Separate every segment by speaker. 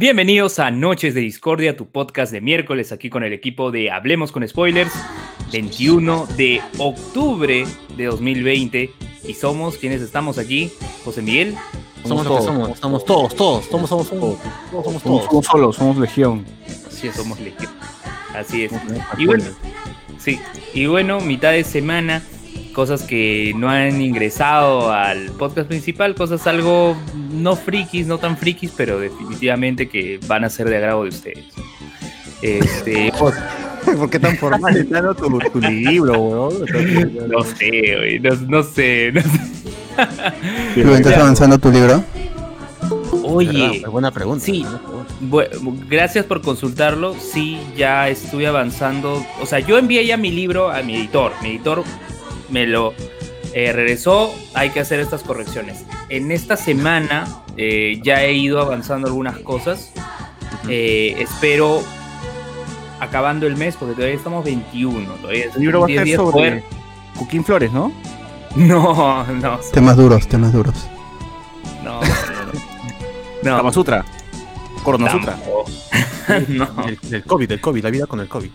Speaker 1: Bienvenidos a Noches de Discordia, tu podcast de miércoles aquí con el equipo de Hablemos con Spoilers, 21 de octubre de 2020. Y somos quienes estamos aquí, José Miguel.
Speaker 2: Somos lo que somos, somos todos, todos, somos, somos, somos, todos somos todos.
Speaker 3: Somos solos, somos legión.
Speaker 1: Así es, somos Legión. Así es. Y bueno, sí, y bueno, mitad de semana, cosas que no han ingresado al podcast principal, cosas algo no frikis, no tan frikis, pero definitivamente que van a ser de agrado de ustedes. Este,
Speaker 3: ¿Por qué tan formal está tu, tu libro, weón?
Speaker 1: no sé, güey, no, no sé, no sé.
Speaker 4: Lu, ¿Estás avanzando tu libro?
Speaker 1: Oye,
Speaker 2: Es buena pregunta.
Speaker 1: Sí.
Speaker 2: buena pregunta.
Speaker 1: Bu- gracias por consultarlo. Sí, ya estuve avanzando. O sea, yo envié ya mi libro a mi editor. Mi editor me lo eh, regresó. Hay que hacer estas correcciones. En esta semana eh, ya he ido avanzando algunas cosas. Eh, espero acabando el mes, porque todavía estamos 21. Todavía
Speaker 3: El libro va a
Speaker 1: 10
Speaker 3: ser sobre
Speaker 1: poder-
Speaker 3: Coquín Flores, ¿no?
Speaker 1: No, no,
Speaker 4: Temas duros, temas duros.
Speaker 1: no, no. no. No,
Speaker 3: Kama Sutra. Corona Sutra.
Speaker 1: tampoco. no,
Speaker 2: Del, del COVID, del COVID, la vida con el COVID.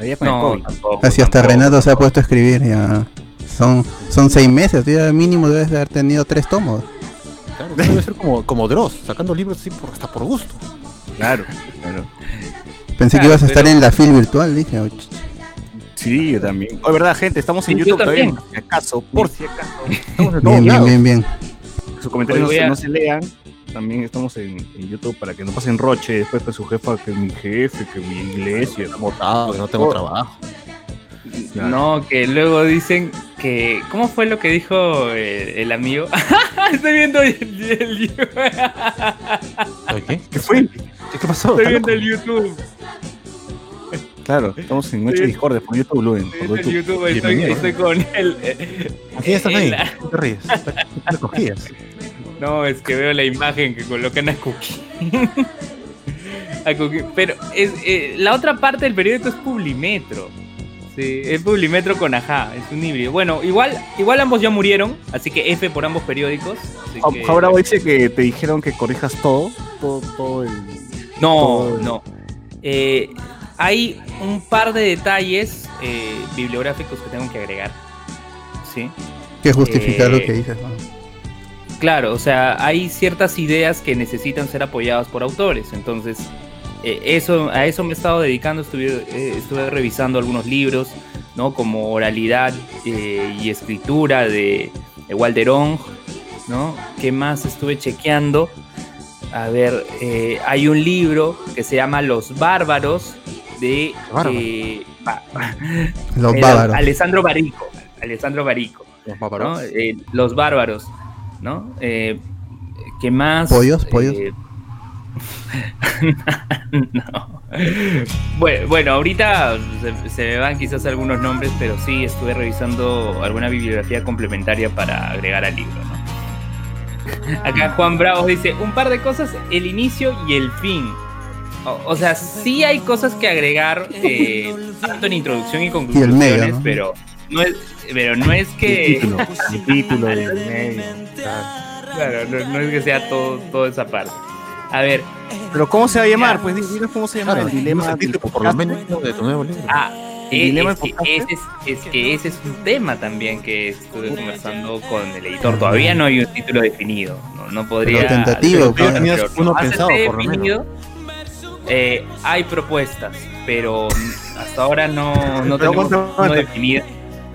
Speaker 3: Ahí con el
Speaker 1: no,
Speaker 3: COVID.
Speaker 1: tampoco,
Speaker 4: Así hasta
Speaker 1: tampoco.
Speaker 4: Renato se ha puesto a escribir ya. Son, son seis meses, ya mínimo debes de haber tenido tres tomos.
Speaker 2: Claro, debe ser como, como Dross, sacando libros así por, hasta por gusto.
Speaker 3: Claro, claro.
Speaker 4: Pensé que ibas a estar
Speaker 1: pero-
Speaker 4: en la fil virtual, dije. "Oh,
Speaker 3: Sí, yo también. Oh, verdad, gente, estamos en
Speaker 1: Sí,
Speaker 3: YouTube
Speaker 1: también.
Speaker 3: por si acaso, por si acaso.
Speaker 2: Estamos en
Speaker 4: Bien, bien, bien, bien.
Speaker 3: Sus comentarios
Speaker 1: a-
Speaker 3: no se lean. También estamos en, en YouTube para que no pasen roche después con su jefa, que mi jefe, que mi iglesia.
Speaker 2: Que no tengo trabajo.
Speaker 3: Claro.
Speaker 1: No, que luego dicen que. ¿Cómo fue lo que dijo el, el amigo? Estoy viendo el, el-
Speaker 2: ¿Oye, ¿Qué?
Speaker 3: ¿Qué fue?
Speaker 2: ¿Qué, pasó?
Speaker 1: estoy
Speaker 2: ¿Está
Speaker 1: viendo el YouTube.
Speaker 3: Claro, estamos en Noche. Discord por YouTube, Luen.
Speaker 1: Estoy
Speaker 3: por
Speaker 1: viendo el YouTube. Estoy,
Speaker 2: Bienvenido.
Speaker 1: estoy con eh,
Speaker 2: Aquí estás ahí. ¿Qué te ríes? ¿Qué te cogías?
Speaker 1: No, es que veo la imagen que colocan a Cookie. A Cookie. Pero es, eh, la otra parte del periódico es Publimetro. Sí, es Publimetro con ajá, es un híbrido. Bueno, igual, igual ambos ya murieron, así que F por ambos periódicos. así que-
Speaker 3: Ahora dice que te dijeron que corrijas todo, todo, todo el...
Speaker 1: No,
Speaker 3: todo-
Speaker 1: no. Eh, hay un par de detalles eh, bibliográficos que tengo que agregar. Sí.
Speaker 4: Que justificar lo
Speaker 1: Eh,
Speaker 4: que dices. ¿no?
Speaker 1: Claro, o sea, hay ciertas ideas que necesitan ser apoyadas por autores. Entonces, eh, eso, a eso me he estado dedicando. Estuve, eh, estuve revisando algunos libros, ¿no? Como Oralidad eh, y Escritura de, de Walter Ong, ¿no? ¿Qué más estuve chequeando? A ver, hay un libro que se llama Los Bárbaros de
Speaker 2: Bárbaro.
Speaker 1: ba-
Speaker 4: Los bávaros.
Speaker 1: Alessandro Barico. Alessandro Barico.
Speaker 2: Los
Speaker 1: ¿no?
Speaker 2: bárbaros.
Speaker 1: Eh, los bárbaros, ¿no? ¿Qué más?
Speaker 4: ¿Pollos? ¿Pollos?
Speaker 1: No. Bueno, bueno, ahorita se, se me van quizás algunos nombres, pero sí estuve revisando alguna bibliografía complementaria para agregar al libro, ¿no? Acá Juan Bravo dice, un par de cosas, el inicio y el fin. O, o sea, sí hay cosas que agregar, eh, tanto en introducción y conclusiones,
Speaker 4: medio, ¿no?
Speaker 1: pero no es, pero no es
Speaker 3: el
Speaker 1: que...
Speaker 3: título, el título del medio.
Speaker 1: Claro, no, no es que sea todo, toda esa parte. A ver,
Speaker 3: Pero ¿cómo se va a llamar? Pues dinos cómo se llama
Speaker 2: Claro,
Speaker 3: el dilema
Speaker 2: no
Speaker 3: del
Speaker 2: por lo menos de tu nuevo libro.
Speaker 1: ah,
Speaker 3: ¿El
Speaker 1: eh,
Speaker 3: dilema
Speaker 1: es,
Speaker 3: del
Speaker 1: que ese es, es que ese es un tema también que estuve conversando con el editor. Todavía no hay un título definido. No, no podría.
Speaker 4: Pero tentativo,
Speaker 1: pero-.
Speaker 2: Tenías
Speaker 1: pero
Speaker 2: uno
Speaker 1: no
Speaker 2: pensado, por lo
Speaker 1: eh, hay propuestas, pero hasta ahora no, no
Speaker 2: Pero
Speaker 1: tenemos
Speaker 2: aguanta.
Speaker 1: definido.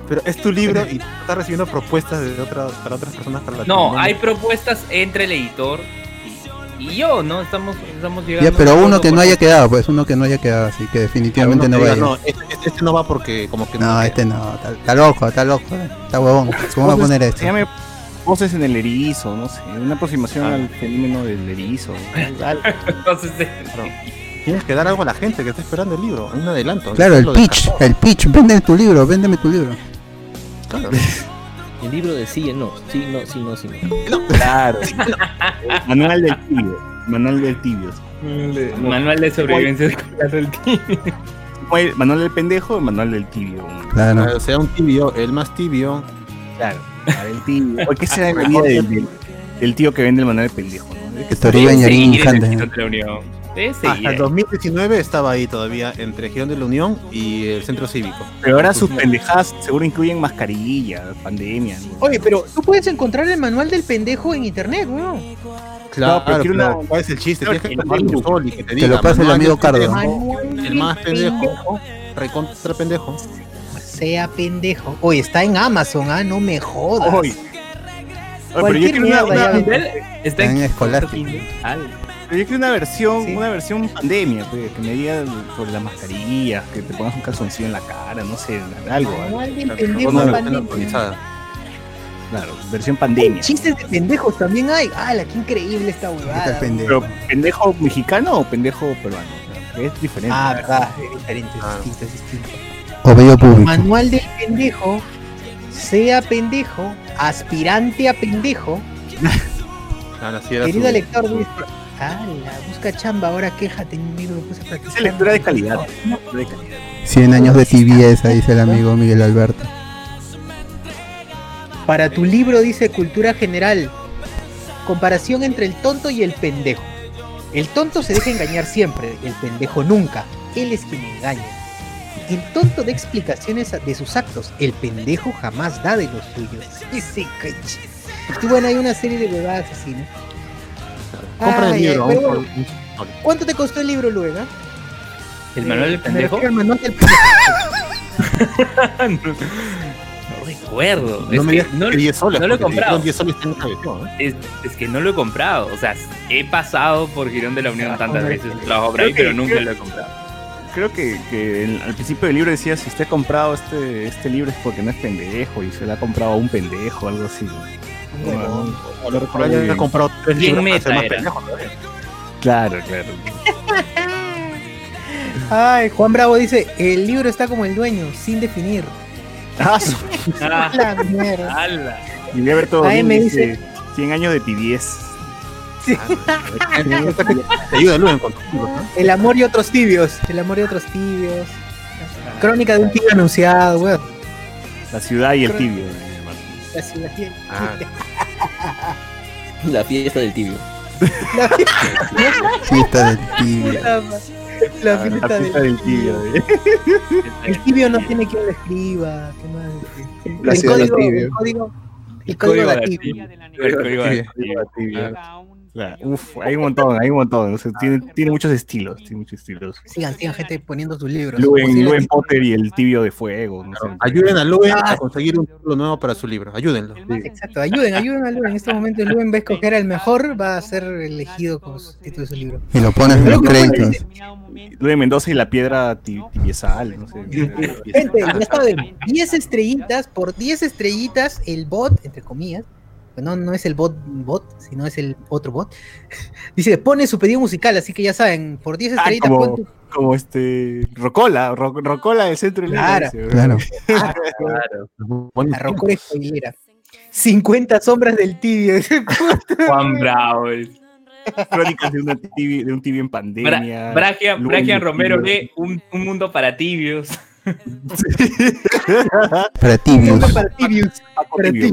Speaker 2: Pero es tu libro y estás recibiendo propuestas de otras, para otras personas para la
Speaker 1: No,
Speaker 2: tienda.
Speaker 1: hay propuestas entre el editor y, yo, ¿no? Estamos, estamos llegando.
Speaker 4: Ya, pero uno que no haya quedado, pues uno que no haya quedado, así que definitivamente
Speaker 2: Uno
Speaker 4: no
Speaker 2: que
Speaker 4: va a
Speaker 2: diga,
Speaker 4: ir.
Speaker 2: No, este, este- este no va porque como que
Speaker 4: No, este no, está, está loco, está loco, está huevón. ¿Cómo va a poner
Speaker 3: Se
Speaker 4: esto?
Speaker 3: llama Voces en el erizo, no sé, una aproximación
Speaker 1: Ah.
Speaker 3: al fenómeno del erizo.
Speaker 1: Eh,
Speaker 2: Tienes que dar algo a la gente que está esperando el libro, un adelanto.
Speaker 4: Claro, el pitch, el pitch, vende tu libro, véndeme tu libro.
Speaker 2: Claro.
Speaker 5: El libro de sí, no, sí, no, sí, no, sí, no.
Speaker 3: Claro. Manual del tibio. Manual del tibio.
Speaker 1: Manual de sobrevivencia escolar del tío.
Speaker 3: Fue Manual del pendejo, manual del tibio.
Speaker 4: Claro.
Speaker 2: O sea, un tibio, el más tibio.
Speaker 3: Claro. El tibio. ¿Por qué será la vida del, del- tío que vende el manual del pendejo? ¿no?
Speaker 4: Que Toriba Ñarín
Speaker 1: Seguir
Speaker 2: Hasta el 2019 estaba ahí todavía entre Girón de la Unión y el Centro Cívico.
Speaker 3: Pero ahora sus pendejadas seguro incluyen mascarilla, pandemia. ¿no?
Speaker 6: Oye, pero tú puedes encontrar el manual del pendejo en internet, weón.
Speaker 2: Claro,
Speaker 3: pero
Speaker 2: pero,
Speaker 3: una-
Speaker 2: ¿cuál es el chiste?
Speaker 3: Claro,
Speaker 2: Tienes que tomar un
Speaker 3: Facebook.
Speaker 2: sol y que te diga.
Speaker 4: lo pase el amigo Cardo.
Speaker 2: El más pendejo, recontra pendejo.
Speaker 6: Sea pendejo. Oye, está en Amazon, ah, no me jodas.
Speaker 3: Oye. Pero yo quiero una,
Speaker 1: está
Speaker 4: En.
Speaker 1: Al-
Speaker 3: pero yo quiero una versión,
Speaker 6: Sí.
Speaker 3: una versión pandemia, pues, que me diga sobre las mascarillas, que te pongas un calzoncillo en la cara, no sé, algo. algo.
Speaker 6: Manual del
Speaker 2: Claro, versión
Speaker 6: pandemia.
Speaker 2: actualizada.
Speaker 3: Claro, versión pandemia.
Speaker 6: Chistes de pendejos también hay. ¡Hala, qué increíble esta huevada!
Speaker 4: pendejo.
Speaker 3: Pero pendejo mexicano o pendejo peruano, es diferente.
Speaker 6: Ah, verdad, es diferente, es
Speaker 2: Ah.
Speaker 6: distinto, es distinto.
Speaker 4: O bello público.
Speaker 6: Manual del pendejo, sea pendejo, aspirante a pendejo,
Speaker 2: Claro, así era
Speaker 6: querido
Speaker 2: su-
Speaker 6: lector, dice, ¡Hala, busca chamba, ahora quéjate libro que puse a.
Speaker 3: Esa lectura de calidad. de calidad.
Speaker 4: 100 años de tibieza, dice el amigo Miguel Alberto.
Speaker 6: Para tu libro dice Cultura General, comparación entre el tonto y el pendejo. El tonto se deja engañar siempre, el pendejo nunca. Él es quien engaña. El tonto da explicaciones de sus actos, el pendejo jamás da de los suyos. Ese coche. Y bueno, hay una serie de huevadas así, ¿no?
Speaker 2: Compra el libro.
Speaker 6: pero
Speaker 2: por-
Speaker 6: ¿Cuánto te costó el libro luego?
Speaker 1: ¿El manual del
Speaker 6: Me
Speaker 1: pendejo?
Speaker 6: refiero al manual del pendejo.
Speaker 1: No recuerdo.
Speaker 2: No
Speaker 1: es,
Speaker 2: me
Speaker 1: que
Speaker 2: digas
Speaker 1: no,
Speaker 2: que 10 soles.
Speaker 1: no lo he comprado.
Speaker 2: dijeron 10 soles en una versión, ¿eh?
Speaker 1: es, es que no lo he comprado. O sea, he pasado por Girón de la Unión tantas veces, trabajo por ahí,
Speaker 3: que-
Speaker 1: pero nunca
Speaker 3: creo-
Speaker 1: lo he comprado.
Speaker 3: Creo que, al principio del libro decía, si usted ha comprado este, este libro es porque no es pendejo y se lo ha comprado a un pendejo, algo así.
Speaker 2: Han
Speaker 3: bien.
Speaker 2: comprado tres
Speaker 1: Bien
Speaker 2: libros para ser
Speaker 1: meta
Speaker 2: más
Speaker 1: era.
Speaker 2: pendejo todavía.
Speaker 3: Claro, claro.
Speaker 6: Ay, Juan Bravo dice, el libro está como el dueño, sin definir.
Speaker 3: Ah, su-
Speaker 1: Ah,
Speaker 6: La mierda.
Speaker 1: ala.
Speaker 3: y voy a ver todo
Speaker 6: Ahí
Speaker 3: bien,
Speaker 6: me
Speaker 3: dice, 100 años de tibiez.
Speaker 6: Sí.
Speaker 2: Te ayuda Luen con.
Speaker 6: El amor y otros tibios. El amor y otros tibios. Crónica de un tibio anunciado, weón.
Speaker 3: La ciudad y el tibio.
Speaker 6: La
Speaker 2: Ah,
Speaker 5: La fiesta del tibio.
Speaker 6: La
Speaker 4: Fiesta del tibio.
Speaker 6: la
Speaker 3: La
Speaker 6: fiesta
Speaker 3: fiesta
Speaker 6: del
Speaker 3: del tibio. eh.
Speaker 6: El tibio no tiene quien lo escriba.
Speaker 4: La
Speaker 6: El código,
Speaker 4: tibio.
Speaker 6: el código, el código
Speaker 1: código
Speaker 6: de
Speaker 1: de
Speaker 6: tibio.
Speaker 1: El código de-
Speaker 3: Tibio. Claro, Uf, hay un montón, hay un montón. o sea, tiene, tiene muchos estilos, tiene muchos estilos.
Speaker 6: Sigan, sigan gente poniendo sus libros.
Speaker 3: Luen, Potter y el tibio de fuego. No sé.
Speaker 2: Ayuden a Luen
Speaker 6: Ah.
Speaker 2: a conseguir un título nuevo para su libro. Ayúdenlo.
Speaker 6: Exacto, ayuden, ayuden a Luen. En este momento Luen va a escoger al mejor, va a ser elegido como su título de su libro.
Speaker 4: Y lo pones en los créditos.
Speaker 3: Luen Mendoza y la piedra ti- tibiezal, no sé.
Speaker 6: Gente, ya saben, 10 estrellitas, por 10 estrellitas, el bot, entre comillas, no, no es el bot bot, sino es el otro bot, dice, pone su pedido musical, así que ya saben, por 10
Speaker 3: Ah,
Speaker 6: estrellitas,
Speaker 3: como, como este. Rocola, Ro- Rocola del centro del
Speaker 6: Claro.
Speaker 4: Claro.
Speaker 6: la rocura spoilera. 50 sombras del tibio.
Speaker 1: Juan Bravo. es-
Speaker 3: Crónicas de, una tibi- de un tibio en
Speaker 1: Bra-
Speaker 3: pandemia.
Speaker 1: Bragia,
Speaker 3: Luen
Speaker 1: Bragia
Speaker 3: de
Speaker 1: Romero lee un, un mundo para tibios.
Speaker 4: Para tibios.
Speaker 6: Un mundo para tibios. Para tibios.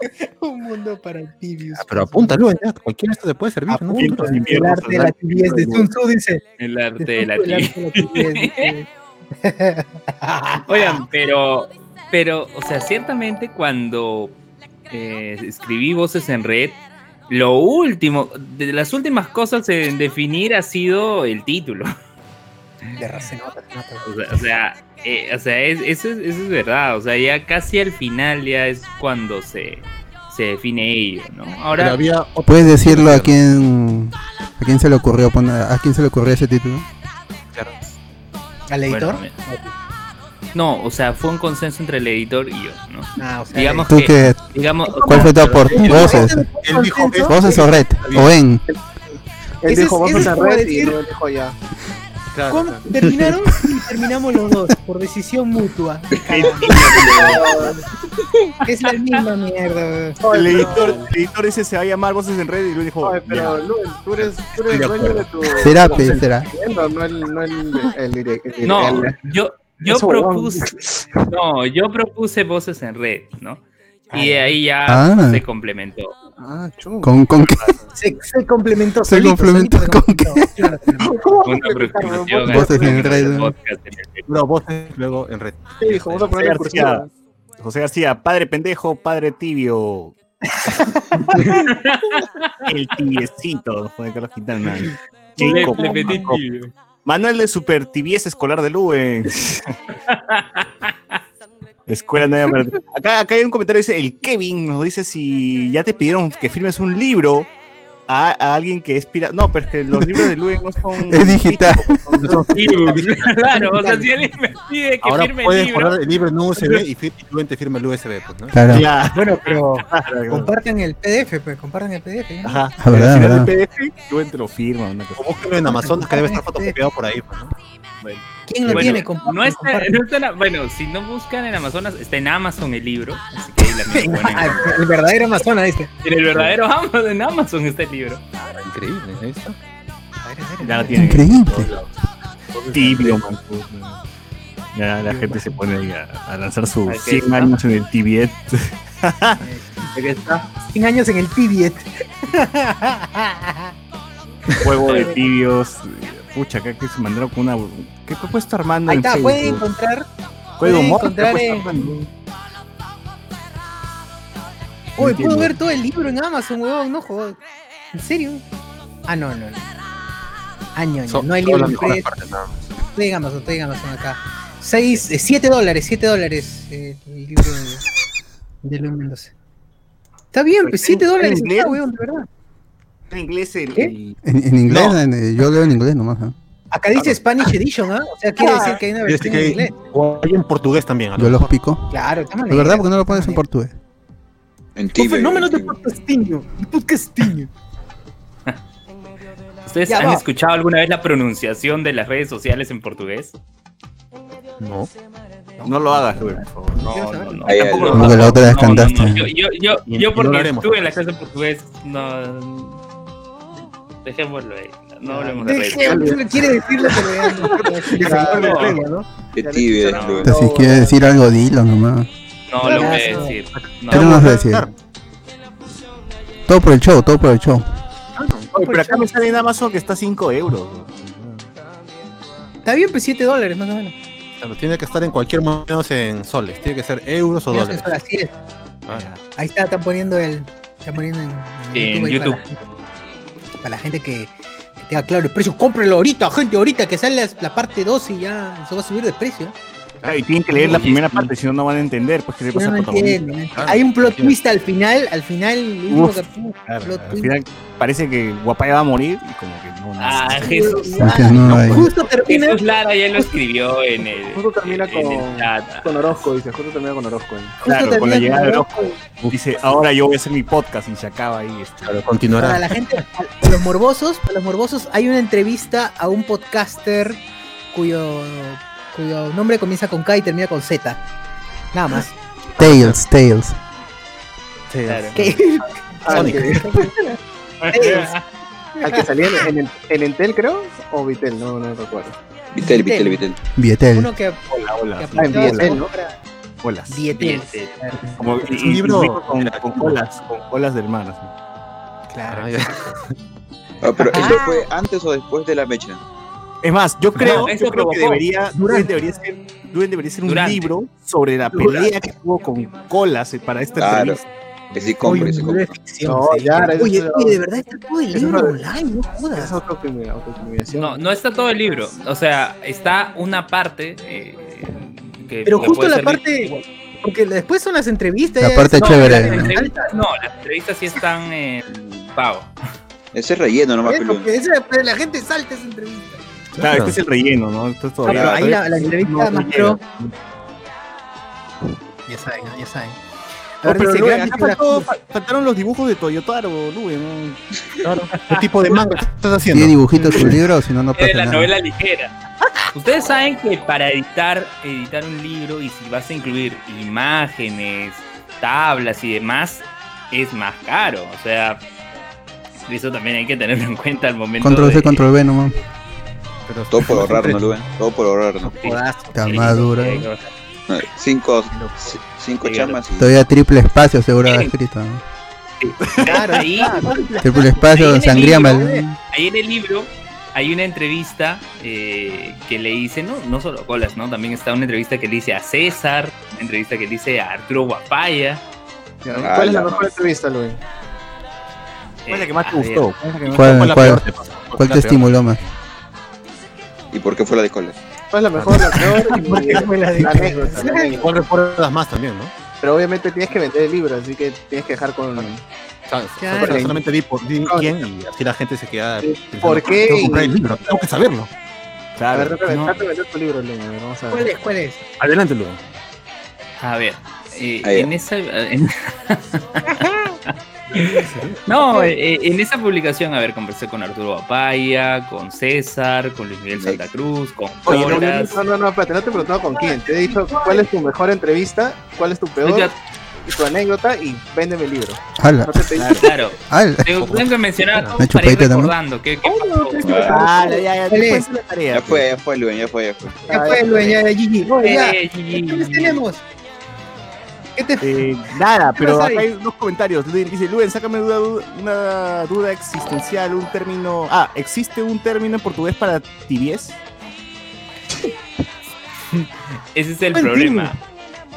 Speaker 6: Un mundo para tibios.
Speaker 2: Ah, Pero apunta, Luen, ya. Cualquiera esto te puede servir.
Speaker 6: El arte de la tibiez de Sun Tzu, dice.
Speaker 1: El arte de la
Speaker 6: tibiez.
Speaker 1: Oigan, pero, pero, o sea, ciertamente cuando eh, escribí voces en red, lo último, de las últimas cosas en definir ha sido el título.
Speaker 6: De raza,
Speaker 1: sea, o sea, eh, o sea, es- eso, es, eso es verdad. O sea, ya casi al final ya es cuando se, se define ello, ¿no? Ahora,
Speaker 2: había
Speaker 4: ¿Puedes decirlo a quién a quién se le ocurrió poner a quién se le ocurrió ese título?
Speaker 6: ¿Al editor?
Speaker 1: Bueno, no, o sea, fue un consenso entre el editor y yo, ¿no?
Speaker 6: Ah, o sea,
Speaker 1: Digamos
Speaker 4: ¿Tú
Speaker 1: que,
Speaker 4: qué?
Speaker 1: digamos,
Speaker 4: ¿Cuál fue tu aporte? Voces.
Speaker 2: Él dijo
Speaker 4: Voces o red o en.
Speaker 7: Él dijo vamos a red y luego dijo ya.
Speaker 2: Claro,
Speaker 6: ¿Cómo
Speaker 2: claro.
Speaker 6: terminaron? Y terminamos los dos, por decisión mutua. Es la misma mierda.
Speaker 3: El editor, el editor ese se va a llamar Voces en Red y luego dijo.
Speaker 7: Pero Luen, tú eres, tú eres dueño de tu.
Speaker 4: Será, será.
Speaker 7: No el, no el, el, direc- el-
Speaker 1: No,
Speaker 7: el-
Speaker 1: yo, yo propuse, no, yo propuse voces en red, ¿no? Y de ahí ya
Speaker 4: Ah.
Speaker 1: se complementó.
Speaker 7: Ah.
Speaker 4: ¿Con, con qué?
Speaker 6: Se, se complementó.
Speaker 4: Se
Speaker 6: solito,
Speaker 4: complementó
Speaker 6: solito
Speaker 4: con qué?
Speaker 6: complementó. Claro,
Speaker 7: ¿Cómo
Speaker 1: Una aproximación
Speaker 4: Voces en red.
Speaker 2: Luego voces, luego en red.
Speaker 7: Sí, dijo, vamos a poner
Speaker 3: García. José García, padre pendejo, padre tibio. El tibiecito, fue Carlos Quintana. Chico,
Speaker 1: Le- le metí
Speaker 3: Paco.
Speaker 1: tibio.
Speaker 3: Manuel de Super Tibies Escolar de Escuela Mar- acá, acá hay un comentario dice el Kevin nos dice si ya te pidieron que firmes un libro a, a alguien que es pirata. No, pero es que los libros de Luen no son
Speaker 4: Es digital.
Speaker 1: Claro, o sea, si alguien me pide que
Speaker 2: Ahora
Speaker 1: firme el
Speaker 2: puedes
Speaker 1: libro,
Speaker 2: poner el libro en USB y fir- y Luen te firma el USB, pues, ¿no?
Speaker 4: Claro.
Speaker 3: Ya,
Speaker 6: Bueno, pero
Speaker 3: claro.
Speaker 6: compartan el PDF, pues, compartan el PDF. ¿no?
Speaker 3: Ajá.
Speaker 4: Ah, verdad,
Speaker 3: final
Speaker 4: verdad.
Speaker 3: del PDF, Luen te lo firma. Una cosa.
Speaker 2: O búsquelo en Amazonas que debe estar fotocopiado por ahí, pues, ¿no?
Speaker 6: ¿Quién lo
Speaker 1: Bueno,
Speaker 6: tiene? Compartan,
Speaker 1: no está, no está en- bueno, si no buscan en Amazonas, está en Amazon el libro, así que ahí la
Speaker 6: Ah, el verdadero Amazonas, dice.
Speaker 1: En el verdadero Amazon, en Amazon está el libro.
Speaker 2: Increíble, ahí está.
Speaker 3: Ya lo tienen.
Speaker 4: Increíble.
Speaker 3: Tibio, man. Ya la gente se pone ahí a, a lanzar sus
Speaker 1: Ahí
Speaker 3: 100
Speaker 1: está.
Speaker 3: años en el Tibiet.
Speaker 1: Aquí está.
Speaker 6: 100 años en el Tibiet.
Speaker 3: Juego de tibios. Pucha, acá que se mandaron con una. ¿Qué fue puesto Armando?
Speaker 6: Ahí
Speaker 3: en
Speaker 6: está, pueden
Speaker 3: Facebook?
Speaker 6: encontrar. Pueden
Speaker 3: humor, ¿qué
Speaker 6: encontrar
Speaker 3: ha puesto
Speaker 6: en-? Uy, puedo ver todo el libro en Amazon, weón, no jodas. ¿En serio? Ah, no, no, no. Ah, no, no,
Speaker 2: Son-
Speaker 6: no hay libro
Speaker 2: partes, nada más.
Speaker 6: Estoy en Amazon, estoy en Amazon acá. 6, 7 dólares, 7 dólares eh, el libro de, de Luis Mendoza. Está bien, pues 7
Speaker 3: ¿En
Speaker 6: dólares está, weón, de verdad.
Speaker 3: En inglés el. El-
Speaker 4: En, en inglés,
Speaker 2: No.
Speaker 4: en- eh, yo leo en inglés nomás. ¿ah?
Speaker 6: Acá dice Spanish Edition, ¿ah? O sea, quiere decir que hay una versión en inglés.
Speaker 2: O hay en portugués también.
Speaker 4: Yo los pico.
Speaker 6: Claro, está
Speaker 4: ¿De verdad? porque no lo pones en portugués?
Speaker 8: En Tibia.
Speaker 6: Fenómenos de de podcastiño.
Speaker 1: ¿Ustedes
Speaker 6: Ya
Speaker 1: han
Speaker 6: va.
Speaker 1: escuchado alguna vez la pronunciación de las redes sociales en portugués?
Speaker 2: No.
Speaker 3: No lo hagas, Luis, por favor.
Speaker 1: No, no, no. Tampoco
Speaker 4: Como que la otra vez
Speaker 1: no, no,
Speaker 4: cantaste.
Speaker 1: no, Yo, yo, yo, yo porque estuve en la clase de portugués, no. Dejémoslo ahí. No hablemos de.
Speaker 6: Dejé- Quiere decirlo, pero.
Speaker 4: Entonces, si quieres decir algo, dilo nomás.
Speaker 1: No lo voy a decir. No.
Speaker 4: ¿Qué no vas a decir? Todo por el show, todo por el show.
Speaker 3: Oye, pero acá me sale en Amazon que está a 5 euros.
Speaker 6: Está bien, pues 7 dólares más o menos.
Speaker 2: Claro, tiene que estar en cualquier momento en soles. Tiene que ser euros o dólares.
Speaker 6: Así es.
Speaker 2: Ah,
Speaker 6: Ahí está, están poniendo el. Están poniendo en,
Speaker 1: En
Speaker 6: ahí
Speaker 1: YouTube.
Speaker 6: Para, la gente- para la gente que tenga claro el precio, cómprelo ahorita, gente, ahorita que sale la, parte 2 y ya se va a subir de precio.
Speaker 3: Ah, y tienen que leer la primera parte, si no, no van a entender. Pues que le pasa
Speaker 6: no entiendo.
Speaker 2: Claro,
Speaker 6: Hay un plot twist al final, al final,
Speaker 3: Uf, Claro,
Speaker 6: plot
Speaker 3: al
Speaker 6: twist.
Speaker 3: final parece que Guapaya va a morir y como que
Speaker 1: Ah. Jesús.
Speaker 4: Es que no hay.
Speaker 6: Justo termina.
Speaker 1: Jesús Lara ya lo escribió en el,
Speaker 7: Justo termina
Speaker 1: en el
Speaker 7: con-
Speaker 1: chat.
Speaker 7: Con Orozco, dice. Justo termina con Orozco. ¿eh?
Speaker 6: justo
Speaker 3: Claro, con la
Speaker 6: termina
Speaker 3: llegada de
Speaker 6: con-
Speaker 3: Orozco. Dice, ahora yo voy a hacer mi podcast y se acaba ahí. Este.
Speaker 2: Claro,
Speaker 6: Para
Speaker 2: continuará.
Speaker 6: la gente, para los morbosos, para los morbosos, hay una entrevista a un podcaster cuyo, cuyo nombre comienza con K y termina con Z. Nada más.
Speaker 4: Tails, Tails.
Speaker 1: Claro.
Speaker 6: Que-
Speaker 7: Al que,
Speaker 6: Tails.
Speaker 7: Al que salía en, en, el- en Entel, creo, o Vitel, no, no recuerdo.
Speaker 8: Vitel, Vitel, Vitel.
Speaker 4: Vietel.
Speaker 6: uno que,
Speaker 3: Hola,
Speaker 6: que
Speaker 3: hola.
Speaker 7: Ah, en
Speaker 6: aplicaba
Speaker 7: Vietnel,
Speaker 6: su
Speaker 7: ¿no?
Speaker 3: Holas.
Speaker 6: Dietel.
Speaker 3: Como,
Speaker 2: Es
Speaker 3: y-
Speaker 2: un
Speaker 3: y
Speaker 2: libro-
Speaker 3: con, con colas, con colas del mar. así.
Speaker 6: Claro.
Speaker 2: Ah.
Speaker 8: Ah, pero
Speaker 6: Ah.
Speaker 8: ¿eso fue antes o después de la mecha?
Speaker 3: Es más, yo creo,
Speaker 1: eso
Speaker 3: yo creo que debería,
Speaker 6: Durante.
Speaker 3: debería ser, debería ser un
Speaker 1: Durante.
Speaker 3: libro sobre la
Speaker 6: Durante.
Speaker 3: pelea que tuvo con colas para esta
Speaker 8: Claro.
Speaker 3: entrevista.
Speaker 8: Que sí compre, sí
Speaker 6: Oye,
Speaker 8: compre.
Speaker 6: de ficción,
Speaker 7: No,
Speaker 6: sí.
Speaker 7: ya,
Speaker 6: Oye,
Speaker 7: es-
Speaker 6: oye, de verdad está todo el libro
Speaker 7: es-
Speaker 6: online, no
Speaker 7: Es
Speaker 6: jodas.
Speaker 7: autocriminación.
Speaker 1: No, no está todo el libro. O sea, está una parte eh, que
Speaker 6: Pero justo la parte. Porque después son las entrevistas.
Speaker 4: La
Speaker 6: ya
Speaker 4: parte
Speaker 6: es-
Speaker 1: No,
Speaker 4: chévere.
Speaker 1: las entrevistas no, las entrevistas sí están en pago.
Speaker 8: Ese es relleno nomás,
Speaker 6: Eso,
Speaker 8: pero.
Speaker 6: que esa- pero la gente salta esa entrevista.
Speaker 3: Claro, este es el relleno, ¿no? Esto es todavía.
Speaker 6: pero ahí la, la entrevista
Speaker 3: no
Speaker 6: más pro. Ya saben, ya saben.
Speaker 3: Faltaron los dibujos de Toyotaro, Luen. ¿no?
Speaker 2: Claro. ¿Qué tipo de manga estás
Speaker 4: ¿Tiene
Speaker 2: haciendo?
Speaker 4: dibujitos su libro o si no, no pasa
Speaker 1: la
Speaker 4: nada?
Speaker 1: novela ligera. Ustedes saben que para editar, editar un libro y si vas a incluir imágenes, tablas y demás, es más caro. O sea, eso también hay que tenerlo en cuenta al momento.
Speaker 4: Control C,
Speaker 1: de-
Speaker 4: control V nomás.
Speaker 2: Pero-
Speaker 8: Todo por ahorrar, ¿no, Luen? Todo por ahorrar, ¿no?
Speaker 1: Sí.
Speaker 6: Jodazo.
Speaker 4: Está más dura.
Speaker 8: No, Cinco, cinco chamas y...
Speaker 4: Todavía triple espacio seguro ha escrito. ¿no?
Speaker 6: Claro,
Speaker 1: Ahí,
Speaker 4: Triple espacio,
Speaker 1: Ahí en
Speaker 4: don
Speaker 1: el
Speaker 4: Sangría
Speaker 1: libro,
Speaker 4: Mal.
Speaker 1: ahí en el libro hay una entrevista eh, que le dice, no, no solo a Colas, ¿no? También está una entrevista que le dice a César, una entrevista que le dice a Arturo Guapaya.
Speaker 7: ¿Cuál es la mejor entrevista, Luis?
Speaker 3: ¿Cuál es la que más te gustó? ¿Cuál es la que más-
Speaker 4: ¿Cuál,
Speaker 2: fue la
Speaker 4: cuál,
Speaker 2: peor? ¿Cuál fue
Speaker 4: cuál
Speaker 2: la
Speaker 4: te estimuló más?
Speaker 8: ¿Y por qué fue la de cola?
Speaker 7: ¿Cuál es la mejor, la peor? y
Speaker 6: ¿Por qué fue la de-
Speaker 7: la anécdota, la anécdota.
Speaker 2: ¿Cuál recuerdas más también, no?
Speaker 7: Pero obviamente tienes que vender el libro, así que tienes que dejar con...
Speaker 6: Claro.
Speaker 2: solamente di por di
Speaker 7: Claro.
Speaker 2: quién y así la gente se queda pensando,
Speaker 7: ¿Por qué?
Speaker 2: Tengo que comprar el libro, tengo que saberlo.
Speaker 7: A ver,
Speaker 3: Claro.
Speaker 7: trata de
Speaker 1: no.
Speaker 7: trata de vender tu libro, a ver, Vamos a
Speaker 6: ¿Cuál
Speaker 7: ver.
Speaker 6: es? ¿Cuál es?
Speaker 2: Adelante, Luego.
Speaker 1: A ver, eh, en esa... en- no, eh, en esa publicación, a ver, conversé con Arturo Guapaya, con César, con Luis Miguel Santa Cruz, con
Speaker 7: Oye, no,
Speaker 1: Colas.
Speaker 7: no, no, no, espérate, no te he preguntado con quién. Te he dicho cuál es tu mejor entrevista, cuál es tu peor, tu anécdota y véndeme el libro.
Speaker 4: ¡Hala!
Speaker 7: No te pedí.
Speaker 1: Claro,
Speaker 4: ¡Hala!
Speaker 1: tengo, tengo que mencionar a todos
Speaker 4: Una
Speaker 1: para ir
Speaker 4: también.
Speaker 1: recordando qué, qué pasó.
Speaker 3: Ah, ya, ya,
Speaker 6: ¿Cuál
Speaker 3: después
Speaker 6: es?
Speaker 3: de la tarea.
Speaker 8: Ya fue, ya fue, Luen, ya fue, ya fue.
Speaker 6: Ya fue, Luis, ya, Gigi. Oye, ya.
Speaker 1: Eh,
Speaker 6: ¿Qué
Speaker 1: Gigi.
Speaker 6: les tenemos? ¿Qué te
Speaker 3: Eh, nada,
Speaker 6: ¿Qué
Speaker 3: pero acá
Speaker 6: ahí?
Speaker 3: hay dos comentarios. Dice, Luen, sácame duda, una duda existencial, un término... Ah, ¿existe un término en portugués para tibiez?
Speaker 1: Ese es el problema.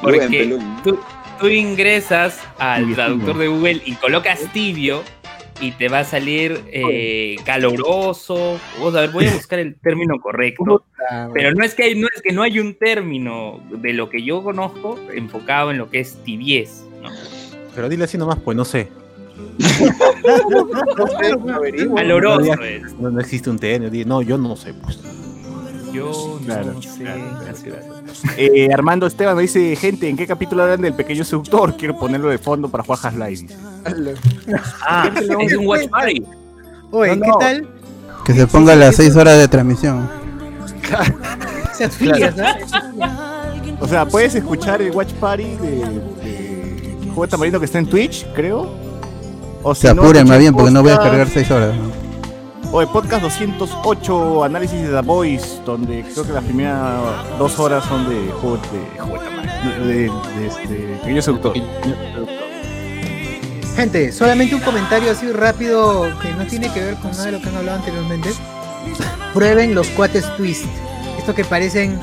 Speaker 1: Porque tú, tú ingresas al
Speaker 3: Tibio,
Speaker 1: traductor de Google y colocas tibio y te va a salir eh, caloroso. Vamos a ver, voy a buscar el término correcto. Pero no es que hay, no es que no hay un término de lo que yo conozco enfocado en lo que es tibiez. ¿no?
Speaker 2: Pero dile así nomás, pues no sé.
Speaker 7: No sé, averigua.
Speaker 1: Caloroso
Speaker 2: no,
Speaker 1: es.
Speaker 2: No, no existe un término. No, yo no sé, pues.
Speaker 1: Yo
Speaker 3: Claro,
Speaker 1: no sé.
Speaker 3: Eh, Armando Esteban me dice, gente, ¿en qué capítulo hablan del pequeño seductor? Quiero ponerlo de fondo para jugar Half-Life.
Speaker 1: Ah, es un watch party.
Speaker 6: Oye,
Speaker 3: No,
Speaker 6: ¿qué
Speaker 3: no.
Speaker 6: tal?
Speaker 4: Que se ponga las 6 horas de transmisión.
Speaker 6: ¿ah?
Speaker 3: O sea, puedes escuchar el Watch Party de, de Juego de Tamarindo que está en Twitch, creo. O
Speaker 4: Se
Speaker 3: si no,
Speaker 4: apuren más bien porque no voy a
Speaker 3: podcast-
Speaker 4: cargar 6 horas. ¿no?
Speaker 3: O el podcast 208, análisis de The Voice, donde creo que las primeras dos horas son de Juego de, juego de de, de, de este, Pequeño Seductor.
Speaker 6: Gente, solamente un comentario así rápido que no tiene que ver con nada de lo que han hablado anteriormente. Prueben los cuates twist. Esto que parecen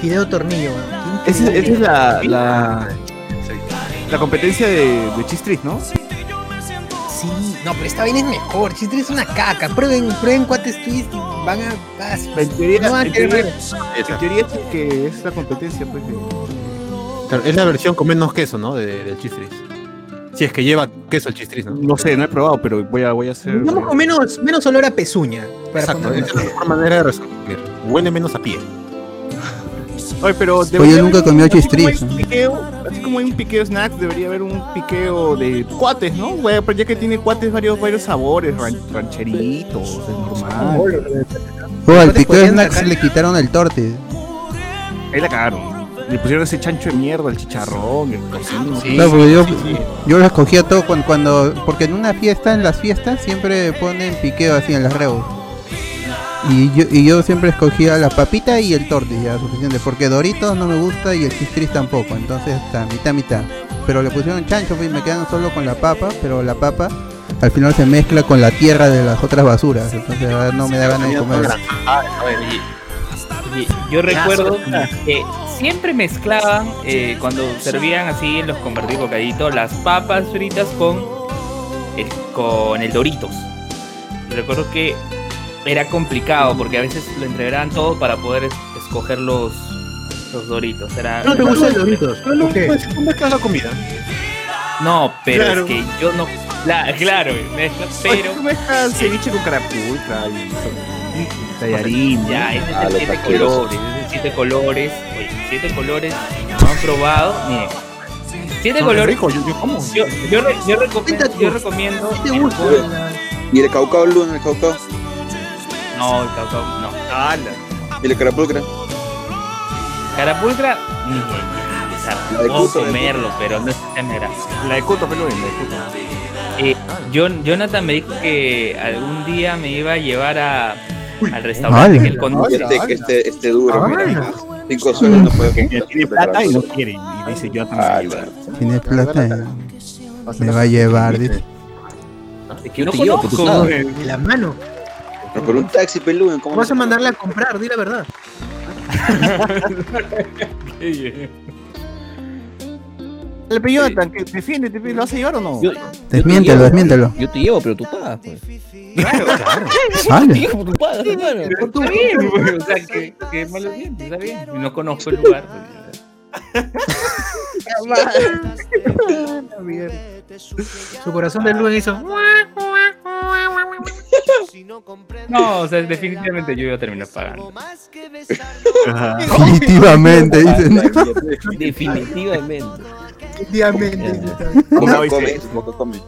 Speaker 6: fideo tornillo.
Speaker 3: Esa es
Speaker 6: increíble.
Speaker 3: la, la, la competencia de, de Chistris, ¿no?
Speaker 6: Sí, no, pero esta vaina es mejor. Chiste es una caca. Prueben, prueben cuates twist y van a. ah,
Speaker 3: En teoría,
Speaker 6: no van a
Speaker 3: en
Speaker 6: querer
Speaker 3: teoría-
Speaker 6: ver.
Speaker 3: en teoría es que es la competencia, pues.
Speaker 2: Claro, es la versión con menos queso, ¿no? De- del chistris. Si es que lleva queso el chistris, ¿no?
Speaker 3: No sé, no he probado, pero voy a, voy a hacer.
Speaker 6: Digamos con menos, menos olor a pezuña. Para
Speaker 2: Exacto, es la mejor manera de resumir. Huele menos a pie.
Speaker 3: Oye, pero
Speaker 4: Oye,
Speaker 3: debería
Speaker 4: nunca
Speaker 3: haber un-
Speaker 4: comió
Speaker 3: así como hay un piqueo, Así como hay un piqueo snacks, debería haber un piqueo de cuates, ¿no? Güey, pero ya que tiene cuates varios, varios sabores, ran- rancheritos, es normal.
Speaker 4: Oh, al piqueo snacks le quitaron el torte.
Speaker 3: Ahí la cagaron. Le pusieron ese chancho de mierda, el chicharrón, el tocino.
Speaker 2: Sí.
Speaker 4: No, porque yo,
Speaker 2: sí, sí.
Speaker 4: yo lo escogía todo cuando, cuando. Porque en una fiesta, en las fiestas, siempre ponen piqueo así en las reos. Y yo, y yo siempre escogía la papita y el torte, ya suficiente. Porque Doritos no me gusta y el chistris tampoco. Entonces está mitad, mitad. Pero le pusieron chancho y me quedan solo con la papa. Pero la papa al final se mezcla con la tierra de las otras basuras. Entonces no me da ganas de comer.
Speaker 1: Yo recuerdo que siempre mezclaban eh, cuando servían así en los convertidos bocaditos las papas fritas con el, con el Doritos. Recuerdo que era complicado porque a veces lo entregaban todo para poder es- escoger los, los Doritos. Era,
Speaker 6: No te gustan los doritos.
Speaker 2: Pues, ¿cómo mezclas la comida?
Speaker 1: No, pero
Speaker 2: Claro.
Speaker 1: es que yo no. Cla- claro, mezcla,
Speaker 3: Pero tú mezclas ceviche con carapulcra y, tallarín.
Speaker 1: Ya, ese es
Speaker 8: Ah,
Speaker 1: de
Speaker 8: los
Speaker 1: siete colores, es de siete colores. Oye, siete colores, no han probado, miren. Siete
Speaker 2: No,
Speaker 1: colores.
Speaker 2: rico, yo, yo como.
Speaker 1: Yo, yo, re- yo, yo recomiendo.
Speaker 6: ¿Qué te
Speaker 1: el
Speaker 6: gusta?
Speaker 1: pollo-
Speaker 8: ¿Y el caucao, Luen, el caucao?
Speaker 1: No, el caucao, no.
Speaker 8: ¿Y el carapulcra?
Speaker 1: Carapulcra, ni ni- o sea,
Speaker 8: La de
Speaker 1: puedo
Speaker 8: Cuto, la de
Speaker 1: comerlo, pero no es agrada.
Speaker 3: La de Cuto, pero la de Cuto.
Speaker 1: Eh, John, Jonathan me dijo que algún día me iba a llevar a, al restaurante
Speaker 4: ¡Hala!
Speaker 1: que él conoce.
Speaker 8: Este, este, este duro, mira. Cinco soles no puede
Speaker 3: Que
Speaker 8: comprar.
Speaker 3: tiene plata y no quiere. Y dice, yo también me voy a llevar.
Speaker 4: Tiene plata y me va a llevar. dice.
Speaker 5: Es que yo
Speaker 1: No conozco.
Speaker 6: la mano.
Speaker 8: Pero por un taxi, pelú, ¿cómo
Speaker 6: Vas a mandarla a comprar, di la verdad.
Speaker 3: El que defiéndete, pe, ¿lo vas a llevar o no?
Speaker 5: Yo- yo te
Speaker 4: Desmiéntelo,
Speaker 5: llevo,
Speaker 4: desmiéntelo.
Speaker 5: Yo te llevo, pero tú pagas, pues. Yo
Speaker 4: Vale.
Speaker 5: te llevo, tú pagas, hermano.
Speaker 1: Está bien, güey, o sea, que, que malo bien, está bien. Y no conozco el lugar. pues,
Speaker 6: Su corazón de Luen hizo.
Speaker 1: No, o sea, definitivamente yo iba a terminar pagando.
Speaker 3: Ajá.
Speaker 4: Definitivamente, dice. ¿no?
Speaker 5: Definitivamente.
Speaker 8: Boca come, boca come.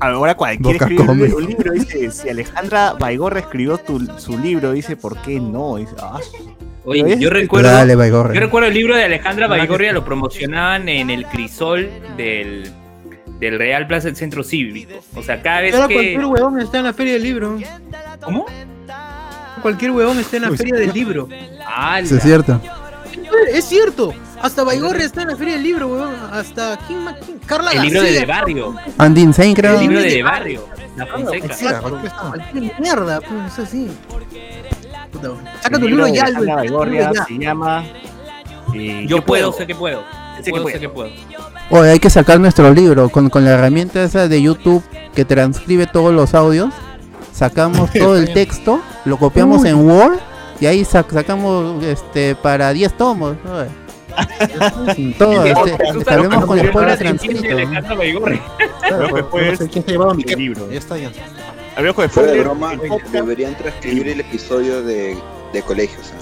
Speaker 3: Ahora cualquier
Speaker 4: Boca
Speaker 3: escribe
Speaker 4: come.
Speaker 3: un libro, dice, si Alejandra Baigorra escribió tu- su libro, dice, ¿por qué no? Dice, ah,
Speaker 1: Oye, yo recuerdo,
Speaker 4: Dale,
Speaker 1: yo recuerdo el libro de Alejandra Baigorria, lo promocionaban en el crisol del, del Real Plaza del Centro Cívico. O sea, cada vez
Speaker 6: Ahora
Speaker 1: que...
Speaker 6: cualquier huevón está en la feria del libro.
Speaker 1: ¿Cómo?
Speaker 6: Cualquier huevón está en la
Speaker 4: Uy,
Speaker 6: feria del libro.
Speaker 4: Eso es cierto.
Speaker 6: Es cierto. Hasta Baigorre está en la feria del libro, huevón. Hasta quién? ¿Quién? Carla
Speaker 1: el libro de
Speaker 6: García.
Speaker 1: De Barrio.
Speaker 4: Andy Insane, creo.
Speaker 1: El libro de
Speaker 6: de
Speaker 1: Barrio. La Fonseca.
Speaker 6: Exacto. Mierda, pues, eso Saca
Speaker 3: el
Speaker 6: tu libro
Speaker 3: de
Speaker 6: ya,
Speaker 3: se llama... eh,
Speaker 1: Yo puedo, sé que puedo.
Speaker 3: Sé que
Speaker 1: Puedo,
Speaker 3: puedo.
Speaker 1: sé que puedo.
Speaker 4: Oye, hay que sacar nuestro libro con, con la herramienta esa de YouTube que transcribe todos los audios. Sacamos todo el texto, lo copiamos en Word y ahí sac- sacamos este para 10 tomos. oye. todo, este, sabemos con spoiler transcrito.
Speaker 1: Alejandra Baigorria.
Speaker 3: Creo que después
Speaker 2: ¿Quién se llevaba mi
Speaker 3: el libro.
Speaker 2: Ya está, ya.
Speaker 3: Hablamos con
Speaker 8: Fuera de broma, deberían transcribir el episodio de, de colegio, o sea.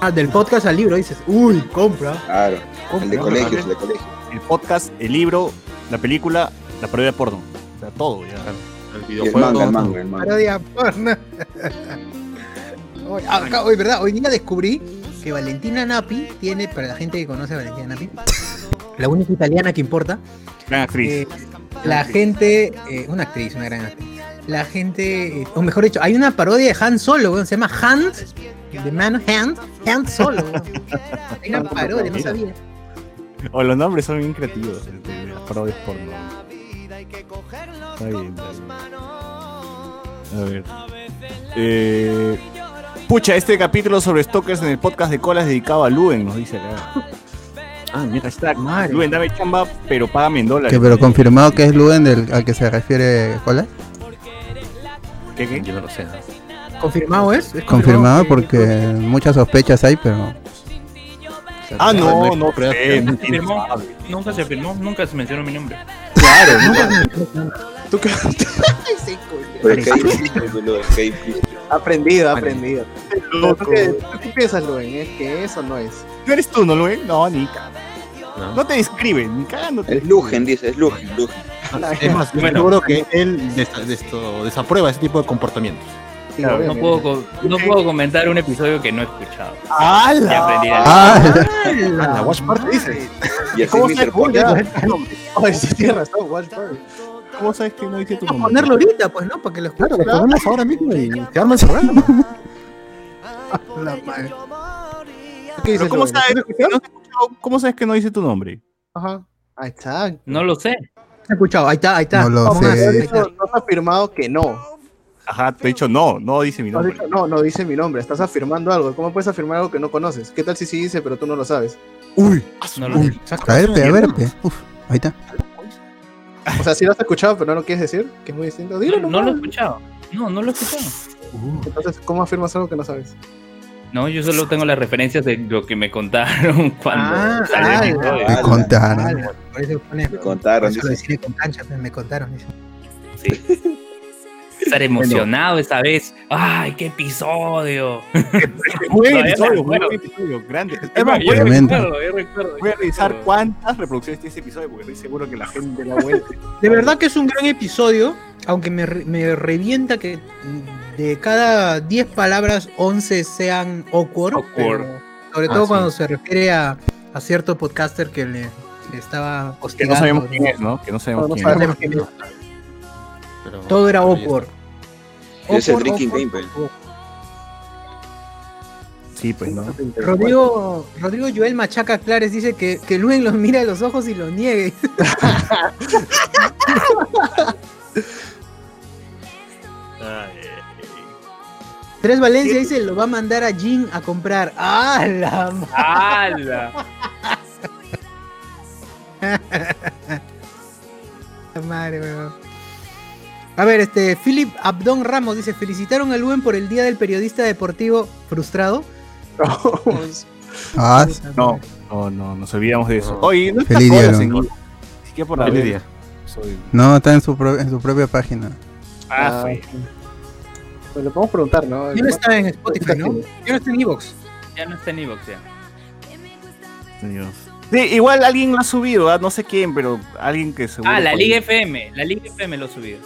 Speaker 6: Ah, del podcast al libro dices, uy, compra.
Speaker 8: Claro, el de
Speaker 3: no,
Speaker 8: colegio,
Speaker 3: no,
Speaker 8: el de colegio.
Speaker 3: el podcast, el libro, la película, la parodia porno. O sea, todo ya.
Speaker 2: El videojuego.
Speaker 8: manga, el manga, el manga.
Speaker 6: Parodia porno. Hoy, acá, hoy, ¿verdad? Hoy día descubrí que Valentina Napi tiene, para la gente que conoce a Valentina Napi, la única italiana que importa,
Speaker 3: Gran actriz.
Speaker 6: eh, la gente, eh, una actriz, una gran actriz, la gente, eh, o mejor dicho, hay una parodia de Han Solo, weón, se llama Hand, The Man Hand, Hand Solo, weón. Hay una parodia, no sabía.
Speaker 3: O los nombres son bien creativos de las parodias porno. Está bien, está bien. A ver. Eh, pucha, este capítulo sobre stalkers en el podcast de colas dedicado a Luen, nos dice acá. Ah, mira, hashtag.
Speaker 6: Madre.
Speaker 3: Luen, dame chamba, pero págame en dólares.
Speaker 4: Que, pero confirmado que es Luen del, al que se refiere Cola.
Speaker 3: ¿Qué, qué?
Speaker 2: Yo no lo sé. ¿no?
Speaker 6: ¿Confirmado es? ¿Es
Speaker 4: Confirmado
Speaker 6: que-
Speaker 4: porque muchas sospechas hay, pero
Speaker 3: Ah, no, no, no
Speaker 1: Se
Speaker 3: tiene
Speaker 1: firmó.
Speaker 3: sabe.
Speaker 1: Nunca se firmó, nunca se mencionó mi nombre.
Speaker 3: Claro,
Speaker 7: ¿Tú qué?
Speaker 8: Pero es que hay difícil, boludo, es que hay difícil.
Speaker 7: Aprendido, aprendido. ¿Tú
Speaker 3: loco.
Speaker 7: qué, tú qué piensas, Luen? Es que eso no es.
Speaker 3: ¿No eres tú, no, Luen? No, ni cagando.
Speaker 2: No.
Speaker 3: No te describen, ni cagándote.
Speaker 8: Es Lugen, dice, es Lugen, Lugen.
Speaker 2: Es más, yo
Speaker 1: Bueno.
Speaker 2: seguro que él des- de esto, desaprueba ese tipo de comportamientos.
Speaker 3: Claro,
Speaker 1: No puedo, no puedo comentar un episodio que no he escuchado.
Speaker 3: ¡Hala!
Speaker 4: Ah,
Speaker 2: Ah, la Watch Party dice.
Speaker 8: Y así
Speaker 3: ¿Cómo
Speaker 8: Mr.
Speaker 7: sí, tienes razón, Watch Party.
Speaker 3: ¿Cómo sabes que no dice tu
Speaker 6: Vamos a
Speaker 3: nombre?
Speaker 6: ponerlo ahorita, pues, ¿no? Para que lo escuchen.
Speaker 2: Claro, lo ponemos ahora mismo y se arma el programa.
Speaker 6: La madre.
Speaker 7: ¿Qué dices,
Speaker 3: Pero ¿cómo sabes,
Speaker 7: ¿Sí
Speaker 3: que no
Speaker 7: escuchado?
Speaker 3: te he escuchado? ¿Cómo sabes que no dice tu nombre?
Speaker 7: Ajá. Ahí está.
Speaker 1: No lo sé.
Speaker 6: ¿Has escuchado? Ahí está, ahí está.
Speaker 4: No lo sé.
Speaker 7: dicho- no has afirmado que no.
Speaker 3: Ajá, te he dicho no, no dice mi nombre.
Speaker 7: dicho, no, no dice mi nombre. Estás afirmando algo. ¿Cómo puedes afirmar algo que no conoces? ¿Qué tal si sí dice, pero tú no lo sabes?
Speaker 3: Uy,
Speaker 1: No lo sé.
Speaker 4: a ver, pe, a ver, pe. Uf, ahí está.
Speaker 7: O sea, si lo has escuchado, pero no lo quieres decir, que es muy distinto. Dilo
Speaker 1: No, no lo he escuchado. No, no lo he escuchado.
Speaker 7: Entonces, ¿cómo afirmas algo que no sabes?
Speaker 1: No, yo solo tengo las referencias de lo que me contaron cuando
Speaker 6: Ah, ah.
Speaker 4: Me
Speaker 8: Ah,
Speaker 4: contaron.
Speaker 6: Vale, por eso pone-
Speaker 8: Me contaron,
Speaker 6: por eso con cancha, pues, me contaron. dice.
Speaker 1: Sí. Estar emocionado esa vez. ¡Ay, qué episodio!
Speaker 3: buen episodio, buen episodio, grande. Es
Speaker 1: Yo
Speaker 3: más, voy a-
Speaker 4: Obviamente.
Speaker 1: recuerdo, yo recuerdo,
Speaker 3: voy a
Speaker 1: yo
Speaker 3: revisar cuántas reproducciones tiene ese episodio porque estoy seguro que la gente la vuelve.
Speaker 6: De verdad que es un gran episodio, aunque me, me revienta que de cada 10 palabras, 11 sean awkward. Sobre
Speaker 2: Ah,
Speaker 6: todo
Speaker 2: sí.
Speaker 6: cuando se refiere a, a cierto podcaster que le, le estaba
Speaker 3: Que no sabemos quién es, ¿no? Que no sabemos
Speaker 7: No, no
Speaker 3: quién es.
Speaker 6: sabemos quién es.
Speaker 2: Pero-
Speaker 6: Todo era awkward.
Speaker 8: Es el drinking game.
Speaker 3: Sí, pues no.
Speaker 6: Rodrigo, Rodrigo Joel Machaca Clares dice que, que Luen los mira a los ojos y los niegue. Tres Valencia dice lo va a mandar a Jin a comprar. ¡Ah, la ma-
Speaker 1: ¡Hala!
Speaker 6: madre, weón! A ver, este, Philip Abdón Ramos dice, felicitaron a Luen por el Día del Periodista Deportivo frustrado.
Speaker 4: Ah,
Speaker 3: No, no, no, nos olvidamos de eso. Oye, no está
Speaker 4: Feliz día,
Speaker 3: Colas
Speaker 4: ¿no?
Speaker 3: siquiera por la
Speaker 2: Feliz día.
Speaker 3: Soy-
Speaker 4: no, está en su, pro- en su propia página.
Speaker 3: Ah, fue.
Speaker 7: Pues le podemos preguntar, ¿no?
Speaker 6: Ya no está en Spotify, ¿no? Ya no está en Evox.
Speaker 1: Ya no está en Evox ya.
Speaker 3: Dios. Sí, igual alguien lo ha subido, ¿ah? no sé quién, pero alguien que seguro.
Speaker 1: Ah, la Liga FM. La Liga FM lo subió.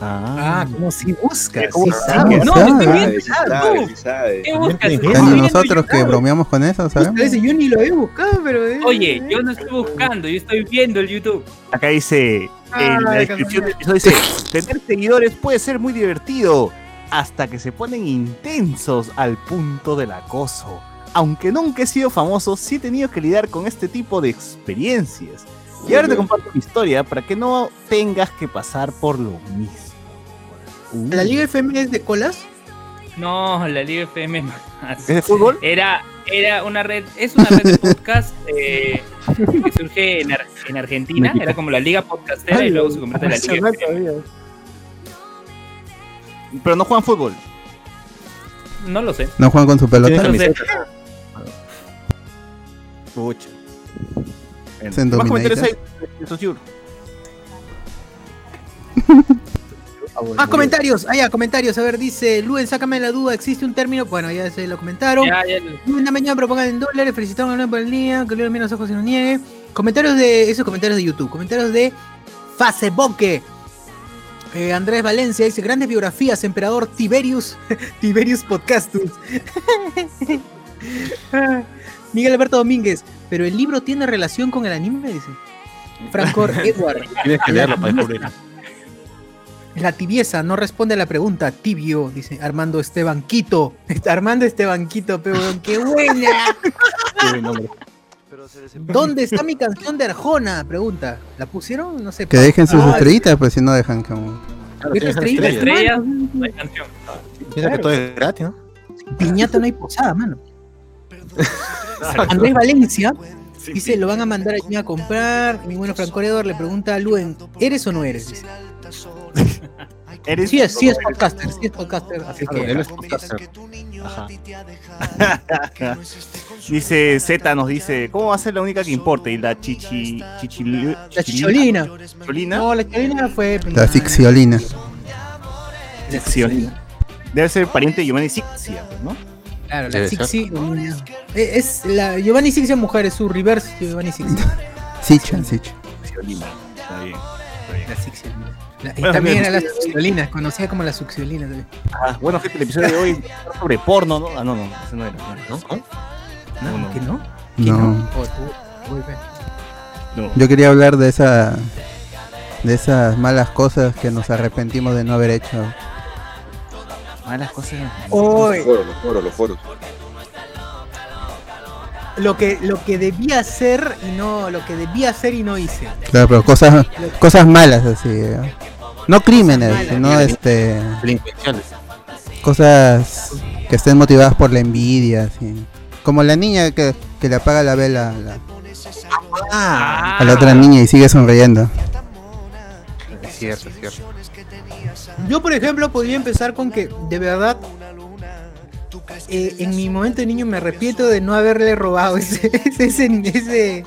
Speaker 3: Ah,
Speaker 6: Ah, como si busca.
Speaker 3: Sí,
Speaker 6: Sí,
Speaker 3: ¿cómo
Speaker 6: sabe.
Speaker 4: sabe?
Speaker 1: No,
Speaker 4: sabe,
Speaker 1: estoy
Speaker 8: Sabe,
Speaker 1: viendo.
Speaker 8: sí sabe, sí sabe.
Speaker 1: ¿Qué buscas? Viendo
Speaker 4: nosotros que bromeamos con eso, ¿sabemos?
Speaker 6: Dice, yo ni lo he buscado, pero... eh,
Speaker 1: Oye, yo no estoy buscando, yo estoy viendo el YouTube.
Speaker 3: acá dice, en la
Speaker 6: Ay,
Speaker 3: descripción del episodio dice, tener seguidores puede ser muy divertido, hasta que se ponen intensos al punto del acoso. Aunque nunca he sido famoso, sí he tenido que lidiar con este tipo de experiencias. Y ahora te comparto mi historia para que no tengas que pasar por lo mismo. Uh,
Speaker 6: ¿La Liga FM es de colas?
Speaker 1: No, la Liga FM más.
Speaker 3: ¿Es de fútbol?
Speaker 1: Era, era una red, es una red de podcast eh, que surge en, Ar- en Argentina, era como la Liga Podcastera y luego se convierte en la Liga FM.
Speaker 3: Pero no juegan fútbol.
Speaker 1: No lo sé.
Speaker 4: No juegan con su pelota.
Speaker 1: No sé.
Speaker 3: Pucha. Bueno,
Speaker 4: Se
Speaker 3: ¿qué más comentarios hay?
Speaker 6: Ah, comentarios. Ah, ya, comentarios. A ver, dice Luen, sácame la duda. ¿Existe un término? Bueno, ya se lo comentaron.
Speaker 1: Ya, ya,
Speaker 6: Una mañana propongan en dólares. Felicitaron a Luen por el día. Que Luen mira los ojos y no niegue. Comentarios de. Esos comentarios de YouTube. Comentarios de Facebooke. Eh, Andrés Valencia dice: Grandes biografías, emperador Tiberius. Tiberius Podcastus. Miguel Alberto Domínguez. Pero el libro tiene relación con el anime, dice. Franco Edward.
Speaker 2: Tienes que leerlo para descubrir.
Speaker 6: La tibieza no responde a la pregunta. Tibio, dice Armando Esteban Quito. Armando Esteban Quito, pero qué buena.
Speaker 2: Qué buen nombre.
Speaker 6: ¿Dónde está mi canción de Arjona? Pregunta. ¿La pusieron? No sé.
Speaker 4: Que dejen sus
Speaker 6: Ah,
Speaker 4: estrellitas, pues si no dejan como.
Speaker 2: Claro,
Speaker 6: ¿Qué
Speaker 2: tienes
Speaker 6: estrellitas?
Speaker 2: estrellas.
Speaker 1: No hay canción.
Speaker 2: Piensa que todo es gratis, ¿no?
Speaker 6: Piñata no hay posada, mano. Andrés Valencia dice: Lo van a mandar allí a comprar. Mi bueno Franco le pregunta a Luen: ¿Eres o no eres? Dice.
Speaker 3: ¿Eres?
Speaker 6: Sí es, sí es podcaster, sí es podcaster. Así
Speaker 2: Claro,
Speaker 6: que.
Speaker 2: él es podcaster.
Speaker 3: Ajá. dice Z nos dice, ¿cómo va a ser la única que importe? Y la chichi chichili-
Speaker 6: La chicholina.
Speaker 3: chicholina,
Speaker 6: No, la chicholina fue.
Speaker 4: La Sixiolina.
Speaker 3: Sixiolina. Debe ser pariente de Giovanni Sixia, ¿no?
Speaker 6: Claro, la. Sixi. eh, Es la Giovanni Sixi es mujer, es su reverse Giovanni Sixi.
Speaker 4: Sicha, Sicha.
Speaker 3: Sixiolina. Está bien.
Speaker 6: La Sixi. Y
Speaker 3: Bueno,
Speaker 6: también
Speaker 3: bien,
Speaker 6: era la
Speaker 3: sí.
Speaker 6: suxiolina, conocida como la suxiolina también.
Speaker 3: Ah, bueno, gente, el episodio de hoy sobre porno, ¿no? Ah, no, no, ese no era.
Speaker 2: ¿No? ¿No?
Speaker 3: No, no.
Speaker 6: ¿Qué no? ¿Qué
Speaker 4: No.
Speaker 6: Oh, tú- ve.
Speaker 3: no.
Speaker 4: Yo quería hablar de esa. De esas malas cosas que nos arrepentimos de no haber hecho.
Speaker 3: Malas cosas.
Speaker 6: Uy,
Speaker 8: Los foros, los foros, los foros.
Speaker 6: lo que, lo que debía hacer y no, lo que debía hacer y no hice.
Speaker 4: Claro, pero cosas, cosas malas así. ¿eh? No crímenes, sino este,
Speaker 2: Delincuenciales.
Speaker 4: cosas que estén motivadas por la envidia. Así. Como la niña que, que le apaga la vela a la,
Speaker 1: Ah,
Speaker 4: a la otra niña y sigue sonriendo.
Speaker 2: Es cierto, es cierto.
Speaker 6: Yo, por ejemplo, podría empezar con que, de verdad, eh, en mi momento de niño me arrepiento de no haberle robado ese, ese, ese,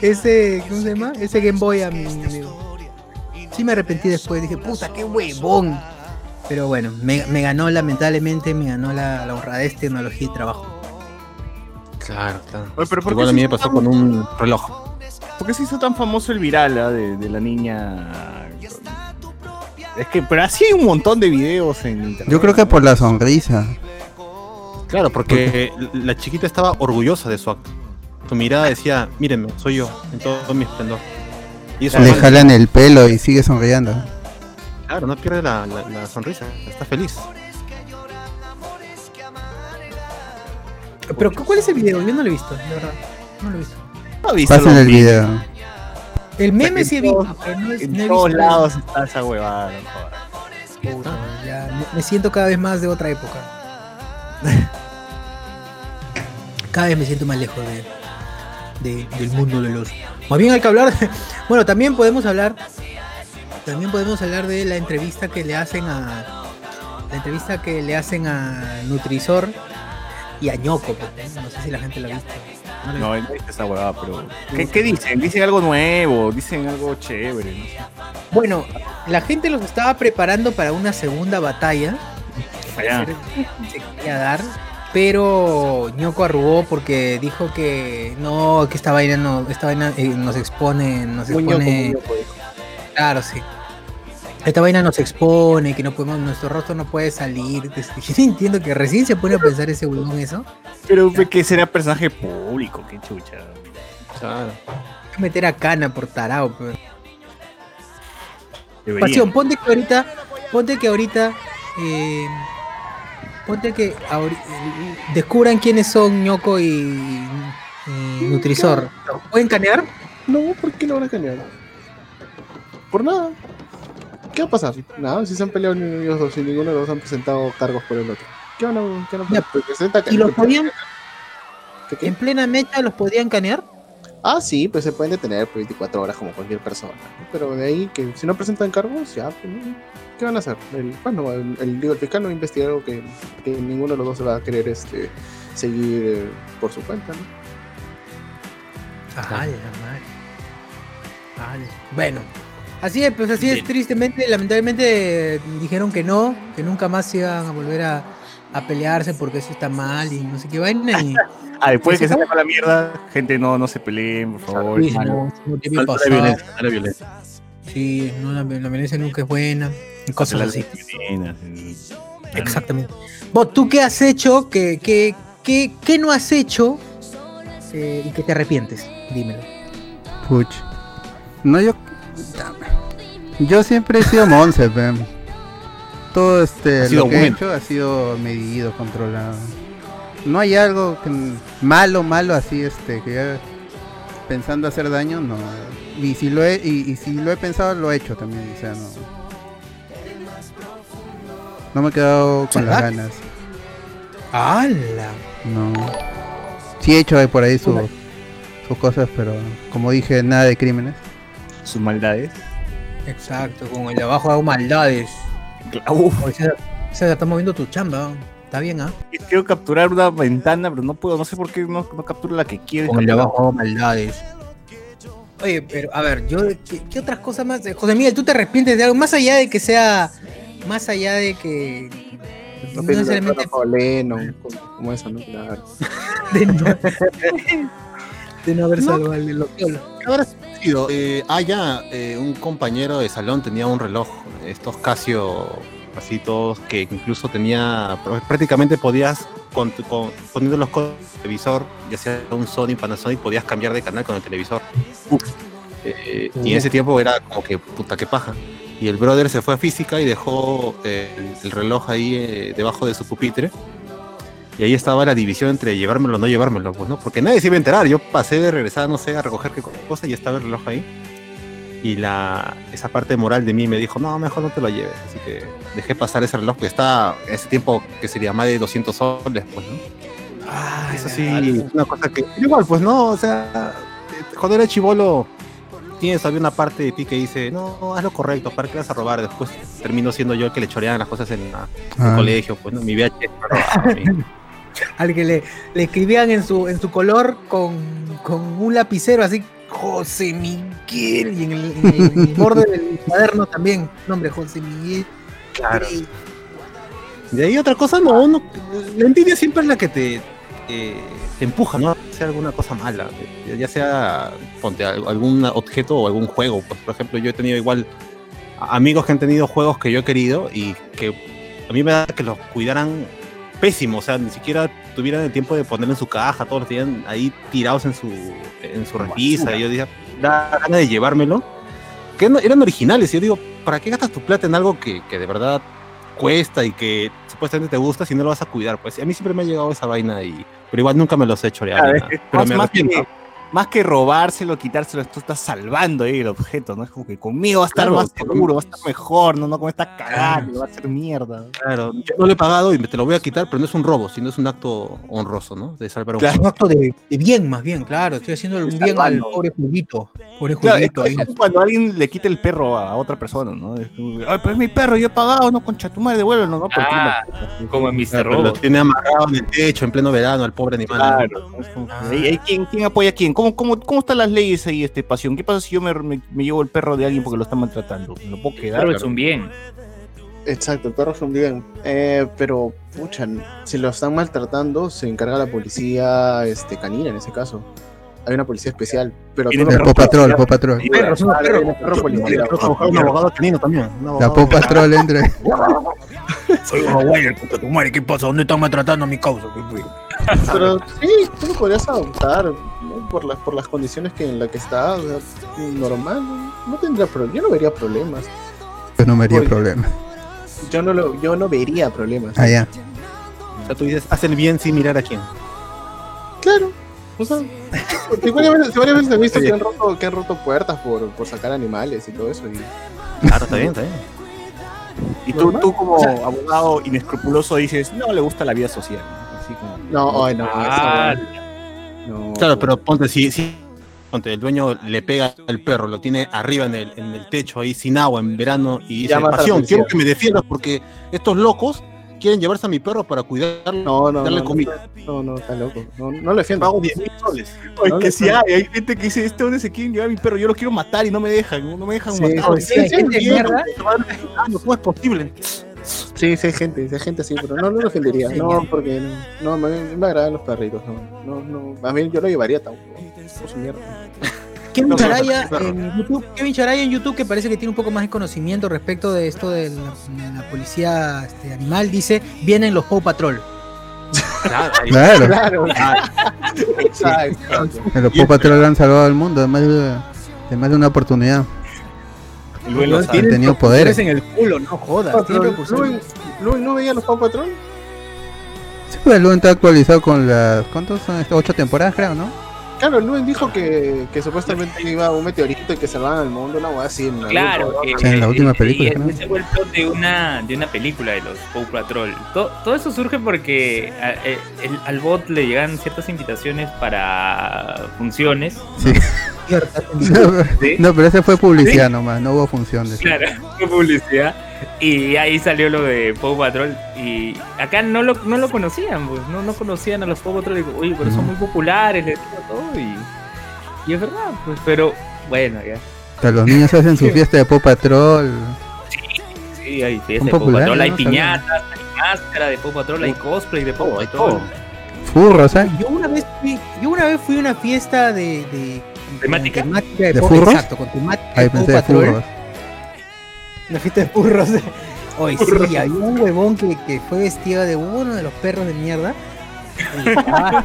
Speaker 6: ese, ¿cómo se llama? Ese Game Boy a mi amigo. Sí me arrepentí después, dije, puta, qué huevón. Pero bueno, me, me ganó, lamentablemente, me ganó la, la honradez, tecnología y trabajo.
Speaker 2: Claro, claro.
Speaker 3: Oye, pero ¿por
Speaker 2: Igual a mí me pasó
Speaker 3: tan-
Speaker 2: con un reloj.
Speaker 3: ¿Por qué se hizo tan famoso el viral ah, de, de la niña? Es que, pero así hay un montón de videos en internet.
Speaker 4: Yo creo que por la sonrisa.
Speaker 2: Claro, porque la chiquita estaba orgullosa de su acto. Su mirada decía, mírenme, soy yo, en todo mi esplendor. Y eso
Speaker 4: Le jalan el pelo y sigue sonriendo.
Speaker 2: Claro, no pierde la, la- la sonrisa, está feliz.
Speaker 6: Pero ¿cuál es el video? Yo no lo he visto, de verdad. No lo he visto.
Speaker 3: No he visto
Speaker 4: Pasen el video.
Speaker 6: El meme sí he visto, pero no, es-
Speaker 3: En
Speaker 6: no he
Speaker 3: todos
Speaker 6: visto.
Speaker 3: lados está esa huevada. no.
Speaker 6: Puta, ya, me- me siento cada vez más de otra época. Cada vez me siento más lejos de, de- del mundo de los. Más bien hay que hablar. bueno, también podemos hablar. También podemos hablar de la entrevista que le hacen a. La entrevista que le hacen a Nutrisor y a Ñoco. pues, ¿no? Sé si la gente lo ha visto. No
Speaker 3: No, visto esa huevada, pero. ¿Qué, qué dicen? Dicen algo nuevo, dicen algo chévere, no sé.
Speaker 6: Bueno, la gente los estaba preparando para una segunda batalla.
Speaker 3: Allá.
Speaker 6: se quería dar. Pero Ñoco arrugó porque dijo que no, que esta vaina no, esta vaina eh, nos expone, nos
Speaker 7: Muy
Speaker 6: expone.
Speaker 7: ñoco.
Speaker 6: Claro, sí. Esta vaina nos expone, que no podemos, nuestro rostro no puede salir. Yo no entiendo que recién se pone a pensar ese huevón eso.
Speaker 3: Pero fue que será personaje público, qué chucha.
Speaker 2: Claro.
Speaker 6: Meter a cana por tarao, pero. Pasión, ponte que ahorita, ponte que ahorita, eh, ponte que descubran quiénes son Ñoco y, y Nutrisor. ¿Los ¿Pueden canear?
Speaker 7: No, ¿por qué lo van a cambiar? Por nada. ¿Qué va a pasar? Nada, si se han peleado ni ellos dos y ninguno de los dos han presentado cargos por el otro. ¿Qué van a, qué van a
Speaker 6: Ya,
Speaker 7: presenta-
Speaker 6: ¿Y los podían, en plena mecha, los podían canear?
Speaker 7: Ah, sí, pues se pueden detener por 24 horas como cualquier persona. ¿no? Pero de ahí que si no presentan cargos, ya, pues. ¿qué van a hacer? El, bueno, el, el, digo, el fiscal no va a investigar algo que, que ninguno de los dos se va a querer este, seguir eh, por su cuenta, ¿no?
Speaker 6: Madre. Vale. Bueno, así es, pues así es, tristemente, lamentablemente dijeron que no, que nunca más iban a volver a, a pelearse porque eso está mal y no sé qué vaina. Y,
Speaker 3: Ah, después de que
Speaker 6: ¿Eso
Speaker 3: se acabó la mierda, gente, no, no se peleen, por favor.
Speaker 6: Sí, no, no tiene
Speaker 2: Falta
Speaker 6: pasado.
Speaker 2: de violencia, de violencia.
Speaker 6: Sí, no, la, la violencia nunca es buena. Y cosas así. Exactamente. Vos, ¿tú qué has hecho? ¿Qué, qué, qué, qué no has hecho? eh, y que te arrepientes. Dímelo.
Speaker 4: Puch. No, yo. Yo siempre he sido Monse. Todo este. Lo que he hecho ha sido medido, controlado. No hay algo que, malo, malo así, este, que ya pensando hacer daño, no. Y si lo he, y, y si lo he pensado, lo he hecho también, o sea, no. No me he quedado con las ganas.
Speaker 6: ¡Hala!
Speaker 4: No. Sí he hecho ahí por ahí sus sus cosas, pero como dije, nada de crímenes.
Speaker 3: Sus maldades.
Speaker 6: Exacto, con el de abajo hago maldades.
Speaker 3: Uf,
Speaker 6: Oye, César, César, está moviendo tu chamba. Está bien, ¿ah?
Speaker 3: quiero capturar una ventana, pero no puedo, no sé por qué no, no capturo la que quiero.
Speaker 6: Con el de abajo maldades. Oye, pero a ver, yo, ¿qué, qué otras cosas más? Eh, José Miguel, ¿tú te arrepientes de algo? Más allá de que sea. Más allá de que. No
Speaker 7: Pero
Speaker 6: necesariamente
Speaker 7: Rafa Lennon, como, como eso, ¿no? Claro.
Speaker 6: de no, de no haber salvado al.
Speaker 2: ¿Qué habrá sido? Eh, ah, ya, eh, un compañero de salón tenía un reloj, estos Casio, así todos, que incluso tenía, pr- prácticamente podías, con, con- poniendo los codos del televisor, ya sea un Sony, Panasonic, podías cambiar de canal con el televisor. Eh, y en ese tiempo era como que, puta, que paja. Y el brother se fue a física y dejó el, el reloj ahí debajo de su pupitre. Y ahí estaba la división entre llevármelo o no llevármelo, pues, ¿no? Porque nadie se iba a enterar. Yo pasé de regresar, no sé, a recoger qué cosa y estaba el reloj ahí. Y la, esa parte moral de mí me dijo, no, mejor no te lo lleves. Así que dejé pasar ese reloj que está ese tiempo que sería más de 200 soles, pues, ¿no?
Speaker 6: Ah,
Speaker 2: Eso sí, una cosa que... Igual, pues, ¿no? O sea, cuando era chivolo, tienes todavía una parte de ti que dice, no, haz lo correcto, ¿para qué vas a robar? Después termino siendo yo el que le choreaban las cosas en, la- en el
Speaker 4: Ah.
Speaker 2: colegio, pues, ¿no? Mi VHS.
Speaker 6: Al que le, le escribían en su, en su color con, con un lapicero así, José Miguel, y en el, en el- en el borde del cuaderno también, nombre José Miguel.
Speaker 2: Claro.
Speaker 6: Grey.
Speaker 2: De ahí otra cosa, no, no, la envidia siempre es la que te, eh, te empuja, ¿no? A hacer alguna cosa mala, ya- ya sea, ponte, al- algún objeto o algún juego. Pues, por ejemplo, yo he tenido igual amigos que han tenido juegos que yo he querido y que a mí me da que los cuidaran pésimo, o sea, ni siquiera tuvieran el tiempo de ponerlo en su caja, todos los tenían ahí tirados en su, en su repisa, y yo decía, da ganas de llevármelo, que no- eran originales, y yo digo, ¿para qué gastas tu plata en algo que, que de verdad cuesta y que supuestamente te gusta si no lo vas a cuidar. Pues a mí siempre me ha llegado esa vaina y pero igual nunca me los he hecho
Speaker 3: Claro,
Speaker 2: nada. Pero
Speaker 3: más,
Speaker 2: me
Speaker 3: más que, más que robárselo, quitárselo, tú estás salvando ahí el objeto, ¿no? Es como que conmigo va a estar
Speaker 2: Claro,
Speaker 3: más seguro, va a estar mejor, no, no con esta cagada que va a hacer mierda.
Speaker 2: Claro, yo no lo he pagado y me- te lo voy a quitar, pero no es un robo, sino es un acto honroso, ¿no? De salvar un
Speaker 3: Claro.
Speaker 6: Un acto de, de bien, más bien, claro. Estoy haciendo un bien al pobre Julito. Pobre
Speaker 3: Claro, es,
Speaker 6: ahí.
Speaker 3: es como cuando alguien le quita el perro a otra persona, ¿no? Es como, Ay, pero es mi perro, yo he pagado, no, concha tu madre, devuélvelo, ¿no? Porque
Speaker 1: Ah, como en Mr.
Speaker 2: Lo tiene amarrado en el techo en pleno verano al pobre animal.
Speaker 3: Claro, es como ¿quién, quién apoya a quién? ¿Cómo, cómo, ¿Cómo están las leyes ahí, este pasión? ¿Qué pasa si yo me, me- me llevo el perro de alguien porque lo están maltratando? ¿Me lo puedo quedar?
Speaker 1: Pero es un bien.
Speaker 7: Exacto, el perro es un bien. Eh, pero, pucha, si lo están maltratando, se encarga la policía este, canina en ese caso. Hay una policía especial. Pero tú
Speaker 3: Tiene
Speaker 7: no
Speaker 4: El
Speaker 3: perro
Speaker 4: Pop Patrol, Pop Patrol.
Speaker 6: Perros,
Speaker 7: un perro policía.
Speaker 2: Un abogado canino también. un
Speaker 4: La Pop Patrol entra.
Speaker 6: Soy Uruguayo, puta tu madre. ¿Qué pasa? ¿Dónde están maltratando a mi causa?
Speaker 7: Pero sí, tú lo podrías adoptar. Por, las, por las condiciones que en las que está. o sea, normal, no, no tendría problemas. Yo no vería problemas.
Speaker 4: Yo no me haría
Speaker 7: Uy.
Speaker 4: problema.
Speaker 7: Yo no, lo, yo no vería problemas.
Speaker 4: Ah, ya.
Speaker 2: O sea, tú dices, haz el bien sin mirar a quién.
Speaker 7: Claro. O sea, si varias veces, si varias veces he visto que han roto, que han roto puertas por, por sacar animales y todo eso. Y,
Speaker 2: Claro, está bien, está bien.
Speaker 3: Y tú, tú como abogado inescrupuloso dices, no le gusta la vida social. ¿no? Así como,
Speaker 7: no, ay, no,
Speaker 1: Ah,
Speaker 7: eso, no.
Speaker 2: Claro, pero ponte, si, si ponte, el dueño le pega al perro, lo tiene arriba en el, en el techo ahí sin agua en verano y dice, pasión,
Speaker 7: policía".
Speaker 2: quiero que me defiendas porque estos locos quieren llevarse a mi perro para cuidarlo,
Speaker 7: No, no,
Speaker 2: darle
Speaker 7: no,
Speaker 2: comida.
Speaker 7: no, no, está loco. No, no lo defiendo.
Speaker 2: Pago 10 mil soles.
Speaker 3: Oye,
Speaker 7: No
Speaker 3: que
Speaker 7: le
Speaker 3: si hay, hay gente que dice, este dónde se quieren llevar a mi perro, yo lo quiero matar y no me dejan, no me dejan
Speaker 7: Sí,
Speaker 3: matar.
Speaker 6: Sí, gente de mierda.
Speaker 2: ¿Cómo es posible?
Speaker 7: Sí, sí hay gente, sí hay gente así, pero no, no lo defendería. No, porque no, no, me, me agradan los perritos. No, no, no. A mí yo lo llevaría tampoco. Es mierda.
Speaker 6: Kevin Charaya en YouTube, Kevin Charaya en YouTube que parece que tiene un poco más de conocimiento respecto de esto de la, de la policía este, animal dice vienen los Paw Patrol.
Speaker 2: Claro,
Speaker 4: Claro.
Speaker 7: Claro. Exacto.
Speaker 4: Los Pop Patrol han salvado al mundo, además de, de más de una oportunidad.
Speaker 3: Duelo
Speaker 6: No.
Speaker 4: Han tenido poderes.
Speaker 6: en el culo, no jodas.
Speaker 7: Luis, Luis no veía los Paw Patrol.
Speaker 4: Sí, pues Luen está actualizado con las. ¿Cuántos son? estas? Ocho temporadas, creo, ¿no?
Speaker 7: Claro, Luis dijo que, que supuestamente iba un meteorito y que salvaban al mundo, una hueá así. En algún
Speaker 1: Claro,
Speaker 4: Sí, en la última película,
Speaker 1: y
Speaker 4: ¿no?
Speaker 1: ese fue el plot de una, de una película de los Paw Patrol. To- todo eso surge porque a- eh, el- al bot le llegan ciertas invitaciones para funciones.
Speaker 4: Sí.
Speaker 1: ¿sí?
Speaker 4: No, pero ese fue publicidad nomás, no hubo funciones.
Speaker 1: Claro, fue publicidad. Y ahí salió lo de Paw Patrol. Y acá no lo, no lo conocían, pues, no, no conocían a los Paw Patrol. Y digo, oye, pero son muy populares, les digo todo. Y, y es verdad, pues, pero bueno, ya.
Speaker 4: O sea, los niños hacen su fiesta de Pop Patrol.
Speaker 1: Sí, hay fiesta de
Speaker 4: populares,
Speaker 1: Patrol, hay
Speaker 4: ¿no? Sabía.
Speaker 1: piñatas, hay máscara de Paw Patrol, hay cosplay de
Speaker 2: hay
Speaker 1: Patrol.
Speaker 2: todo.
Speaker 4: Furros, ¿eh?
Speaker 6: Yo una vez fui, yo una vez fui a una fiesta de, de con
Speaker 1: ¿Temática?
Speaker 6: de,
Speaker 4: ¿De furros?
Speaker 6: Exacto, con temática
Speaker 4: Ahí pensé de
Speaker 6: Patrol.
Speaker 4: furros.
Speaker 6: Una fiesta de furros. Oye, sí, había un huevón que, que fue vestido de uno de los perros de mierda.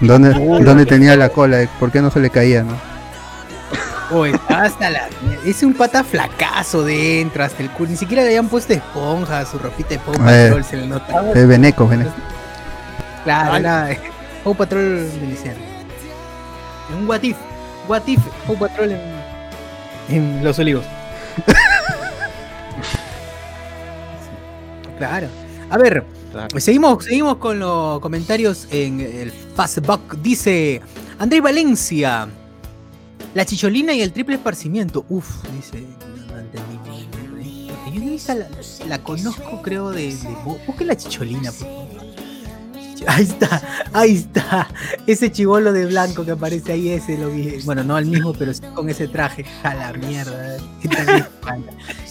Speaker 6: Y
Speaker 4: ¿Dónde, ¿Dónde tenía la cola? ¿Por qué no se le caía, no?
Speaker 6: Oye, hasta la. Es un pata flacazo dentro, hasta el culo. Ni siquiera le habían puesto esponja a su ropita de Paw
Speaker 4: Eh.
Speaker 6: Patrol, se le notaba.
Speaker 4: Es Beneco, Beneco.
Speaker 6: Claro, era Paw Patrol veneciano. Un What If. What If, Paw Patrol en, en Los Olivos. claro. A ver,
Speaker 2: Claro.
Speaker 6: seguimos, seguimos con los comentarios en el Facebook. Dice Andrés Valencia. La chicholina y el triple esparcimiento. Uf, dice. No, entendí Yo la, la conozco, creo, de. de busque la chicholina, por favor. Ahí está, ahí está. Ese chivolo de blanco que aparece ahí, ese lo vi. Bueno, no el mismo, pero sí con ese traje. A la mierda. ¿Qué, tal les pasa?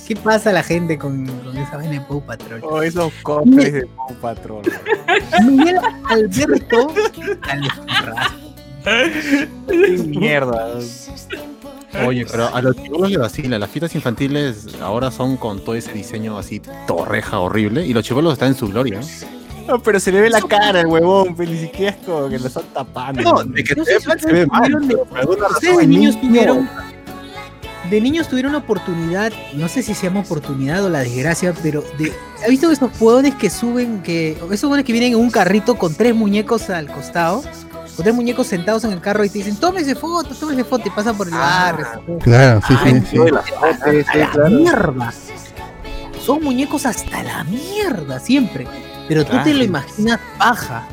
Speaker 6: ¿Qué pasa a la gente con, con esa vaina de Paw Patrol?
Speaker 3: Oh, esos cosplays de Paw Patrol.
Speaker 6: Miguel Alberto.
Speaker 3: Qué mierda.
Speaker 2: Oye, pero a los chibolos le vacila. Las fiestas infantiles ahora son con todo ese diseño así torreja horrible. Y los chibolos están en su gloria. ¿No?
Speaker 3: Pero se le ve la cara al huevón, pero ni siquiera es como que lo están tapando.
Speaker 2: No, de que
Speaker 6: No
Speaker 2: se
Speaker 6: sé
Speaker 2: ve
Speaker 6: si
Speaker 2: mal, se ve
Speaker 6: ustedes
Speaker 2: mal.
Speaker 6: tuvieron de-
Speaker 2: pero por alguna razón
Speaker 6: Ustedes de niños
Speaker 2: niño-
Speaker 6: tuvieron. de niños tuvieron una oportunidad, no sé si se llama oportunidad o la desgracia, pero de, ¿ha visto esos huevones que suben, que esos huevones que vienen en un carrito con tres muñecos al costado? Con tres muñecos sentados en el carro y te dicen, tómese foto, tómese foto, y pasan por el barrio.
Speaker 4: Claro, sí, sí, sí.
Speaker 6: la mierda. Son muñecos hasta la mierda, siempre. Pero tú te lo imaginas baja.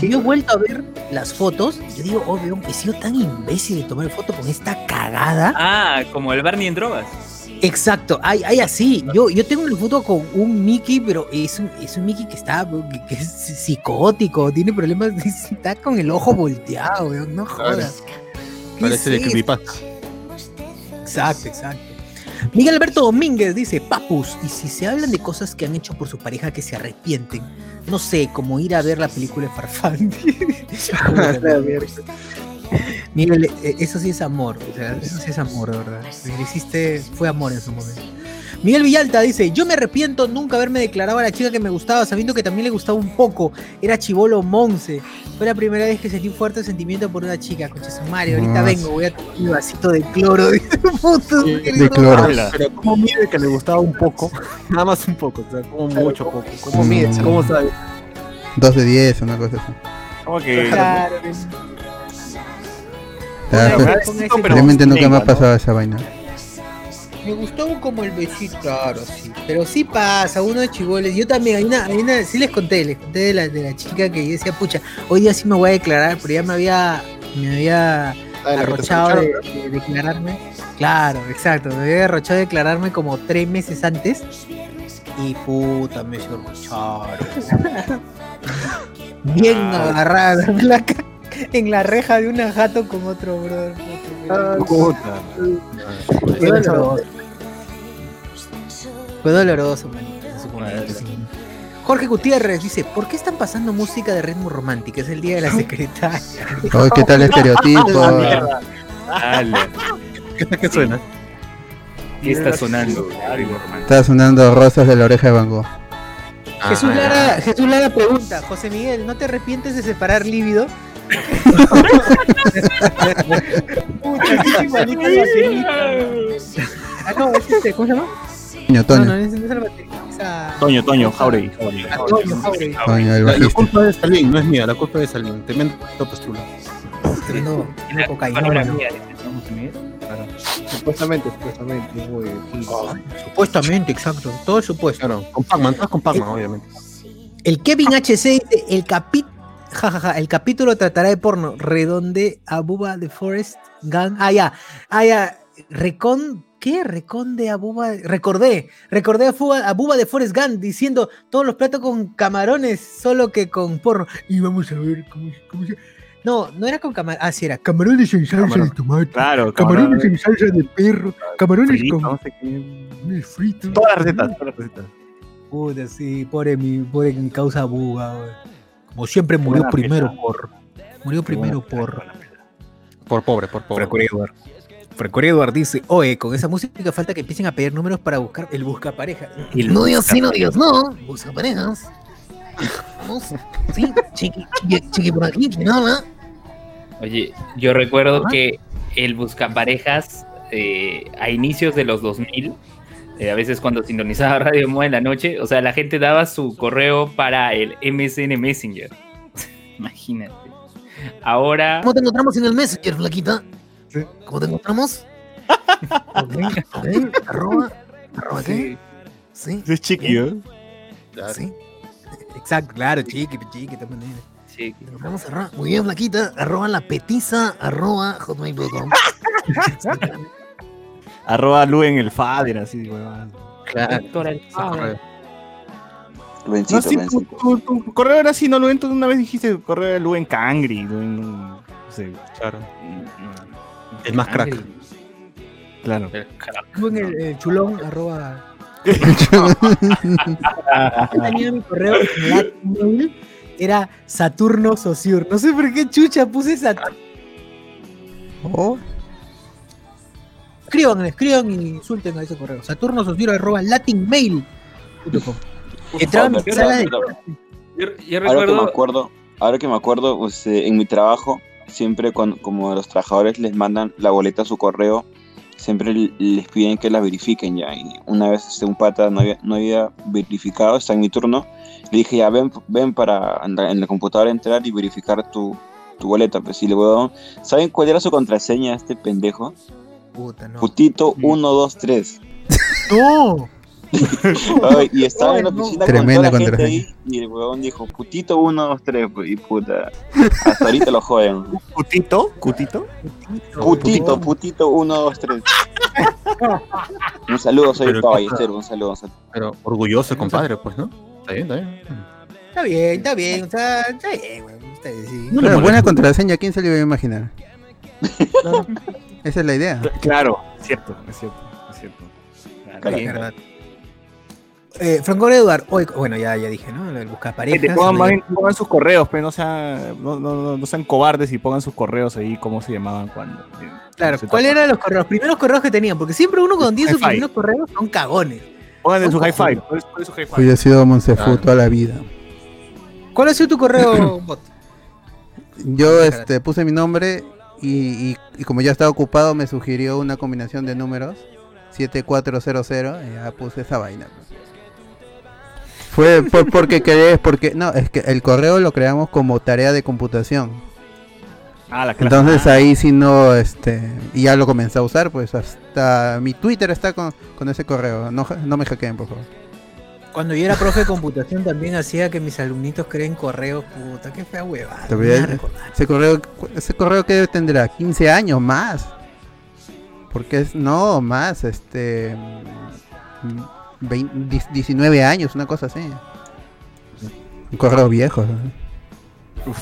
Speaker 6: Yo he vuelto a ver las fotos y yo digo, oh, weón, he sido tan imbécil de tomar foto con esta cagada.
Speaker 1: Ah, como el Barney en drogas.
Speaker 6: Exacto, hay, hay así. Yo, yo tengo una foto con un Mickey, pero es un, es un Mickey que está que, que es psicótico, tiene problemas, está con el ojo volteado, weón, no jodas. ¿Qué
Speaker 2: Parece de
Speaker 6: es
Speaker 2: creepypasta.
Speaker 6: Exacto, exacto. Miguel Alberto Domínguez dice, Papus, y si se hablan de cosas que han hecho por su pareja que se arrepienten, no sé, como ir a ver la película de Farfán. Miguel, eh, eso sí es amor, o sea, eso sí es amor, verdad. Hiciste fue amor en su momento. Miguel Villalta dice, yo me arrepiento nunca haberme declarado a la chica que me gustaba, sabiendo que también le gustaba un poco. Era chivolo Monse. Fue la primera vez que sentí un fuerte sentimiento por una chica, su madre. Ahorita
Speaker 3: Ah,
Speaker 6: vengo, voy a tomar un vasito de cloro. dice, puto,
Speaker 4: De cloro.
Speaker 2: Pero ¿cómo mide que le gustaba un poco? Nada más un poco, o sea, como mucho poco. ¿Cómo
Speaker 4: Mm.
Speaker 2: mide? ¿Cómo sabe?
Speaker 4: Dos de 10, una cosa así.
Speaker 3: Como que.
Speaker 6: Claro,
Speaker 4: Realmente nunca me ha pasado esa vaina.
Speaker 6: Me gustó como el besito, claro, sí. Pero sí pasa, uno de chivoles. Yo también, hay una, hay una, sí les conté, les conté de la, de la chica que yo decía, pucha, hoy día sí me voy a declarar, pero ya me había, me había
Speaker 7: Ah,
Speaker 6: arrochado de, declararme. Claro, exacto, me había arrochado de declararme como tres meses antes. Y puta, me se arrocharon. Bien agarrada en la, en la reja de una jato con otro brother.
Speaker 3: Puta.
Speaker 6: Fue doloroso. Fue doloroso, manito, en su momento, sí. Jorge Gutiérrez dice, ¿por qué están pasando música de ritmo romántico? Es el día de la secretaria.
Speaker 4: Ay, ¿qué tal el estereotipo?
Speaker 1: Ala,
Speaker 2: ¿Qué suena?
Speaker 1: ¿Qué está sonando?
Speaker 4: Está sonando rosas de la oreja de Van Gogh.
Speaker 6: Jesús,
Speaker 2: Ah,
Speaker 6: Lara, Jesús Lara pregunta, José Miguel, ¿no te arrepientes de separar líbido? Puta, la. Ah, no, es este, ¿cómo se llama?
Speaker 4: Toño, Toño.
Speaker 6: no, es, no es la baterista, es a-
Speaker 3: Toño, Toño, Jauregui. Jauregui.
Speaker 6: a Toño, Jauregui.
Speaker 4: Toño, el
Speaker 2: La, la
Speaker 4: bajista.
Speaker 2: culpa es de Salín, no es mía, la culpa es de Salín. Tremendo postula.
Speaker 6: Tremendo.
Speaker 7: Supuestamente, supuestamente. muy-
Speaker 6: Supuestamente, exacto, todo supuesto.
Speaker 2: Claro, con Pac-Man, todas con Pac-Man, obviamente.
Speaker 6: El Kevin HC dice, el capi jajaja, el capítulo tratará de porno. Redonde Abuba de Forest Gang. Ah, ya. Ah, ya. Recon. ¿Qué? Recon de Abuba. Recordé. Recordé a, Fuga- a Buba de Forest Gump diciendo todos los platos con camarones, solo que con porno. Y vamos a ver cómo, cómo se- No, no era con camarones. Ah, sí, era camarones en salsa
Speaker 2: Camarón.
Speaker 6: de tomate.
Speaker 3: Claro,
Speaker 6: Camarones
Speaker 3: camarón.
Speaker 6: en salsa de perro. Camarones
Speaker 3: frito,
Speaker 6: con
Speaker 3: no sé qué.
Speaker 6: camarones fritos.
Speaker 3: Todas las recetas, todas las recetas.
Speaker 6: Puta, sí, pobre mi, pobre mi causa buga, güey. Como siempre murió
Speaker 3: buena
Speaker 6: primero por. Murió primero por.
Speaker 2: Por pobre, por pobre.
Speaker 6: Frecurio Eduard dice, oye, con esa música falta que empiecen a pedir números para buscar el busca pareja.
Speaker 1: El
Speaker 6: no digas sí, no digas no, busca parejas. Vamos, sí, chiqui, chiqui, chiqui por aquí, nada.
Speaker 1: Oye, yo recuerdo
Speaker 6: Ajá.
Speaker 1: que el buscaparejas eh, a inicios de los 2000, eh, a veces cuando sintonizaba Radio Moa en la noche, o sea, la gente daba su correo para el MSN Messenger. Imagínate. Ahora,
Speaker 6: ¿Cómo te encontramos en el Messenger, flaquita? ¿Cómo te encontramos? ok, ok, arroba, arroba qué? Sí,
Speaker 3: Es chiqui, ¿eh?
Speaker 6: sí. Exacto, claro, chiqui, chiqui, de manera.
Speaker 1: sí,
Speaker 6: Vamos arroba, muy bien, flaquita, arroba la petiza, arroba hotmail.com.
Speaker 3: Arroba Lu en el Fader, así,
Speaker 1: el
Speaker 2: Ah,
Speaker 8: Luencito,
Speaker 3: No, sí, tu,
Speaker 8: Luencito.
Speaker 3: tu- tu correo era así, no lo entonces una vez dijiste correo de Lu en Cangri, Lu en- no sé,
Speaker 2: Claro.
Speaker 1: Mm,
Speaker 2: El más crack.
Speaker 3: claro.
Speaker 1: El crack.
Speaker 6: Tú en el, el chulón, arroba. Tenía mi correo en era Saturno Sociur. No sé por qué chucha puse Saturno.
Speaker 4: Oh,
Speaker 6: Escriban, escriban y insulten a ese correo. Saturno arroba latinmail.com. Entraba a mi
Speaker 8: Verdad,
Speaker 6: sala de
Speaker 8: verdad.
Speaker 1: Yo, yo
Speaker 8: Ahora que me acuerdo, ahora que me acuerdo, pues, eh, en mi trabajo, siempre cuando, como los trabajadores les mandan la boleta a su correo, siempre les piden que las verifiquen ya. Y una vez este, un pata no había, no había verificado, está en mi turno. Le dije, ya ven, ven para en la, en la computadora entrar y verificar tu, tu boleta. Pues sí, le huevón. ¿Saben cuál era su contraseña a este pendejo?
Speaker 6: Puta, no.
Speaker 8: Putito 123.
Speaker 6: No.
Speaker 8: Ay, y estaba en la
Speaker 6: no.
Speaker 8: oficina
Speaker 4: Tremenda
Speaker 8: con toda la gente
Speaker 4: contraseña.
Speaker 8: ahí y el huevón dijo, putito 123, pues, y puta. Hasta ahorita lo joden.
Speaker 3: ¿Cutito? ¿Cutito?
Speaker 8: Putito, putito 123. Un saludo, soy Ballesteros, un saludo. un saludo.
Speaker 2: Pero orgulloso, compadre, pues, ¿no? Está bien, está bien.
Speaker 6: Está bien, está bien, o sea, está bien, weón. Está bien, sí.
Speaker 2: No
Speaker 4: Pero buena contraseña, ¿quién se le iba a imaginar? Esa es la idea.
Speaker 3: Claro, es cierto, es cierto, es cierto.
Speaker 6: Está bien, verdad. Eh, Franco Eduard, hoy, bueno, ya, ya dije, ¿no? Lo del buscar
Speaker 3: Que
Speaker 6: parejas.
Speaker 3: te pongan,
Speaker 6: lo
Speaker 3: más
Speaker 6: de-
Speaker 3: bien, pongan sus correos, pero no sean, no, no, no, sean cobardes y pongan sus correos ahí, cómo se llamaban cuando. eh,
Speaker 6: Claro, ¿cuáles eran los correos? Los primeros correos que tenían, porque siempre uno cuando tiene sus primeros correos son cagones.
Speaker 3: Pongan en su hi-fi.
Speaker 6: cojones.
Speaker 3: ¿Cuál es- es?
Speaker 4: Pues yo he sido Monsefu
Speaker 2: Claro.
Speaker 4: toda la vida.
Speaker 6: ¿Cuál ha sido tu correo, bot?
Speaker 4: Yo este, puse mi nombre y, y- y como ya estaba ocupado me sugirió una combinación de números 7400 y ya puse esa vaina. Fue por- porque querés, porque no, es que el correo lo creamos como tarea de computación.
Speaker 3: Ah, la clase.
Speaker 4: Entonces ahí si no, este, y ya lo comencé a usar, pues hasta mi Twitter está con, con ese correo. No, no me hackeen, por favor.
Speaker 6: Cuando yo era profe de computación también hacía que mis alumnitos creen correos, puta, qué fea hueva.
Speaker 4: Te voy a- Ese correo, ese correo que tendrá 15 años más. Porque es, no, más, este, mm, vein- dis- 19 años, una cosa así. Un correo viejo. ¿no?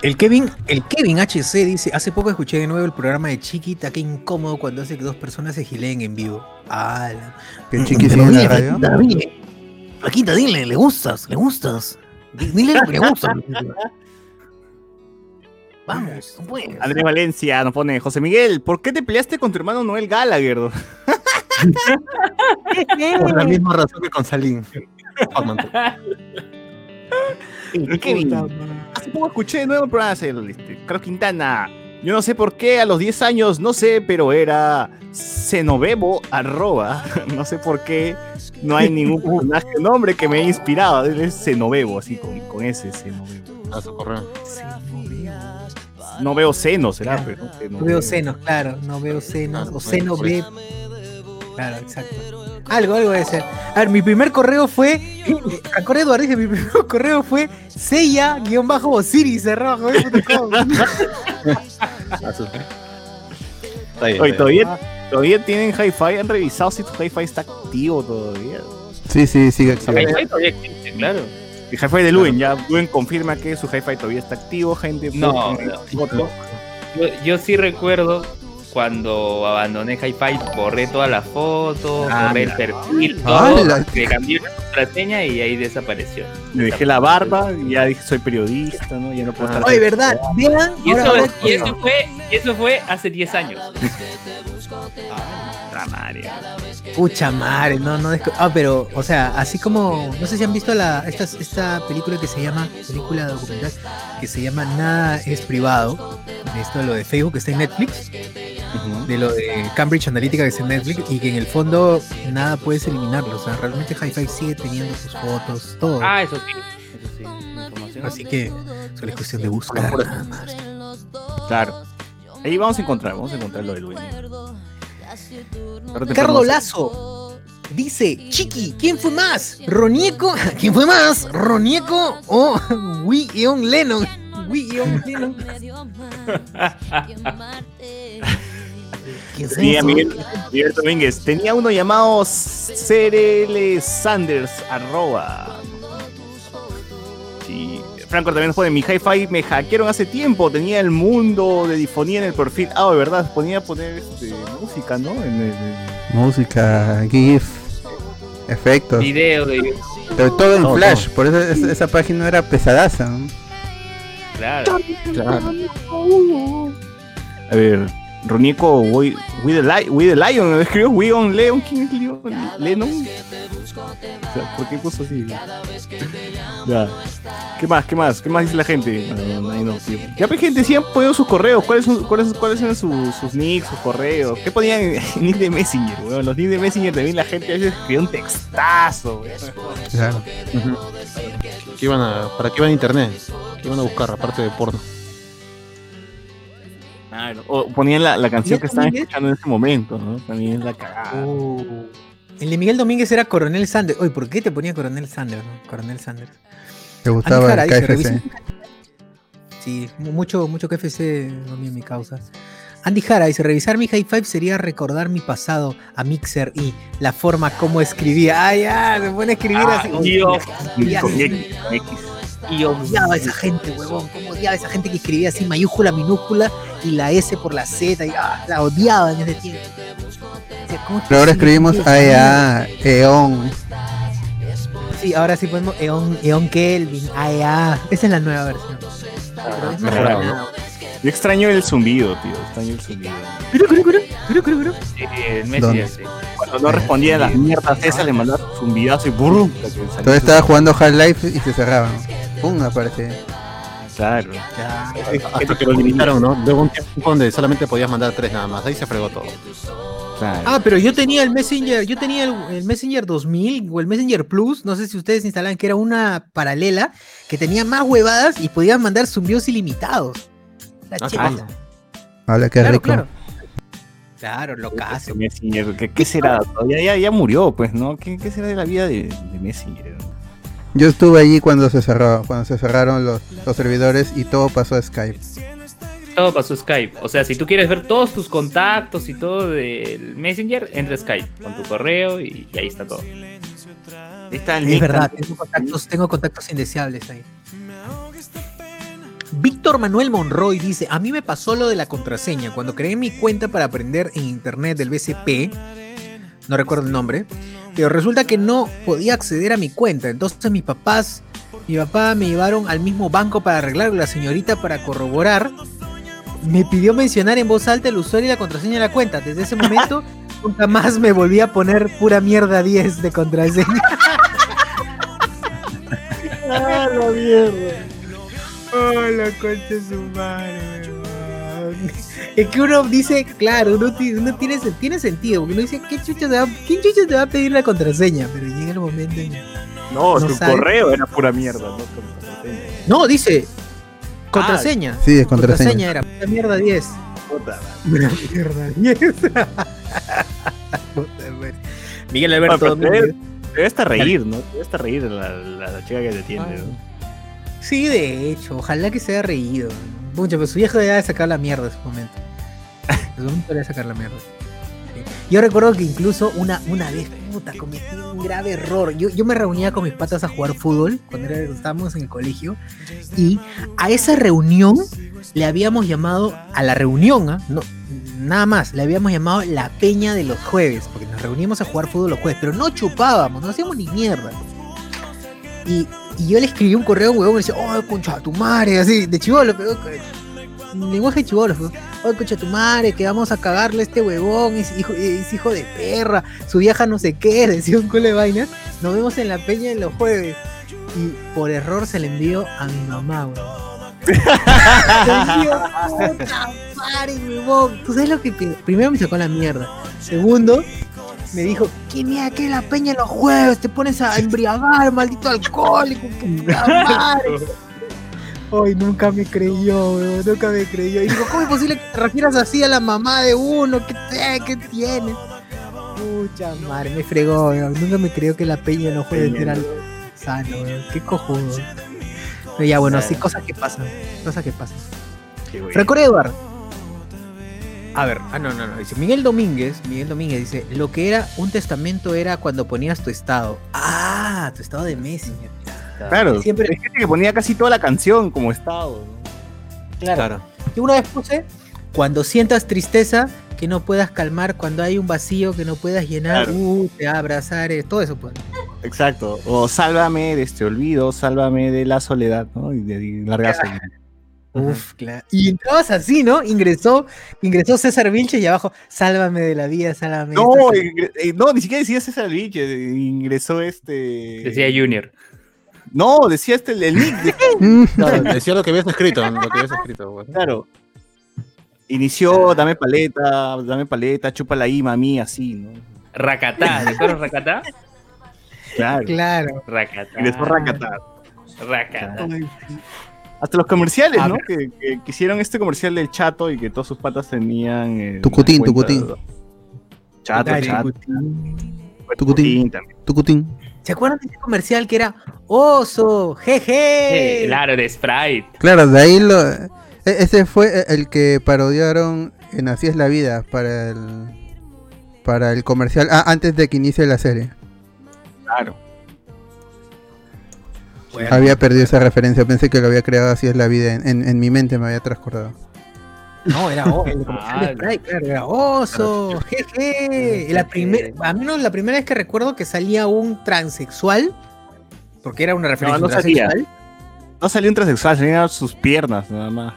Speaker 6: El Kevin, el Kevin HC dice, hace poco escuché de nuevo el programa de Chiquita, qué incómodo cuando hace que dos personas se gileen en vivo. Ah, la-
Speaker 4: chiqui la radio.
Speaker 6: Flaquita, dile. Flaquita, dile, le gustas, le gustas. Di- Dile lo que le gusta. Vamos, no puedes.
Speaker 3: Andrés Valencia nos pone, José Miguel, ¿por qué te peleaste con tu hermano Noel Gallagher?
Speaker 2: Por la misma razón que con Salín.
Speaker 3: Kevin. Hace poco escuché de nuevo el programa de este, Carlos Quintana. Yo no sé por qué a los 10 años, no sé, pero era Cenovebo arroba. No sé por qué no hay ningún personaje o nombre que me haya inspirado. Es Cenovebo, así con, con ese Cenovebo.
Speaker 2: A su correo.
Speaker 3: No veo seno, será, pero no
Speaker 6: No veo senos, claro, no veo senos.
Speaker 2: Ah,
Speaker 6: O
Speaker 2: eso.
Speaker 6: Claro, exacto. Algo, algo debe ser. A ver, mi primer correo fue. eh, Franco Eduardo dice: mi primer correo fue sella-osiris arroba hotmail.com.
Speaker 2: A su- Está bien,
Speaker 3: Oye. ¿todavía, todavía tienen hi-fi, han revisado si tu hi-fi está activo todavía.
Speaker 4: Sí, sí, sigue activo.
Speaker 1: Hi-Fi todavía existe, claro.
Speaker 3: El hi-fi de Luen, ya Luen confirma que su hi-fi todavía está activo, gente.
Speaker 1: No. Yo, yo sí recuerdo cuando abandoné Hi-Fi, borré todas las fotos,
Speaker 3: Ah,
Speaker 1: borré el
Speaker 3: la-
Speaker 1: perfil,
Speaker 4: Ah,
Speaker 1: todo,
Speaker 4: la-
Speaker 1: le cambié la contraseña y ahí desapareció.
Speaker 3: Me dejé la barba y ya dije soy periodista, ¿no? Ya no puedo estar.
Speaker 6: Oye, ¿verdad? Vean.
Speaker 1: Y
Speaker 6: ahora-
Speaker 1: eso,
Speaker 6: ahora-
Speaker 1: y eso fue, y eso fue hace 10 años.
Speaker 3: Puta madre.
Speaker 6: Pucha madre, no, no Ah, pero, o sea, así como, no sé si han visto la, esta, esta película que se llama, película documental, que se llama Nada es privado, de esto, lo de Facebook que está en Netflix, de lo de Cambridge Analytica que está en Netflix, y que en el fondo nada puedes eliminarlo, o sea, realmente Hi-Fi sigue teniendo sus fotos, todo.
Speaker 1: Ah, eso sí. Eso sí. Información.
Speaker 6: Así que solo es cuestión de buscar nada más.
Speaker 3: Claro. Ahí vamos a encontrar, vamos a encontrar lo de Luen. Tarde o temprano
Speaker 6: Carlos
Speaker 3: vamos a-
Speaker 6: Lazo dice, Chiqui, ¿quién fue más? ¿Ronieco? ¿Quién fue más? ¿Ronieco o Wii-Lennon? Lennon. ¿Quién es
Speaker 3: Mira,
Speaker 6: eso?
Speaker 3: Miguel, Miguel Domínguez. Tenía uno llamado CRL Sanders, arroba. Franco también nos pone, mi hi-fi me hackearon hace tiempo, tenía el mundo de difonía en el perfil. Ah, de verdad, ponía poner este, música, ¿no? En el- en-
Speaker 4: Música, GIF, efectos.
Speaker 1: Video de.
Speaker 4: Pero todo en Flash, por eso es- esa página era pesadaza. ¿no?
Speaker 1: Claro.
Speaker 2: Claro.
Speaker 3: A ver, Ronico We, We the, Li- We the Lion, ¿no? escribió We on Leon, ¿quién es Leon? Lennon. O sea, ¿Por qué puso así? Ya. ¿Qué más? ¿Qué más? ¿Qué más dice la gente? No, no, ahí no, tío. Ya, pues, gente, sí han ponido sus correos. ¿Cuáles, son, cuáles, cuáles eran sus, sus nicks, sus correos? ¿Qué ponían en nick de Messenger, weón? Los nicks de Messenger también la gente a veces escribía un textazo, weón.
Speaker 4: Claro.
Speaker 2: ¿Qué iban a, ¿Para qué iban a internet? ¿Qué iban a buscar aparte de porno?
Speaker 3: Claro. O ponían la, la canción
Speaker 6: ¿Ya
Speaker 3: que estaban escuchando en ese momento, ¿no? También es la cagada.
Speaker 6: Oh. El de Miguel Domínguez era Coronel Sanders. Oye, ¿por qué te ponía Coronel Sanders? no? Coronel Sanders.
Speaker 4: Te gustaba
Speaker 6: Andy
Speaker 4: el
Speaker 6: Jara dice,
Speaker 4: KFC.
Speaker 6: Sí, mu- mucho, mucho KFC no mi, mi causa. Andy Jara dice, revisar mi high five sería recordar mi pasado a Mixer y la forma como escribía. Ah, ya, se pone a escribir así.
Speaker 1: Ah, Dios.
Speaker 6: Ya,
Speaker 3: Con
Speaker 6: sí.
Speaker 3: X, con X.
Speaker 1: Y yo,
Speaker 6: Odiaba a esa gente, huevón. Cómo odiaba a esa gente que escribía así mayúscula, minúscula y la S por la Z. Y, ah, la odiaba en ese tiempo. O sea, ¿cómo es
Speaker 4: Pero ahora escribimos AEA, EON.
Speaker 6: Sí, ahora sí podemos Eon, Eon Kelvin, AEA. Esa es la nueva versión. Pero es
Speaker 3: mejorado,
Speaker 6: mejorado.
Speaker 3: Yo extraño el zumbido, tío. Extraño el zumbido.
Speaker 1: Sí, el
Speaker 4: ¿Dónde?
Speaker 1: Messenger, sí.
Speaker 3: Cuando no respondía a las mierdas esas, le mandaba zumbidazo y salía
Speaker 4: Entonces estaba jugando Half-Life y se cerraban. Pum, aparece.
Speaker 3: Claro.
Speaker 2: Hasta que lo limitaron, ¿no? Luego un tiempo donde solamente podías mandar tres nada más. Ahí se fregó todo.
Speaker 3: claro.
Speaker 6: Ah, pero yo tenía el Messenger, yo tenía el, el Messenger 2000 o el Messenger Plus, no sé si ustedes instalaban, que era una paralela que tenía más huevadas y podían mandar zumbidos ilimitados. La
Speaker 2: Ah.
Speaker 4: Hola, qué
Speaker 6: claro,
Speaker 4: rico.
Speaker 6: claro. Claro, lo
Speaker 3: Ese Messenger, ¿qué, qué será? Ya, ya, ya murió, pues, ¿no? ¿Qué, qué será de la vida de, de Messenger?
Speaker 4: Yo estuve allí cuando se cerró, cuando se cerraron los, los servidores y todo pasó a Skype.
Speaker 1: Todo pasó Skype. O sea, si tú quieres ver todos tus contactos y todo del Messenger, entra a Skype con tu correo y, y ahí está todo.
Speaker 3: Ahí está el
Speaker 6: Es verdad, tengo contactos, tengo contactos indeseables ahí. Víctor Manuel Monroy dice, a mí me pasó lo de la contraseña. Cuando creé mi cuenta para aprender en internet del BCP, no recuerdo el nombre, pero resulta que no podía acceder a mi cuenta. Entonces mis papás, mi papá me llevaron al mismo banco para arreglar la señorita para corroborar. Me pidió mencionar en voz alta el usuario y la contraseña de la cuenta. Desde ese momento nunca más me volví a poner pura mierda 10 de contraseña. ¡Ah, la mierda! ¡Oh, la concha de su madre! Es que uno dice, claro, uno, uno tiene, se- tiene sentido, porque uno dice, ¿qué chucha, te va, ¿quién chucha te va a pedir la contraseña? Pero llega el momento en...
Speaker 3: No,
Speaker 6: no
Speaker 3: su
Speaker 6: sabe.
Speaker 3: correo era pura mierda, ¿no? Contraseña.
Speaker 6: No, dice, contraseña.
Speaker 4: Sí, es contraseña.
Speaker 6: era, puta mierda 10.
Speaker 3: Puta
Speaker 6: Pura mierda 10. Puta madre. Miguel Alberto
Speaker 3: Ah,
Speaker 6: Domínguez.
Speaker 3: debe, debe hasta reír, ¿no? Debe hasta reír la, la, la chica que te atiende, ¿no?
Speaker 6: Sí, de hecho, ojalá que se haya reído. Mucho, pero su viejo debe sacar la mierda en su momento. En su momento sacar la mierda. Yo recuerdo que incluso una, una vez, puta, cometí un grave error. Yo, yo me reunía con mis patas a jugar fútbol cuando estábamos en el colegio. Y a esa reunión le habíamos llamado, a la reunión, ¿ah? no, nada más, le habíamos llamado la peña de los jueves, porque nos reuníamos a jugar fútbol los jueves, pero no chupábamos, no hacíamos ni mierda. Y, y yo le escribí un correo a un huevón y le decía, oh, concha de tu madre, así, de chivolo, pero lenguaje chivolo, oh, concha de tu madre, que vamos a cagarle a este huevón, es hijo, es hijo de perra, su vieja no sé qué, decía un culo de vainas, nos vemos en la peña en los jueves. Y por error se le envió a mi mamá, huevón. Dios, puta madre, huevón. ¿Tú sabes lo que Primero me sacó la mierda. Segundo, me dijo, ¿quién mira que la peña en los jueves? Te pones a embriagar, maldito alcohólico. Ay, nunca me creyó, weón, nunca me creyó. Y digo, ¿cómo es posible que te refieras así a la mamá de uno? ¿Qué, te, qué tiene? Pucha madre, me fregó, weón. Nunca me creyó que la peña los jueves era algo sano, weón. Qué cojudo. Pero ya, bueno, sí, cosas que pasan. Cosas que pasan. Franco Edward. A ver, ah, no, no, no. Dice Miguel Domínguez. Miguel Domínguez dice: Lo que era un testamento era cuando ponías tu estado. Ah, tu estado de Messenger.
Speaker 3: Claro,
Speaker 6: Siempre-
Speaker 3: hay gente que ponía casi toda la canción como estado. ¿no?
Speaker 6: Claro. Yo una vez puse: Cuando sientas tristeza que no puedas calmar, cuando hay un vacío que no puedas llenar,
Speaker 3: Claro.
Speaker 6: uh, te abrazar, eh, todo eso pues.
Speaker 3: Exacto. O sálvame de este olvido, sálvame de la soledad, ¿no? Y de, de largarse.
Speaker 6: Uf, claro. Y entrabas así, ¿no? Ingresó, ingresó César Vilches y abajo, sálvame de la vida, sálvame. de
Speaker 3: No,
Speaker 6: esta sal-".
Speaker 3: ingre- eh, no, ni siquiera decía César Vilche, ingresó este.
Speaker 1: Decía Junior.
Speaker 3: No, decía este el, el nick. de-
Speaker 2: Claro, decía lo que habías escrito, lo que habías escrito.
Speaker 3: claro. Inició, dame paleta, dame paleta, chúpala ahí, mami, así, ¿no?
Speaker 1: Racatá, ¿te acuerdas Racatá?
Speaker 3: Claro.
Speaker 6: Claro.
Speaker 1: Racatá.
Speaker 3: Ingresó Rakata.
Speaker 1: Racatá.
Speaker 3: Hasta los comerciales, ¿no? Que, que- que hicieron este comercial del chato y que todos sus patas tenían. eh,
Speaker 4: Tucutín, tucutín.
Speaker 3: Chato,
Speaker 6: Dale,
Speaker 3: chato.
Speaker 6: Tucutín.
Speaker 3: Tucutín también.
Speaker 4: Tucutín.
Speaker 6: ¿Se acuerdan de ese comercial que era oso, jeje?
Speaker 1: Eh, claro, de Sprite.
Speaker 4: Claro, de ahí lo. e- Ese fue el que parodiaron en Así es la vida para el. Para el comercial. Ah, antes de que inicie la serie.
Speaker 3: Claro.
Speaker 6: Bueno,
Speaker 4: Había perdido esa referencia. Pensé que lo había creado Así es la vida. En, en- en mi mente me había transcurrido.
Speaker 6: No, era o- el comercial de
Speaker 1: Ah,
Speaker 6: Sprite, claro, era oso, jeje. La primer, a menos la primera vez que recuerdo que salía un transexual, porque era una referencia
Speaker 3: no
Speaker 6: a un
Speaker 3: salía. No salió un transexual, salían sus piernas nada más.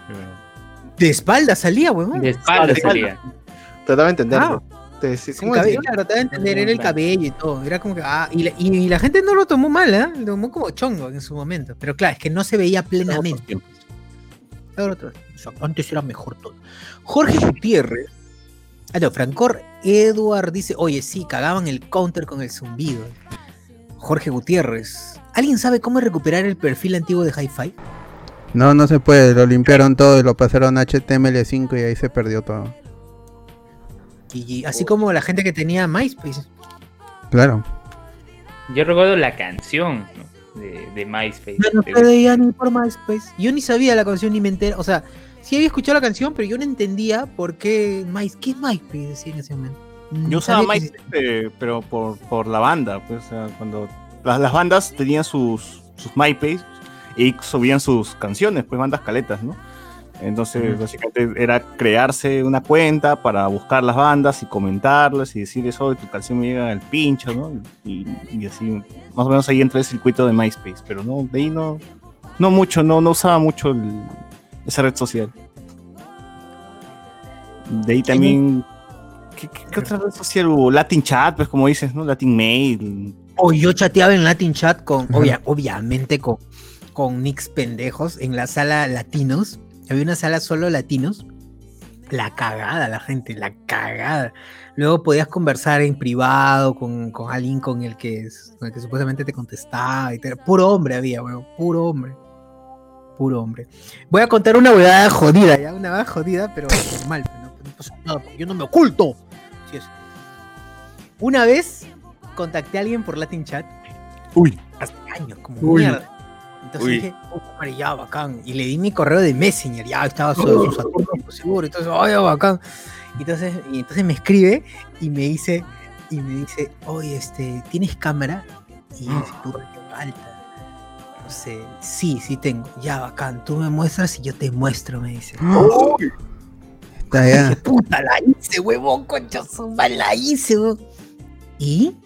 Speaker 6: de espalda salía, huevón.
Speaker 1: De espalda
Speaker 7: de
Speaker 1: salía.
Speaker 7: Trataba de entenderlo. Te decía-
Speaker 6: El
Speaker 7: ¿cómo
Speaker 6: cabello, a entender, era el cabello y todo. Era como que, ah, y la, y la gente no lo tomó mal, ¿eh? Lo tomó como chongo en su momento. Pero claro, es que no se veía plenamente. Ahora otra vez. O sea, antes era mejor todo. Jorge Gutiérrez. Ah, no, Francor Edward dice, oye, sí, cagaban el counter con el zumbido. Jorge Gutiérrez. ¿Alguien sabe cómo recuperar el perfil antiguo de Hi-Fi?
Speaker 4: No, no se puede. Lo limpiaron todo y lo pasaron a HTML5 y ahí se perdió todo.
Speaker 6: Y así como la gente que tenía MySpace.
Speaker 4: Claro.
Speaker 1: Yo recuerdo la canción de, de MySpace.
Speaker 6: Ya no veía ni por MySpace. Yo ni sabía la canción ni me entera. O sea, sí había escuchado la canción, pero yo no entendía por qué MySpace. ¿Qué es MySpace? Decía en ese momento.
Speaker 3: Yo usaba MySpace, pero por, por la banda, pues, o sea, cuando las, las bandas tenían sus, sus MySpace y subían sus canciones, pues bandas caletas, ¿no? Entonces, básicamente era crearse una cuenta para buscar las bandas y comentarlas y decir eso, tu canción me llega al pincho, ¿no? Y, y así, más o menos ahí entra el circuito de MySpace, pero no, de ahí no, no mucho, no, no usaba mucho el- esa red social. De ahí también, ¿qué, qué- qué otra red social hubo? Latin Chat, pues como dices, ¿no? Latin Mail.
Speaker 6: O yo chateaba en Latin Chat con, obvia- obviamente con, con nicks pendejos en la sala latinos. Había una sala solo latinos. La cagada, la gente, la cagada. Luego podías conversar en privado con, con alguien con el, que, es- con el que supuestamente te contestaba. Y. Puro hombre había, weón. Puro hombre. Puro hombre. Voy a contar una huevada jodida, ya. Una huevada jodida, pero normal. No, no pasa nada, porque yo no me oculto. Así es. Una vez contacté a alguien por Latin Chat.
Speaker 3: Uy.
Speaker 6: Hace años, como
Speaker 3: Uy.
Speaker 6: mierda. Entonces
Speaker 3: Uy.
Speaker 6: dije, "Puta madre, ya, bacán. Y le di mi correo de Messenger, ya estaba su, su Saturno, seguro. Entonces, ay, ya, bacán. Y entonces, y entonces me escribe y me dice, y me dice, oye, este, ¿tienes cámara? Y yo dice, puta, qué falta. No sé, sí, sí tengo. Ya, bacán. Tú me muestras y yo te muestro, me dice.
Speaker 4: Está
Speaker 6: Dije,
Speaker 4: ya.
Speaker 6: puta, la hice, huevón, concha la hice, huevón. ¿Y?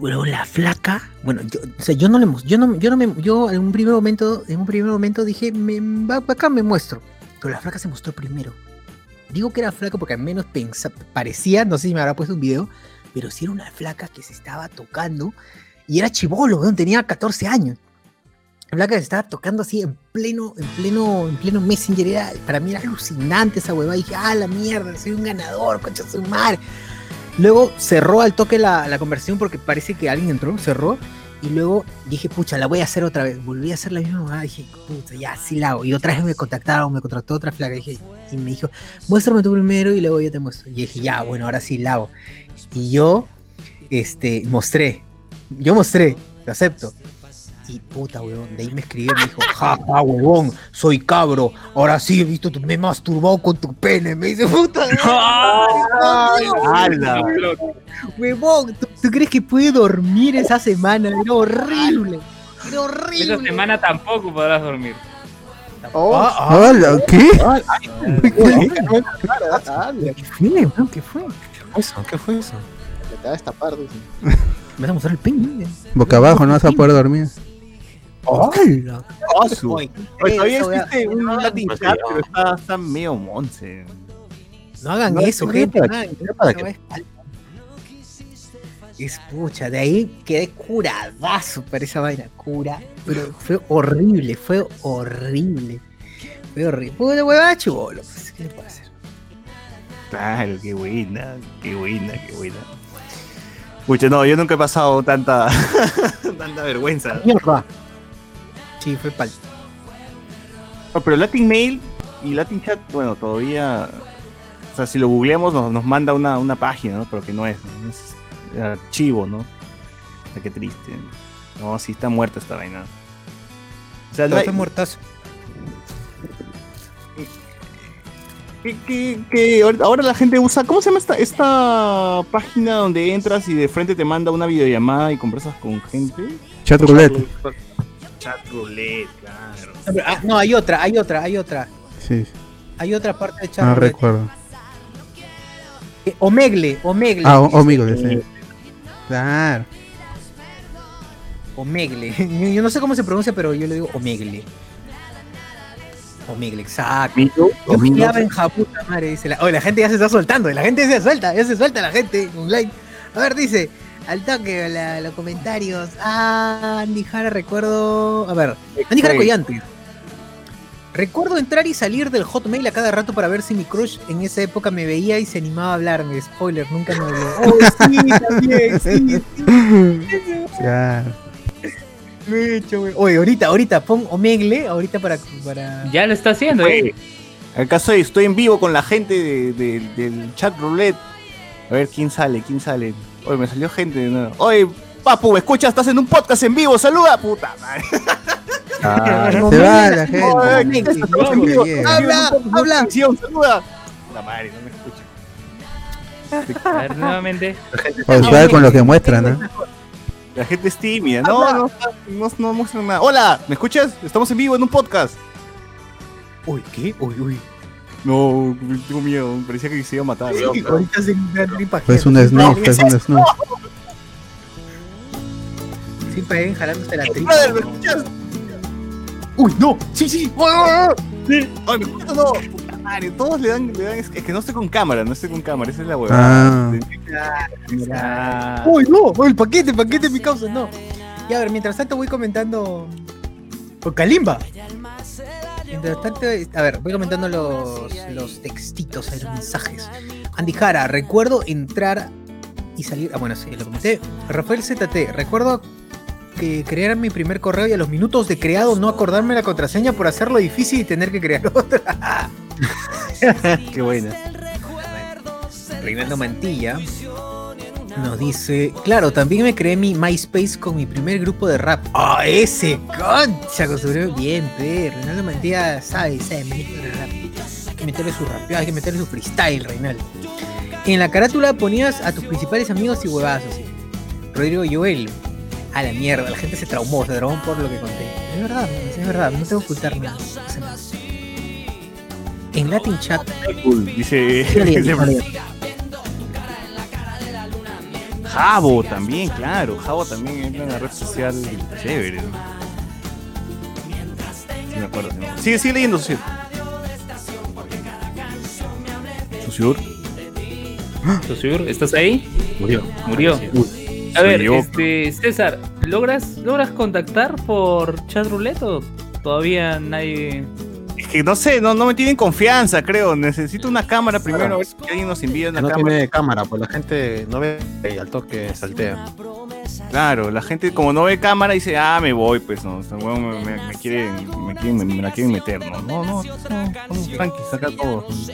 Speaker 6: Bueno, la flaca, bueno, yo, yo no le yo no, yo no me, yo en un primer momento, en un primer momento dije, me, va, acá me muestro, pero la flaca se mostró primero. Digo que era flaca porque al menos pensa, parecía, no sé si me habrá puesto un video, pero sí era una flaca que se estaba tocando y era chivolo, weón, tenía 14 años. La flaca se estaba tocando así en pleno, en pleno, en pleno Messenger. Era, para mí era alucinante esa huevada. Dije, ah, la mierda, soy un ganador, concha su madre. Luego cerró al toque la, la conversación porque parece que alguien entró, cerró. Y luego dije, pucha, la voy a hacer otra vez. Volví a hacer la misma huevada. Dije, puta, ya, sí la hago. Y otra vez me contactaron, me contactó otra flaca. Dije, y me dijo, muéstrame tú primero y luego yo te muestro. Y dije, ya, bueno, ahora sí la hago. Y yo, este, mostré. Yo mostré, lo acepto. Y puta, huevón, de ahí me escribió y me dijo, ja, ja, huevón, soy cabro, ahora sí he visto, me he masturbado con tu pene, me dice, puta, huevón, ¿tú, tú crees que pude dormir esa semana? Era horrible, era
Speaker 1: Esa
Speaker 6: horrible.
Speaker 1: semana tampoco podrás dormir.
Speaker 7: Oh,
Speaker 6: Ah, ah,
Speaker 4: ¿qué?
Speaker 6: ¿Qué? ¿Qué fue?
Speaker 2: ¿Eso? ¿Qué fue eso?
Speaker 7: te va a destapar, dice.
Speaker 6: Me vas a mostrar el pene.
Speaker 4: Boca abajo, no vas a poder dormir.
Speaker 6: ¡Hola!
Speaker 3: Oh, su-
Speaker 6: Oye,
Speaker 3: Oye, todavía existe un Latin
Speaker 2: Pues
Speaker 3: chat, pero está, está medio monce.
Speaker 6: No hagan
Speaker 2: No,
Speaker 6: eso,
Speaker 2: ¿para
Speaker 6: gente.
Speaker 2: qué?
Speaker 6: no hagan eso,
Speaker 2: ¿Para
Speaker 6: esa
Speaker 2: qué?
Speaker 6: wea es falsa. Es pucha, de ahí quedé curadazo para esa vaina, cura, pero fue horrible, fue horrible, fue horrible, fue una huevada chivolo, pues, ¿qué le puedo hacer?
Speaker 3: Claro, qué buena, qué buena, qué buena. Pucha, no, yo nunca he pasado tanta, tanta vergüenza.
Speaker 6: Mierda. Sí, fue pal.
Speaker 3: No, pero Latin Mail y Latin Chat, bueno, todavía. O sea, si lo googleamos nos, nos manda una, una página, ¿no? Pero que no es, ¿no? Es archivo, ¿no? O sea, qué triste. No, sí está muerta esta vaina. O sea,
Speaker 6: fue muertazo.
Speaker 3: que, que- que ahora- ahora la gente usa. ¿Cómo se llama esta, esta página donde entras y de frente te manda una videollamada y conversas con gente?
Speaker 4: Chat roulette.
Speaker 3: Chat roulette, claro.
Speaker 6: Ah, no, hay otra, hay otra, hay otra.
Speaker 4: Sí,
Speaker 6: Hay otra parte de chat.
Speaker 4: no
Speaker 6: roulette.
Speaker 4: recuerdo.
Speaker 6: Eh, Omegle, Omegle.
Speaker 4: Ah. Omegle, sí. Claro.
Speaker 6: Omegle. Yo no sé cómo se pronuncia, pero yo le digo Omegle. Omegle, exacto. Yo en Japuta, madre, dice la... Oye, la gente ya se está soltando, la gente se suelta, ya se suelta la gente online. A ver, dice, al toque, la- los comentarios. Ah, Andy Jara, recuerdo... A ver, Andy Jara
Speaker 3: Sí.
Speaker 6: Collante. Recuerdo entrar y salir del Hotmail a cada rato para ver si mi crush en esa época me veía y se animaba a hablarme. Spoiler, nunca me habló. Oh, sí, también, sí, sí.
Speaker 4: Claro.
Speaker 6: Güey. Oye, ahorita, ahorita, pon Omegle, ahorita para... para...
Speaker 1: Ya lo está haciendo, ¿eh?
Speaker 3: Acá estoy, estoy en vivo con la gente de- de- del chat roulette. A ver quién sale, quién sale. Oye, me salió gente de nuevo. Oye, papu, ¿me escuchas? Estás en un podcast en vivo, saluda, puta madre.
Speaker 2: Ah,
Speaker 4: Se va la gente. Habla,
Speaker 6: habla.
Speaker 3: saluda. La madre, no me escucha.
Speaker 1: A ver, nuevamente.
Speaker 4: Sea, con lo que muestran, ¿no?
Speaker 3: La gente es tímida. No, no, no, no muestran nada. Hola, ¿me escuchas? Estamos en vivo en un podcast.
Speaker 6: Uy, ¿qué? Uy, uy.
Speaker 3: No, tengo miedo. Parecía que se iba a matar.
Speaker 6: Ahorita se me da tripa.
Speaker 4: Pues un snake, pues un snake.
Speaker 6: Sí, paguen jalándose la tripa.
Speaker 3: Brother, ¿me escuchas?
Speaker 6: Uy, no. Sí, sí.
Speaker 3: Sí. Ay, ¿me escuchas no? Puta madre, todos le dan, le dan. Es es que no estoy con cámara, no estoy con cámara, esa es la huevada.
Speaker 4: Ah.
Speaker 6: Uy, no. Uy, el paquete, el paquete de mi causa, no. Y a ver, mientras tanto voy comentando. Con Kalimba. Mientras tanto, a ver, voy comentando los, los textitos, los mensajes. Andy Jara, recuerdo entrar y salir. Ah, bueno, sí, lo comenté. Rafael ZT, recuerdo que crear mi primer correo y a los minutos de creado no acordarme la contraseña por hacerlo difícil y tener que crear otra.
Speaker 3: Qué buena.
Speaker 6: Reinaldo Mantilla nos dice, claro, también me creé mi MySpace con mi primer grupo de rap. ¡Ah, ese concha! Con su bien, pe. Reinaldo Mantilla sabe, sabe, manejo de rap. Hay que meterle su rap, hay que meterle su freestyle, Reinaldo. En la carátula ponías a tus principales amigos y huevazos. así. Rodrigo Joel. A la mierda, la gente se traumó, se traumó por lo que conté. Es verdad, es verdad, no tengo que ocultar nada. En Latin Chat.
Speaker 3: Cool, dice. Jabo también, claro. Jabo también es una red social chévere. ¿no? Sí, me acuerdo. sí. Sigue, sigue leyendo, Susur. Susur.
Speaker 1: Susur, ¿estás ahí?
Speaker 2: murió.
Speaker 1: Murió. A ver, este, César, ¿logras, ¿logras contactar por chat roulette o todavía nadie?
Speaker 3: Que no sé, no, no me tienen confianza, creo. Necesito una cámara primero, a ver si alguien nos envía una
Speaker 2: No
Speaker 3: cámara.
Speaker 2: tiene cámara, pues la gente no ve y al toque saltea.
Speaker 3: Claro, la gente como no ve cámara dice, ah, me voy, pues no, o sea, huevón, me, me- me quieren, me, quieren- me- la quieren meter, ¿no? No, no, no, estamos tranquilos acá todos.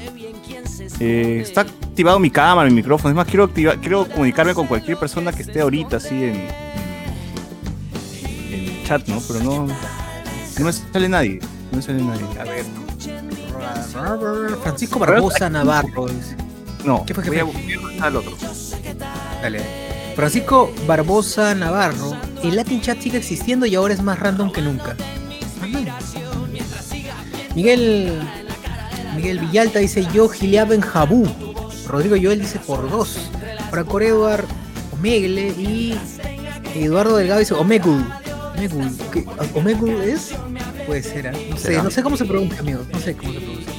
Speaker 3: Eh, está activado mi cámara, mi micrófono, es más, quiero activar, quiero comunicarme con cualquier persona que esté ahorita así en, en el chat, ¿no? Pero no, no me sale nadie, no sale nadie.
Speaker 6: A ver. Francisco Barbosa Navarro.
Speaker 3: No,
Speaker 6: ¿Qué fue, qué
Speaker 3: voy a buscar al otro.
Speaker 6: Dale. Francisco Barbosa Navarro. El Latin Chat sigue existiendo y ahora es más random que nunca. Miguel. Miguel Villalta dice yo gileaba en Jabú. Rodrigo Joel dice por dos. Franco Eduard Omegle y Eduardo Delgado dice Omegul. Omegul. ¿Omegul es? Puede ser, ¿ah? no sé, no sé cómo se pronuncia, amigos, no sé cómo se pronuncia.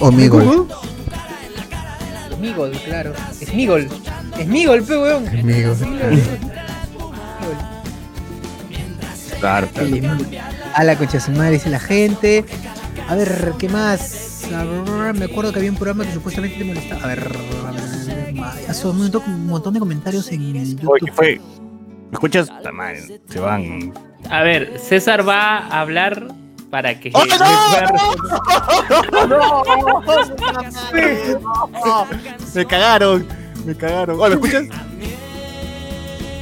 Speaker 4: O Migol.
Speaker 6: Smigol, claro. Smigol. Smigol, pe weón.
Speaker 4: Smigol.
Speaker 3: Claro, claro.
Speaker 6: A la concha de su madre, dice la gente. A ver, ¿qué más? A ver, me acuerdo que había un programa que supuestamente te molestaba. A ver, hace un montón, un montón de comentarios en el YouTube.
Speaker 3: Oye, ¿qué fue? ¿Me escuchas? Se van.
Speaker 1: A ver, César va a hablar para que.
Speaker 3: ¡Oh,
Speaker 1: pueda responder.
Speaker 3: Me cagaron. Me cagaron. Oye, ¿me escuchas?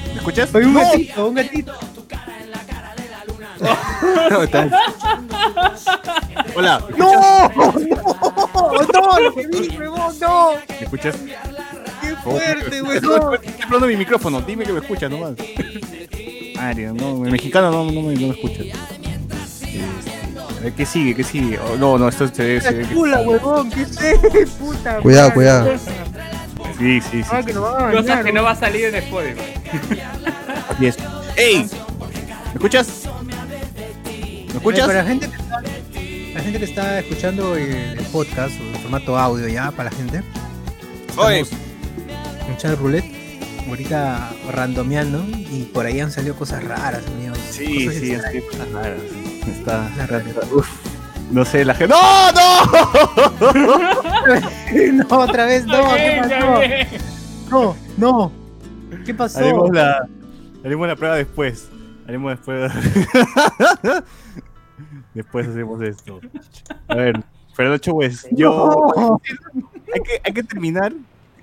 Speaker 3: ¿Me escuchas?
Speaker 6: Oye, un
Speaker 3: ¡No!
Speaker 6: gatito, un gatito.
Speaker 3: Hola. ¿me
Speaker 6: ¡No! ¡No! ¡No! ¡Lo que vi, huevón! ¡No!
Speaker 3: ¿Me escuchas?
Speaker 6: ¡Qué fuerte,
Speaker 3: No,
Speaker 6: huevón!
Speaker 3: Estoy hablando de mi micrófono, dime que me escuchas nomás. Mario, no, el mexicano no, no, me, no me escucha. A ver, ¿qué sigue? ¿Qué sigue? Oh, no, no, esto se que-
Speaker 6: ¡Pula, huevón! ¿Qué es? ¡Puta!
Speaker 4: Cuidado,
Speaker 6: madre!
Speaker 4: cuidado.
Speaker 3: Sí, sí, sí.
Speaker 6: Ah, que nos van a
Speaker 1: Cosas
Speaker 6: bañar,
Speaker 1: que no va a salir en Spotify.
Speaker 3: Así es. ¡Ey! ¿Me escuchas? ¿Me escuchas?
Speaker 6: Para la gente que está, la gente que está escuchando el, el podcast o en formato audio ya para la gente. Estamos chat roulette. Ahorita randomeando y por ahí han salido cosas raras, amigos.
Speaker 3: Sí,
Speaker 6: Cosas
Speaker 3: sí, así cosas raras. Está, uf, no sé, la gente. ¡No, no!
Speaker 6: no, otra vez no, ¿qué pasó? No, no. ¿Qué pasó?
Speaker 3: Haremos la, haremos la prueba después. Haremos después. después hacemos esto. A ver, Fernando Chávez, yo. Hay, que, hay que terminar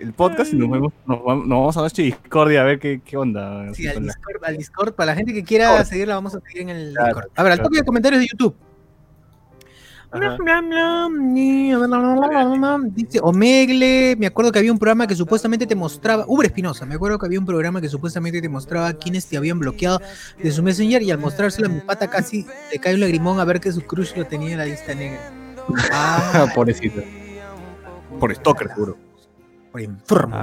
Speaker 3: el podcast y nos vemos. Nos, vamos- nos vamos a nuestra Discordia a ver qué, qué onda.
Speaker 6: Sí, al Discord, al Discord, para la gente que quiera
Speaker 3: Discord.
Speaker 6: seguirla, vamos a seguir en el
Speaker 3: Claro,
Speaker 6: Discord. A ver, al
Speaker 3: claro.
Speaker 6: toque de comentarios de YouTube. Dice Omegle, me acuerdo que había un programa que supuestamente te mostraba, Uber Espinosa, me acuerdo que había un programa que supuestamente te mostraba quiénes te habían bloqueado de su Messenger y al mostrárselo a mi pata casi le cae un lagrimón a ver que su crush lo tenía en la lista negra. Ah,
Speaker 3: Pobrecito. Por Stalker, seguro.
Speaker 6: Por enfermo.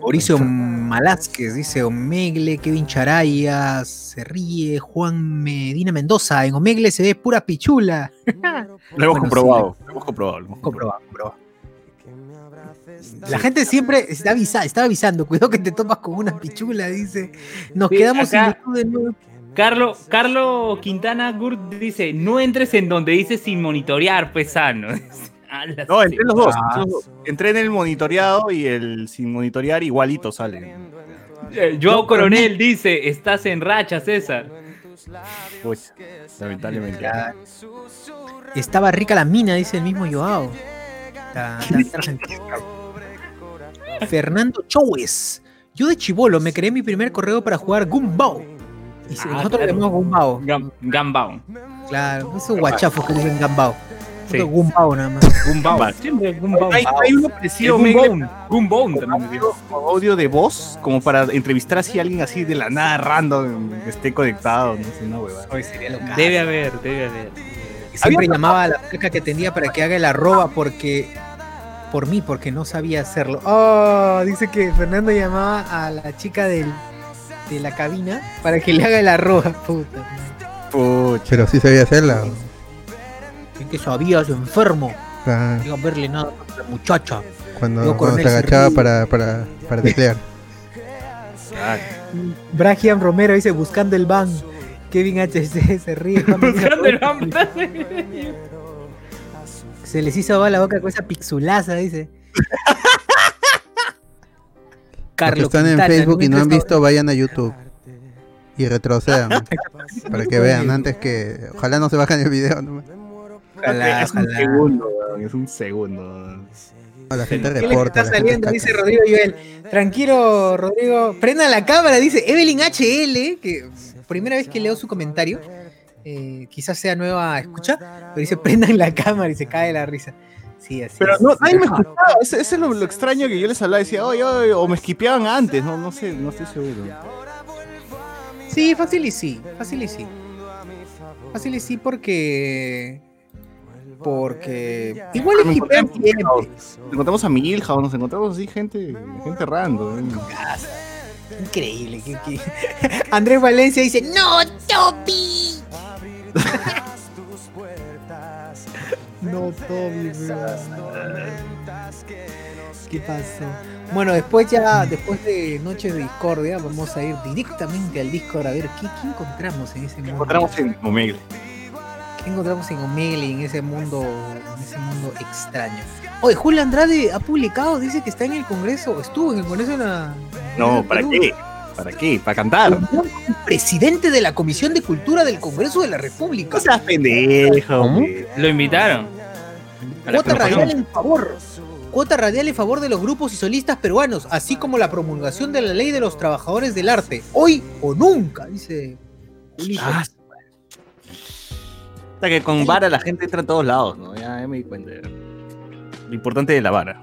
Speaker 6: Mauricio Malázquez dice Omegle, Kevin Charaya, se ríe, Juan Medina Mendoza, en Omegle se ve pura pichula.
Speaker 3: Lo hemos
Speaker 6: Bueno,
Speaker 3: comprobado. Lo hemos comprobado. lo hemos
Speaker 6: Comprobado, comprobado. La gente siempre está, avisa, está avisando, cuidado que te topas con una pichula, dice. Nos
Speaker 1: Sí,
Speaker 6: quedamos sin
Speaker 1: acá-
Speaker 6: de nuevo.
Speaker 1: Carlo, Carlo Quintana Gurt dice, no entres en donde dice sin monitorear, pues sano. A la
Speaker 3: No, entré en los dos.
Speaker 6: Ah.
Speaker 3: entré en el monitoreado y el sin monitorear igualito sale.
Speaker 1: Eh, Joao Coronel dice, estás en racha, César.
Speaker 3: Pues, lamentablemente.
Speaker 6: Ya. Estaba rica la mina, dice el mismo Joao. La- la-. Fernando Chowes. Yo de chivolo me creé mi primer correo para jugar Gumbao. Y
Speaker 1: Ah,
Speaker 6: nosotros
Speaker 1: claro.
Speaker 6: le llamamos Gumbao.
Speaker 1: Gam- Gambao.
Speaker 6: Claro, esos guachafos que dicen Gambao.
Speaker 1: Sí.
Speaker 6: Gumbao nada más.
Speaker 1: Gumbao. Siempre Gumbao.
Speaker 3: Hay, hay uno parecido.
Speaker 1: Gumbone también.
Speaker 3: audio de voz, como para entrevistar así a alguien así de la nada random que esté conectado, no sé, huevada.
Speaker 1: Debe haber, debe haber.
Speaker 6: Siempre llamaba a la flaca que atendía para que haga el arroba porque por mí, porque no sabía hacerlo. Oh, dice que Fernando llamaba a la chica del, de la cabina para que le haga el arroba, puta.
Speaker 3: Pucha.
Speaker 4: Pero sí sabía hacerla.
Speaker 6: Es que sabía su enfermo.
Speaker 4: Ah,
Speaker 6: No iba a verle nada a la muchacha.
Speaker 4: cuando, cuando se agachaba para, para, para teclear.
Speaker 6: Bragian Romero dice buscando el ban. Kevin HC se ríe.
Speaker 1: Buscando el Bam-
Speaker 6: Se les hizo agua la boca con esa pixulaza, dice. Carlos
Speaker 4: están en Facebook y no han visto, vayan a YouTube. Y retrocedan. para que vean antes que. Ojalá no se bajen el video. ¿no?
Speaker 6: Ojalá,
Speaker 3: es un segundo, weón, es un segundo.
Speaker 4: A la gente
Speaker 6: ¿Qué les
Speaker 4: reporta.
Speaker 6: está
Speaker 4: la gente
Speaker 6: saliendo? Dice Rodrigo Joel. Tranquilo, Rodrigo. Prenda la cámara, dice Evelyn HL, que primera vez que leo su comentario. eh, quizás sea nueva escucha, pero dice prendan la cámara y se cae la risa. Sí, así
Speaker 3: Pero
Speaker 6: es.
Speaker 3: no, nadie me escuchaba, ese, ese es lo, lo extraño que yo les hablaba, decía, oye, oye, o me esquipeaban antes, no, no sé, no estoy seguro.
Speaker 6: Sí, fácil y sí, fácil y sí. Fácil y sí porque... Porque... Igual es siempre.
Speaker 3: Nos encontramos a Milhouse, nos encontramos así gente, gente random. ¿eh?
Speaker 6: Increíble. que- que- Andrés Valencia dice, ¡No, Topi! No, Toby. ¿Qué pasó? Bueno, después ya, después de Noches de Discordia, vamos a ir directamente al Discord a ver qué, qué encontramos en ese mundo.
Speaker 3: Encontramos en Omegle.
Speaker 6: ¿Qué encontramos en Omegle, en ese mundo, en ese mundo extraño? Oye, Julio Andrade ha publicado, dice que está en el Congreso, estuvo en el Congreso de la.
Speaker 3: No, ¿para qué? ¿Para qué? ¿Para cantar?
Speaker 6: Presidente de la Comisión de Cultura del Congreso de la República.
Speaker 3: No seas pendejo, hombre.
Speaker 1: Lo invitaron.
Speaker 6: Cuota radial en favor. Cuota radial en favor de los grupos y solistas peruanos, así como la promulgación de la ley de los trabajadores del arte. Hoy o nunca, dice Julito.
Speaker 3: Ah, Hasta que con vara la gente entra en todos lados, ¿no? Ya, ya me di cuenta. Lo importante de la vara.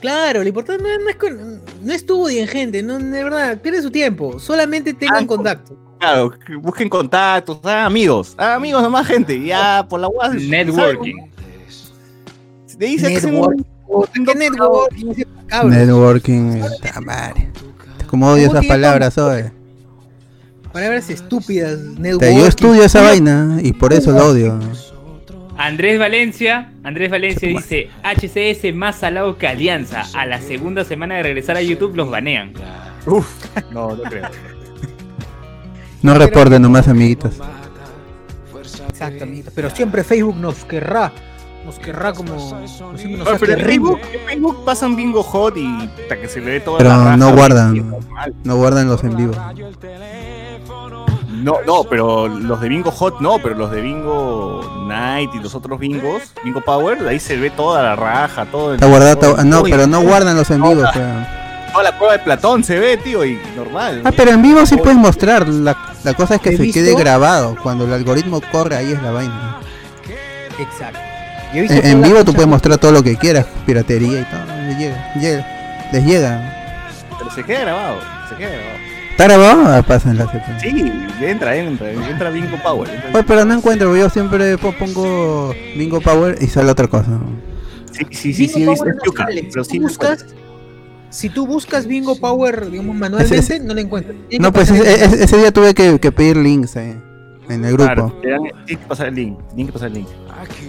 Speaker 6: Claro, lo importante no, no es con- no estudien, gente, no, de verdad, pierden su tiempo. Solamente tengan
Speaker 3: Ah,
Speaker 6: contacto.
Speaker 3: Claro, que busquen contactos, ah, amigos, ah, amigos nomás, gente, ya por la web.
Speaker 1: Networking.
Speaker 6: ¿Qué networking? Cabro.
Speaker 4: Networking, puta madre. Como odio
Speaker 6: ¿Cómo
Speaker 4: esas palabras, oye.
Speaker 6: Palabras estúpidas.
Speaker 4: Yo
Speaker 6: Networking.
Speaker 4: estudio esa vaina y por eso lo odio.
Speaker 1: Andrés Valencia, Andrés Valencia dice, HCS más salado que Alianza. A la segunda semana de regresar a YouTube los banean.
Speaker 3: Uf, no, no creo.
Speaker 4: No reporten nomás, amiguitos.
Speaker 6: Exacto, amiguitos. Pero siempre Facebook nos querrá. Nos querrá como. siempre nos
Speaker 3: Ah, pero en
Speaker 6: querido.
Speaker 3: Facebook, en Facebook pasan bingo hot y hasta que se le ve toda
Speaker 4: Pero
Speaker 3: la raja,
Speaker 4: no guardan. No guardan los en vivo.
Speaker 3: No, no, pero los de bingo hot no, pero los de bingo night y los otros bingos, bingo power, ahí se ve toda la raja, todo. el-
Speaker 4: Está guardado,
Speaker 3: todo
Speaker 4: está-
Speaker 3: el-
Speaker 4: no, pero no guardan los en vivo.
Speaker 3: Toda la prueba de Platón se ve, tío, y normal.
Speaker 4: Ah, pero en vivo sí puedes mostrar. La, la cosa es que
Speaker 6: ¿He
Speaker 4: se
Speaker 6: visto?
Speaker 4: quede grabado. Cuando el algoritmo corre, ahí es la vaina.
Speaker 6: Exacto. Yo
Speaker 4: En, en vivo tú puedes mostrar todo lo que quieras, piratería y todo. Les llega, llega, les llega.
Speaker 3: Pero se queda grabado, se queda grabado.
Speaker 4: ¿Está grabado? Ah, pasa enlace. pues.
Speaker 3: Sí, entra, entra, entra bingo power. entra-
Speaker 4: Oye, pero no encuentro, yo siempre po- pongo Bingo Power y sale otra cosa.
Speaker 3: Sí, sí, sí,
Speaker 6: Bingo
Speaker 3: sí,
Speaker 6: Si tú buscas, si tú buscas Bingo Power, digamos, manualmente,
Speaker 4: Ese-
Speaker 6: no lo encuentras.
Speaker 4: No, pues ese- ese día tuve que, que pedir links eh, en el grupo.
Speaker 3: Claro, te dan- tienes que pasar el link, tienes que pasar el link.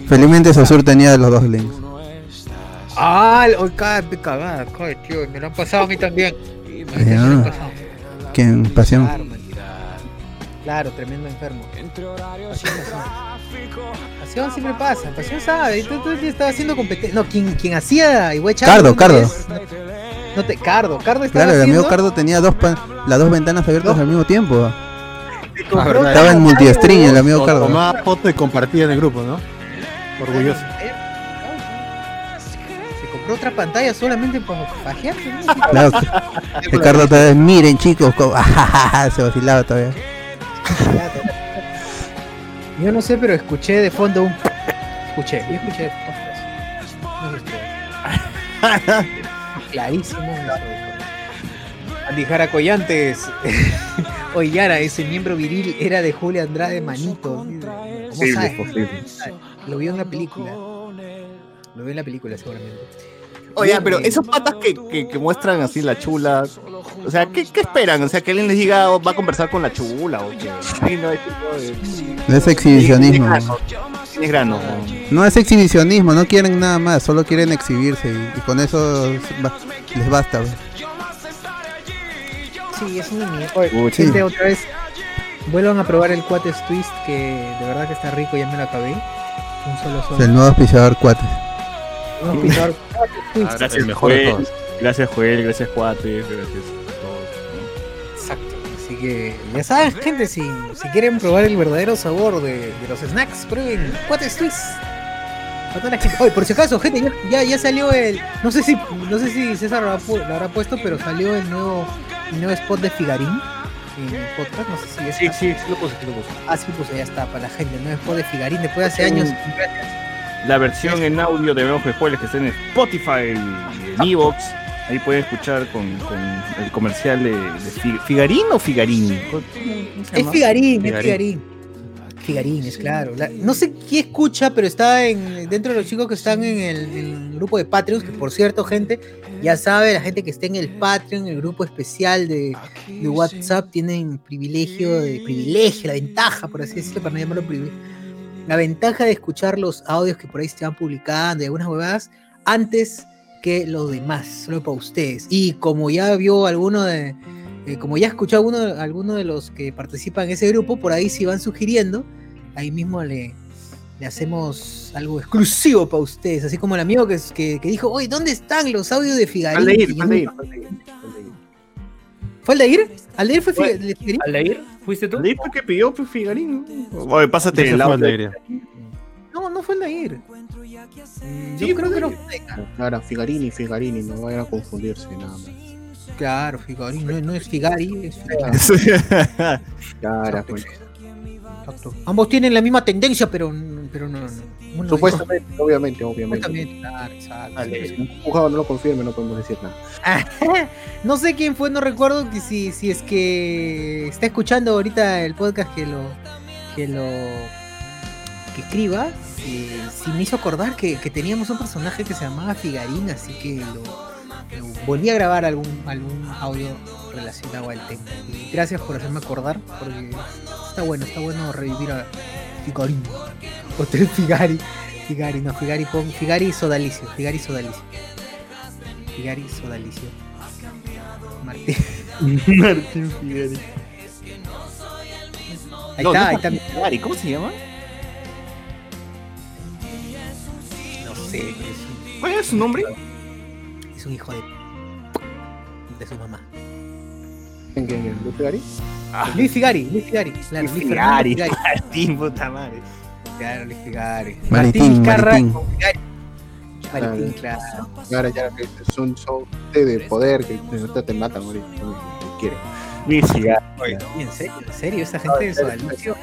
Speaker 4: Felizmente Sosur tenía los dos links.
Speaker 6: Ah, hoy cada de cagada, coy, tío, me lo han pasado a mí también. Me lo han pasado.
Speaker 4: Que en pasión.
Speaker 6: Claro, tremendo enfermo. Pasión, siempre pasa, pasión sabe. y Tú, tú estaba haciendo competencia. No, quien, quien hacía igual
Speaker 4: Cardo, Cardo.
Speaker 6: No te, Cardo, Cardo estaba
Speaker 4: Claro, el
Speaker 6: haciendo.
Speaker 4: amigo Cardo tenía dos pa- las dos ventanas abiertas
Speaker 6: No.
Speaker 4: al mismo tiempo.
Speaker 2: Verdad.
Speaker 4: Estaba en
Speaker 6: otra
Speaker 4: multistream el amigo Cardo.
Speaker 2: Tomaba foto y compartía en el grupo, ¿no? Orgulloso.
Speaker 6: Se compró otra pantalla solamente para pajearse. ¿no?
Speaker 4: Claro, que- que Cardo todavía, miren chicos, como- se vacilaba todavía.
Speaker 6: Yo no sé, pero escuché de fondo un. Escuché, yo escuché. Clarísimo. eso. Andy Jara Collantes. Oye, Yara, ese miembro viril era de Julio Andrade Manito. ¿Cómo
Speaker 3: Posible,
Speaker 6: sabes?
Speaker 3: posible.
Speaker 6: Lo vio en la película. Lo vio en la película, seguramente.
Speaker 3: Oye, pero esos patas que, que, que muestran así la chula, o sea, ¿qué, qué esperan? O sea, que alguien les diga, oh, va a conversar con la chula o que sí, no, es tipo de-
Speaker 4: Es exhibicionismo.
Speaker 3: Tienes grano.
Speaker 4: No es exhibicionismo, no quieren nada más, solo quieren exhibirse y, y con eso les basta. pues.
Speaker 6: Sí, es una mierda. Oye,
Speaker 3: Uy,
Speaker 6: gente,
Speaker 4: sí.
Speaker 6: otra vez. Vuelvan a probar el Cuates Twist, que de verdad que está rico, ya me lo acabé. Un solo
Speaker 4: Es
Speaker 6: solo.
Speaker 4: el nuevo auspiciador cuates.
Speaker 6: A pisar Cuates Twist.
Speaker 3: Gracias,
Speaker 2: el mejor de
Speaker 3: Joel.
Speaker 2: todos.
Speaker 3: Gracias, Joel. Gracias, Cuates. Gracias a todos.
Speaker 6: Exacto. Así que ya saben, gente, si, si quieren probar el verdadero sabor de, de los snacks, prueben Cuates Twist. Oye, por si acaso, gente, ya, ya, salió el. No sé si no sé si César lo habrá, pu- lo habrá puesto, pero salió el nuevo, el nuevo spot de Figarín en el podcast. No sé si ya
Speaker 3: Sí,
Speaker 6: está.
Speaker 3: sí, sí lo puse, sí lo puse.
Speaker 6: Ah, sí, pues ya está para la gente. El nuevo spot de Figarín después de hace
Speaker 3: Sí.
Speaker 6: años.
Speaker 3: La versión en audio de Menos Spoilers que está en Spotify en Evox. Ahí pueden escuchar con, con el comercial de, de Fi- Figarín o Figarín. ¿Cómo- cómo se
Speaker 6: Es
Speaker 3: llama?
Speaker 6: Figarín, es
Speaker 3: Figarín.
Speaker 6: Figarines, claro. La- no sé quién escucha, pero está en, dentro de los chicos que están en el, en el grupo de Patreons, que por cierto, gente, ya sabe, la gente que está en el Patreon, el grupo especial de, de WhatsApp, tienen privilegio, de privilegio, la ventaja, por así decirlo, para no llamarlo privilegio, la ventaja de escuchar los audios que por ahí se van publicando y algunas huevadas antes que los demás, solo para ustedes. Y como ya vio alguno de, eh, como ya escuchó alguno, alguno de los que participan en ese grupo, por ahí si van sugiriendo, ahí mismo le, le hacemos algo exclusivo para ustedes, así como el amigo que, que, que dijo, oye, ¿dónde están los audios de Figarín?
Speaker 7: Aldeir, Aldeir, Aldeir, Aldeir.
Speaker 6: ¿Fue Aldeir? ¿Aldeir fue
Speaker 1: Fue-
Speaker 6: Figarín?
Speaker 1: ¿Aldair? ¿Fuiste tú?
Speaker 3: ¿Leí que pidió pues, Figarín? Oye, pásate el
Speaker 2: fue
Speaker 3: audio.
Speaker 2: Aldeir.
Speaker 6: No, no fue Aldeir. Yo
Speaker 3: Sí,
Speaker 6: creo
Speaker 3: fue
Speaker 6: que no
Speaker 3: Aldeir.
Speaker 6: fue.
Speaker 7: Ahora, Figarini, Figarini, no vayan a confundirse nada más.
Speaker 6: Claro, Figarín, no, no es Figari, es Figarín.
Speaker 7: Claro, pues.
Speaker 6: Exacto. Ambos tienen la misma tendencia, pero, pero no. no.
Speaker 7: Supuestamente, obviamente, obviamente.
Speaker 6: Supuestamente, claro, exacto.
Speaker 7: Vale, si un juzgado no lo confirme, no podemos decir nada.
Speaker 6: no sé quién fue, no recuerdo que si, si es que está escuchando ahorita el podcast que lo que lo que escriba, eh, si me hizo acordar que, que teníamos un personaje que se llamaba Figarín, así que lo volví a grabar algún algún audio relacionado al tema. Y gracias por hacerme acordar, porque está bueno, está bueno revivir a Figarín. Hotel Figari. Figari, no, Figari, pon Figari Sodalicio, Figari Sodalicio. Figari Sodalicio. Martín.
Speaker 3: Martín Figari.
Speaker 6: Ahí
Speaker 3: No,
Speaker 6: está,
Speaker 3: no
Speaker 6: ahí
Speaker 3: es
Speaker 6: está.
Speaker 3: Figari, ¿Cómo se llama?
Speaker 6: No sé,
Speaker 3: ¿Cuál es su nombre?
Speaker 6: Es un hijo de. de su mamá.
Speaker 7: ¿En qué? ¿En Luis Figari?
Speaker 6: Luis Figari, Luis Figari, claro, Luis
Speaker 3: Figari,
Speaker 6: Figari.
Speaker 3: Martín, puta madre.
Speaker 6: Claro, Luis Figari.
Speaker 4: Maritín,
Speaker 6: Vizcarra
Speaker 4: Maritín.
Speaker 6: con Figari. Maritín, claro.
Speaker 7: Ahora ya es un show de poder que te matan ahorita. si quieren.
Speaker 3: Luis Figari.
Speaker 6: En serio, en serio, esa gente de Sodalicio.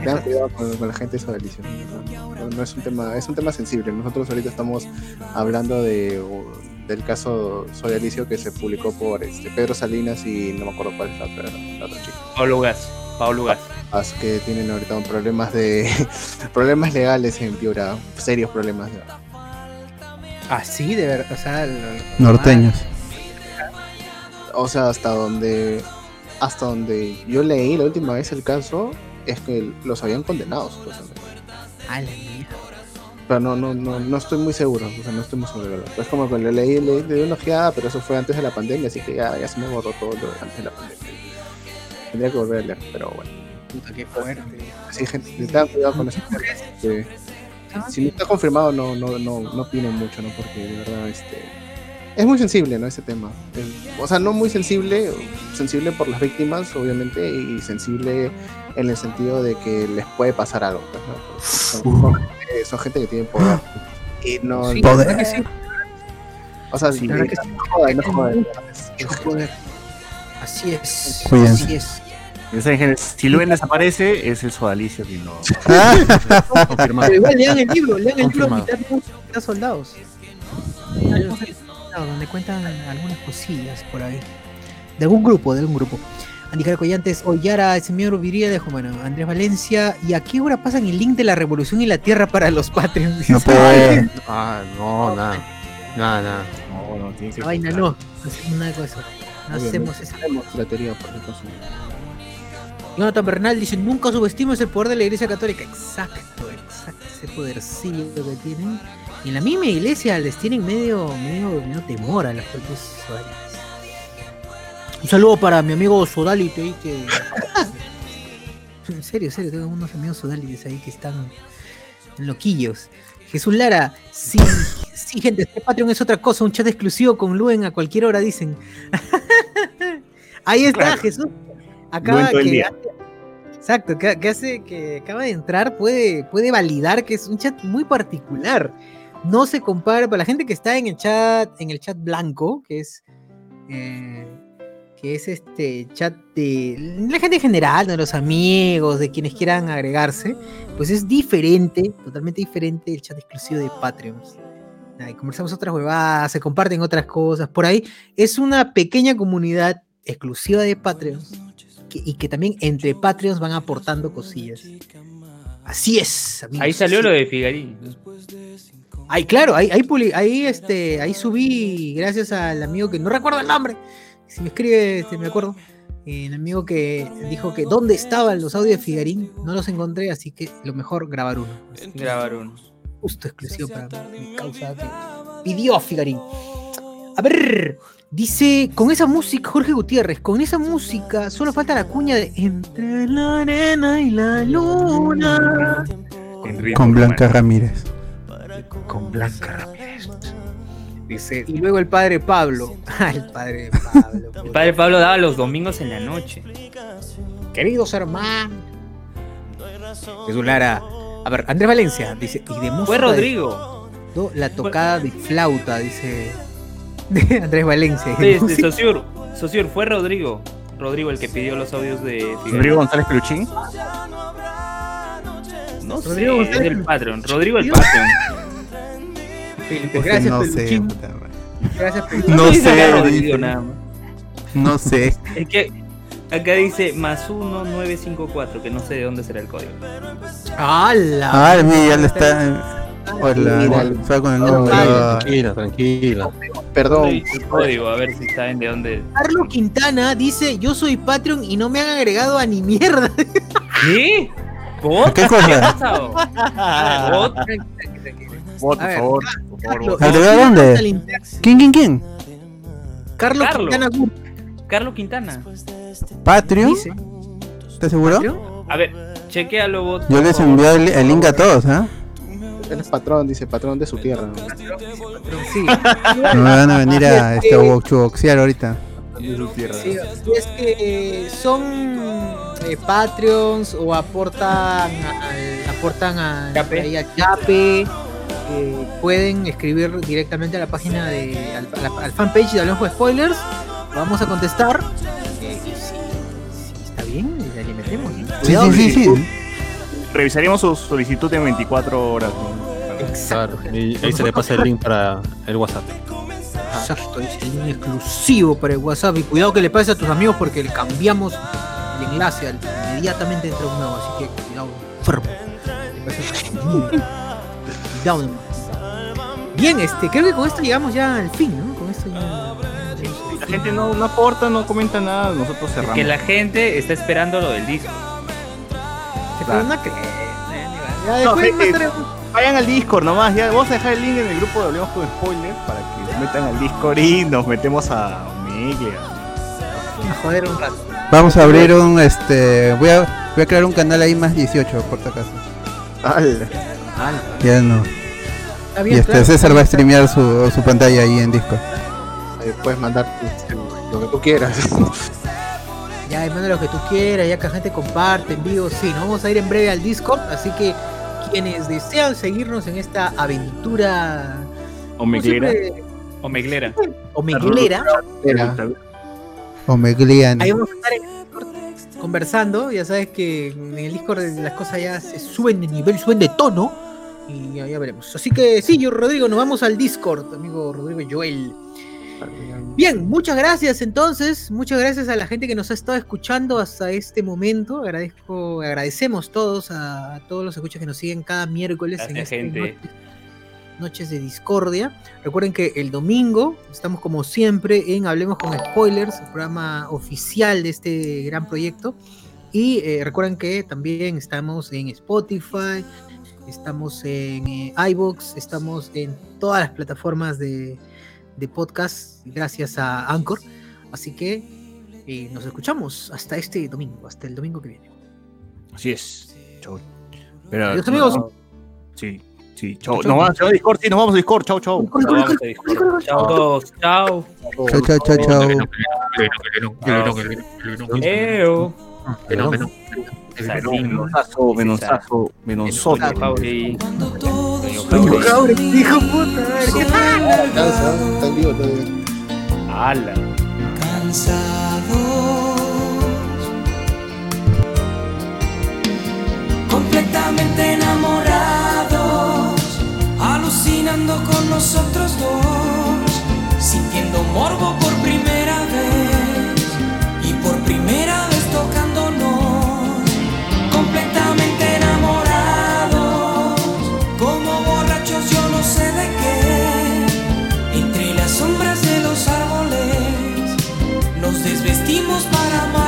Speaker 7: Tengan cuidado con, con la gente de Sodalicio. No, es un tema, es un tema sensible. Nosotros ahorita estamos hablando de del caso Sodalicio que se publicó por este Pedro Salinas y no me acuerdo cuál es la otra, la otra chica.
Speaker 1: Pablo Gas. Pablo Gas.
Speaker 7: As que tienen ahorita problemas de problemas legales en Piura, serios problemas. de-
Speaker 6: Ah, sí, de verdad. O sea, lo- lo-
Speaker 4: Norteños.
Speaker 7: O sea, hasta donde hasta donde yo leí la última vez el caso es que los habían condenado supuestamente.
Speaker 6: Ah.
Speaker 7: Pero no, no, no, no estoy muy seguro, o sea, no estoy muy seguro de verdad. Es como que lo leí, leí, le di una ojeada, pero eso fue antes de la pandemia, así que ya, ya se me borró todo lo de antes de la pandemia. Tendría que volver a leer, pero bueno.
Speaker 6: Puta, qué fuerte.
Speaker 7: Así, gente, tengan cuidado con eso. porque si no está confirmado, no, no, no, no opinen mucho, ¿no? Porque de verdad, este. Es muy sensible, ¿no? Ese tema. Es- o sea, no muy sensible, sensible por las víctimas, obviamente, y sensible en el sentido de que les puede pasar algo. pues, Son, son gente, son gente que tiene poder. Y no.
Speaker 6: Sí,
Speaker 4: Poder.
Speaker 6: sí.
Speaker 7: O sea,
Speaker 6: Sí, que sí.
Speaker 7: no jodan, no
Speaker 6: poder. Así es.
Speaker 4: Cuídense.
Speaker 6: Así es.
Speaker 3: Si Luen desaparece, es el sodalicio que no.
Speaker 2: Confirmado.
Speaker 6: Pero igual lean el libro, lean el libro mitad mitad soldados. Donde cuentan algunas cosillas por ahí. De algún grupo, de algún grupo. Andy Collantes, Oyara, señor Viridia, bueno, Andrés Valencia. ¿Y a qué hora pasan el link de la revolución y la tierra para los Patreons?
Speaker 4: No puede.
Speaker 2: Ah, no, nada. Nada, nada.
Speaker 3: No, no, tiene que.
Speaker 6: Esa vaina no, no hacemos nada con eso. No hacemos eso.
Speaker 7: La teoría por acaso.
Speaker 6: Jonathan Bernal dice, nunca subestimes el poder de la iglesia católica. Exacto, exacto, ese podercillo que tienen. Y en la misma iglesia les tienen medio, medio, medio temor a los propios sodalites. Un saludo para mi amigo Sodalite ahí que... en serio, en serio, tengo unos amigos sodalites ahí que están loquillos. Jesús Lara, sí, sí, gente, este Patreon es otra cosa, un chat exclusivo con Luen a cualquier hora, dicen. Ahí está,
Speaker 3: Claro.
Speaker 6: Jesús. Acaba que. Exacto, que, que hace que acaba de entrar, puede, puede validar que es un chat muy particular. No se compara para la gente que está en el chat, en el chat blanco, que es eh, que es este chat de la gente en general, de los amigos, de quienes quieran agregarse, pues es diferente, totalmente diferente el chat exclusivo de Patreons. Ahí conversamos otras huevadas, se comparten otras cosas, por ahí es una pequeña comunidad exclusiva de Patreons que- y que también entre Patreons van aportando cosillas. Así es, amigos.
Speaker 1: Ahí salió lo de Figarín.
Speaker 6: Ahí, claro, ahí, ahí, ahí, este, ahí subí, gracias al amigo que no recuerdo el nombre. Si me escribe, este, me acuerdo. El amigo que dijo que dónde estaban los audios de Figarín, no los encontré, así que lo mejor grabar uno.
Speaker 1: Grabar uno.
Speaker 6: Justo exclusivo para mi causa que pidió Figarín. A ver, dice, con esa música, Jorge Gutiérrez, con esa música solo falta la cuña de Entre la arena y la luna.
Speaker 4: Con Blanca Ramírez.
Speaker 6: Con Blanca Ramírez. Dice, y luego el padre Pablo. Ah, el padre Pablo.
Speaker 1: El padre Pablo daba los domingos en la noche.
Speaker 6: Queridos hermanos. Jesús Lara. A ver, Andrés Valencia dice, y de música
Speaker 1: Fue
Speaker 6: de
Speaker 1: Rodrigo.
Speaker 6: la tocada de flauta, dice de Andrés Valencia.
Speaker 1: Sí, este, Sociur, Sociur, fue Rodrigo. Rodrigo el que pidió los audios de Figarín.
Speaker 3: Rodrigo González Peluchín.
Speaker 1: No sé,
Speaker 6: Rodrigo
Speaker 1: es del Patreon. Rodrigo el Patreon.
Speaker 6: Felipe, Gracias,
Speaker 4: no sé.
Speaker 6: Peluchín.
Speaker 4: puta madre.
Speaker 6: Gracias, Peluchín.
Speaker 4: No
Speaker 1: dice acá
Speaker 4: sé,
Speaker 1: nada más.
Speaker 4: No sé.
Speaker 1: Es que acá dice más 1954, que no sé de dónde será el código.
Speaker 6: ¡Hala!
Speaker 4: Ah, mira, ya le está. Hola, fue con el nombre.
Speaker 2: Tranquilo, tranquilo.
Speaker 7: Perdón.
Speaker 1: ¿Dónde dice el código? A ver si saben de dónde.
Speaker 6: Carlos Quintana dice, yo soy Patreon y no me han agregado a ni mierda.
Speaker 1: ¿Qué?
Speaker 4: ¿Qué cosa?
Speaker 1: ha pasado?
Speaker 6: A
Speaker 3: por favor. Por favor,
Speaker 6: Carlos,
Speaker 3: bot.
Speaker 4: ¿Agregado
Speaker 6: Carlos
Speaker 4: dónde? ¿Quién, quién, quién?
Speaker 6: Carlos
Speaker 1: Carlos.
Speaker 6: Quintana
Speaker 1: Carlos Quintana.
Speaker 4: ¿Patreon? ¿Estás seguro?
Speaker 1: A ver, chequealo bot.
Speaker 4: Yo les envié el, el link a todos, ¿ah?
Speaker 7: Él es patrón, dice patrón de su tierra.
Speaker 6: Sí.
Speaker 4: No me van a venir a este, boxear ahorita.
Speaker 6: Sí, es que son eh, Patreons o aportan al, aportan a,
Speaker 1: Yape.
Speaker 6: Yape, eh, pueden escribir directamente a la página de al, a la- al fanpage de de Spoilers. Vamos a contestar. eh, y si, si está bien, ya le metemos. ¿no?
Speaker 4: Sí,
Speaker 6: Cuidado,
Speaker 4: sí, sí, sí.
Speaker 3: Revisaríamos su solicitud en 24 horas. ¿no?
Speaker 6: Exacto.
Speaker 2: Y ahí se le pasa el link para el WhatsApp.
Speaker 6: Exacto, es el link exclusivo para el WhatsApp. Y cuidado que le pase a tus amigos porque le cambiamos el enlace al- inmediatamente entra un nuevo. Así que cuidado, enfermo. Le pase a tus amigos. Nomás. Bien, este, creo que con esto llegamos ya al fin, ¿no? Con esto ya.
Speaker 3: La gente no, no aporta, no comenta nada, nosotros
Speaker 1: Es
Speaker 3: cerramos.
Speaker 1: que la gente está esperando lo del disco.
Speaker 6: No creo. Ya
Speaker 3: No, gente,
Speaker 6: tarde-
Speaker 3: Vayan al Discord nomás, ya vamos a dejar el link en el grupo de Hablemos con Spoilers para que se metan al Discord y nos metemos a Omegle.
Speaker 6: a joder un rato.
Speaker 4: Vamos a abrir un, este, voy a, voy a crear un canal ahí más 18, por si acaso.
Speaker 7: Al-
Speaker 4: Ya no.
Speaker 6: Está
Speaker 4: Y este,
Speaker 6: claro.
Speaker 4: César va a streamear su, su pantalla ahí en Discord.
Speaker 7: puedes mandar lo que tú quieras.
Speaker 6: Ya, y manda lo que tú quieras, ya que la gente comparte en vivo. Sí, nos vamos a ir en breve al Discord, así que quienes desean seguirnos en esta aventura
Speaker 3: Omeglera.
Speaker 6: omeglera,
Speaker 7: Era.
Speaker 4: O Meglian.
Speaker 6: ahí vamos a estar en el Discord conversando. Ya sabes que en el Discord las cosas ya se suben de nivel, suben de tono. Y ya, ya veremos. Así que sí, yo, Rodrigo, nos vamos al Discord, amigo Rodrigo Joel. Bien, muchas gracias entonces, muchas gracias a la gente que nos ha estado escuchando hasta este momento. Agradezco, agradecemos todos a, a todos los escuchas que nos siguen cada miércoles en
Speaker 1: Gracias,
Speaker 6: este
Speaker 1: gente.
Speaker 6: Noches, Noches de Discordia. Recuerden que el domingo estamos como siempre en Hablemos con Spoilers, el programa oficial de este gran proyecto. Y eh, recuerden que también estamos en Spotify, estamos en eh, iVoox, estamos en todas las plataformas de, de podcast gracias a Anchor. Así que eh, nos escuchamos hasta este domingo, hasta el domingo que viene.
Speaker 3: Así es. Chau. Pero,
Speaker 6: Adiós, amigos.
Speaker 3: no, sí, sí. Chau.
Speaker 6: Chau,
Speaker 3: Nos vamos a Discord, sí, nos vamos a Discord. Chau, chau.
Speaker 1: Nos vamos a Discord. Chao a todos. Chao.
Speaker 4: Chao, chao, chao, chao.
Speaker 1: Eo.
Speaker 3: Menonzazo, menonzazo, menonzote.
Speaker 1: Fauri.
Speaker 6: Hijo puta, a ver, ¿qué tal?
Speaker 7: Cansa, está vivo todavía.
Speaker 1: Ala.
Speaker 9: completamente enamorados, alucinando con nosotros dos, sintiendo morbo por primera para amar.